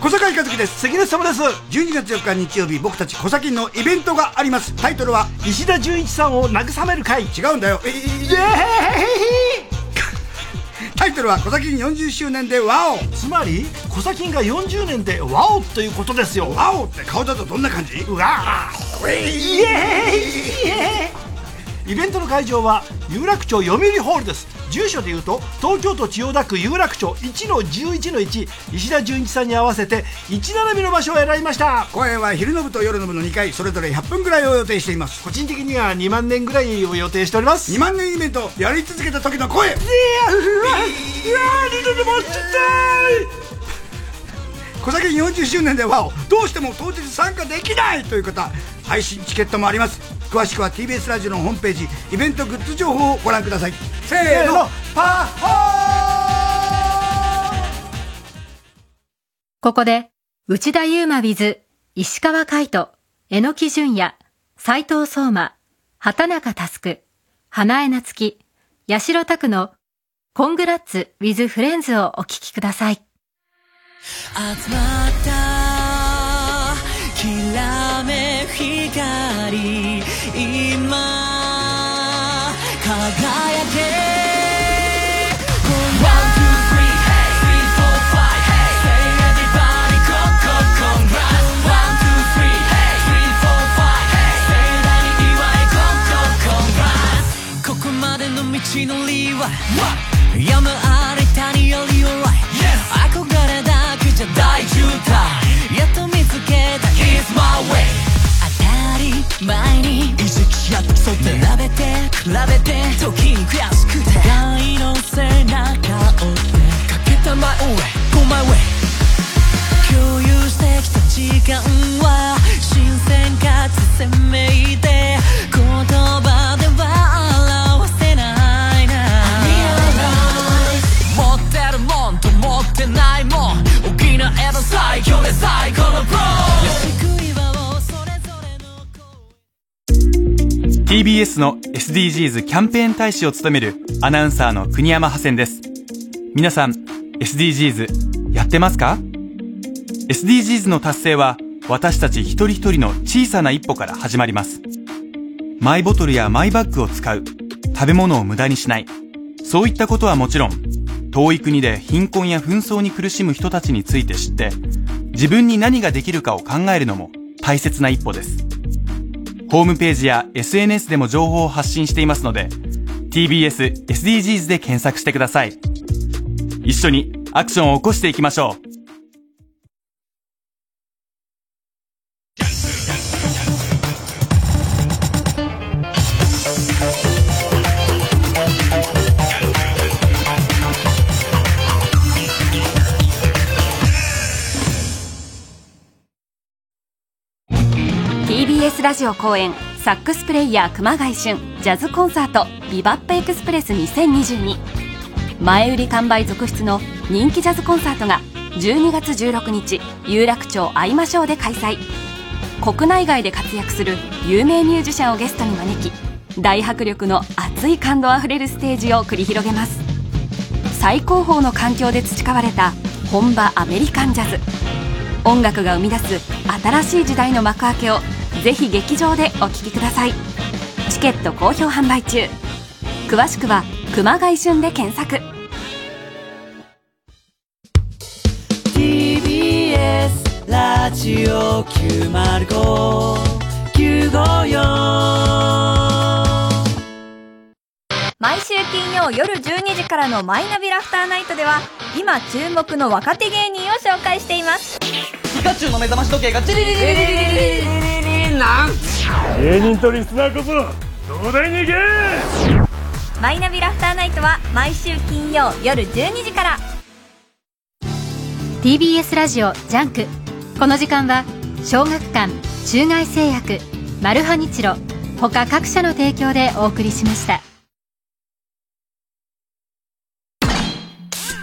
小坂井和樹です。関根様です。12月4日日曜日僕たち小崎のイベントがあります。タイトルは石田純一さんを慰める会。違うんだよ。えイエーイ タイトルは「小崎40周年でワオ」つまり小崎が40年でワオということですよ。ワオって顔だとどんな感じ？うわー。イエーイイベントの会場は有楽町読売ホールです。住所でいうと東京都千代田区有楽町1の11の1石田純一さんに合わせて1並びの場所を選びました。公演は昼の部と夜の部の2回それぞれ100分ぐらいを予定しています。個人的には2万年ぐらいを予定しております。2万年イベントやり続けた時の声。いやうわうわ二度ともちたい。小崎40周年ではどうしても当日参加できないという方配信チケットもあります詳しくは TBS ラジオのホームページイベントグッズ情報をご覧ください。せーの。パッホここで、内田祐馬 with 石川海人、榎木淳也、斉藤相馬、畑中佑、花江夏樹、八代拓のコングラッツ with フレンズをお聞きください。集まった光今輝け。山あり谷ありオライ憧れだけじゃ大渋滞。やっと見つけた。It's my way. 前に意識やって競って比べて比べて時に悔しくて互いの背中を追ってかけた my way go my way 共有してきた時間は新鮮かつ鮮明で言葉では表せないな。Realize 持ってるもんと持ってないもん。大きな枝最強で最高。TBS の SDGs キャンペーン大使を務めるアナウンサーの国山ハセンです。皆さん、SDGs やってますか ?SDGs の達成は私たち一人一人の小さな一歩から始まります。マイボトルやマイバッグを使う、食べ物を無駄にしない、そういったことはもちろん、遠い国で貧困や紛争に苦しむ人たちについて知って、自分に何ができるかを考えるのも大切な一歩です。ホームページや SNS でも情報を発信していますので、TBS SDGs で検索してください。一緒にアクションを起こしていきましょう。ラジオ公演サックスプレイヤー熊谷俊ジャズコンサートビバップエクスプレス2022前売り完売続出の人気ジャズコンサートが12月16日有楽町会いましょうで開催国内外で活躍する有名ミュージシャンをゲストに招き大迫力の熱い感動あふれるステージを繰り広げます最高峰の環境で培われた本場アメリカンジャズ音楽が生み出す新しい時代の幕開けをぜひ劇場でお聴きください。チケット好評販売中。詳しくは熊谷旬で検索。TBS ラジオ905954毎週金曜夜12時からのマイナビラフターナイトでは今注目の若手芸人を紹介しています。ピカチュウの目覚まし時計がチリリリリリリリリリリなん？芸人とリスナーこそ東大に行け！マイナビラフターナイトは毎週金曜夜12時から。TBS ラジオジャンク。この時間は小学館中外製薬マルハニチロ他各社の提供でお送りしました。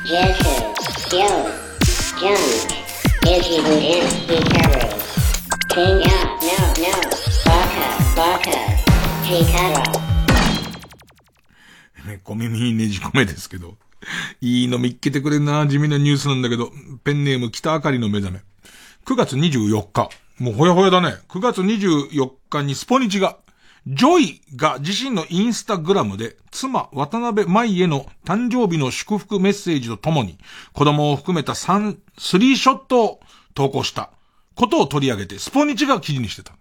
Joseph, Joe, John, Izzy Wooden, Hikaru. King up, no, ね、小耳ねじ込めですけど。いいの見っけてくれんな、地味なニュースなんだけど、ペンネーム北あかりの目覚め。9月24日。もうほやほやだね。9月24日にスポニチが、ジョイが自身のインスタグラムで、妻渡辺舞への誕生日の祝福メッセージとともに、子供を含めた3、スリーショットを投稿したことを取り上げて、スポニチが記事にしてた。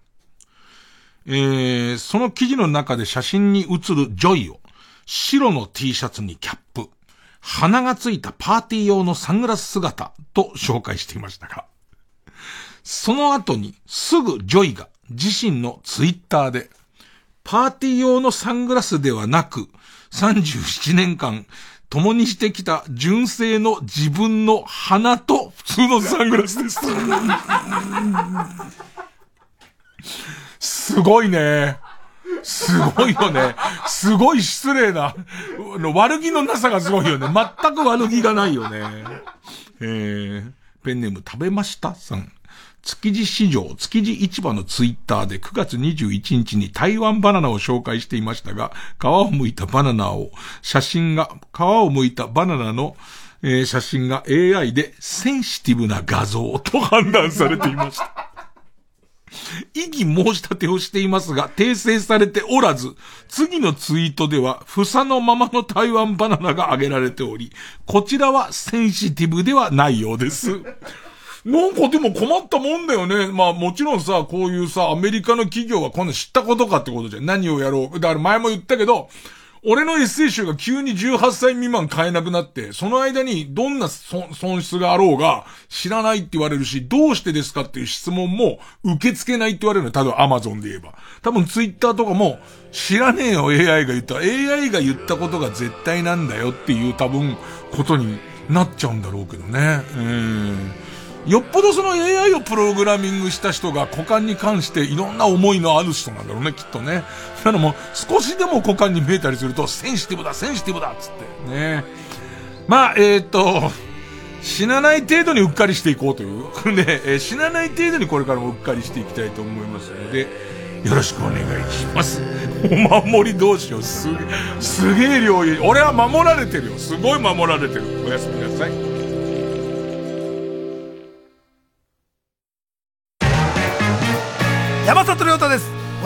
えー、その記事の中で写真に写るジョイを、白の T シャツにキャップ、鼻がついたパーティー用のサングラス姿と紹介していましたが、その後にすぐジョイが自身のツイッターで、パーティー用のサングラスではなく、37年間共にしてきた純正の自分の鼻と普通のサングラスです。すごいね。すごいよね。すごい失礼な。悪気のなさがすごいよね。全く悪気がないよね。えー、ペンネーム食べましたさん。築地市場、築地市場のツイッターで9月21日に台湾バナナを紹介していましたが、皮を剥いたバナナを、写真が、皮を剥いたバナナの、えー写真が AI でセンシティブな画像と判断されていました。異議申し立てをしていますが、訂正されておらず、次のツイートでは、房のままの台湾バナナが挙げられており、こちらはセンシティブではないようです。なんかでも困ったもんだよね。まあもちろんさ、こういうさ、アメリカの企業はこんな知ったことかってことじゃん。何をやろう。だから前も言ったけど、俺のエッセイ集が急に18歳未満買えなくなって、その間にどんな損失があろうが知らないって言われるし、どうしてですかっていう質問も受け付けないって言われるのよ。例えば Amazon で言えば。多分 Twitter とかも知らねえよ AI が言った。AI が言ったことが絶対なんだよっていう多分ことになっちゃうんだろうけどね。うん。よっぽどその AI をプログラミングした人が股間に関していろんな思いのある人なんだろうね、きっとね。なのも、少しでも股間に見えたりすると、センシティブだ、センシティブだっつって。ね。まあ、えーっと、死なない程度にうっかりしていこうという。で、えー死なない程度にこれからもうっかりしていきたいと思いますので、よろしくお願いします。お守りどうしよう。すげえ、すげえ量い俺は守られてるよ。すごい守られてる。おやすみなさい。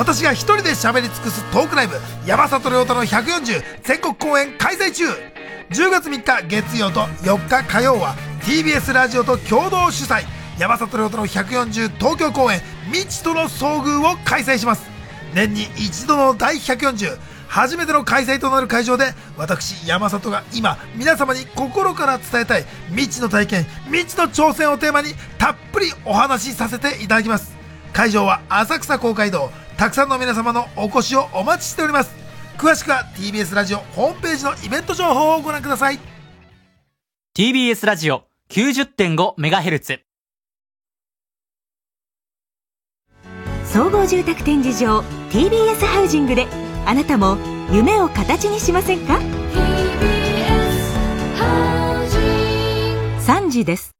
私が一人で喋り尽くすトークライブ山里亮太の140全国公演開催中。10月3日月曜と4日火曜は TBS ラジオと共同主催山里亮太の140東京公演未知との遭遇を開催します。年に一度の第140初めての開催となる会場で私山里が今皆様に心から伝えたい未知の体験未知の挑戦をテーマにたっぷりお話しさせていただきます。会場は浅草公会堂たくさんの皆様のお越しをお待ちしております。詳しくは TBS ラジオホームページのイベント情報をご覧ください。TBS ラジオ 90.5MHz 総合住宅展示場 TBS ハウジングであなたも夢を形にしませんか？3時です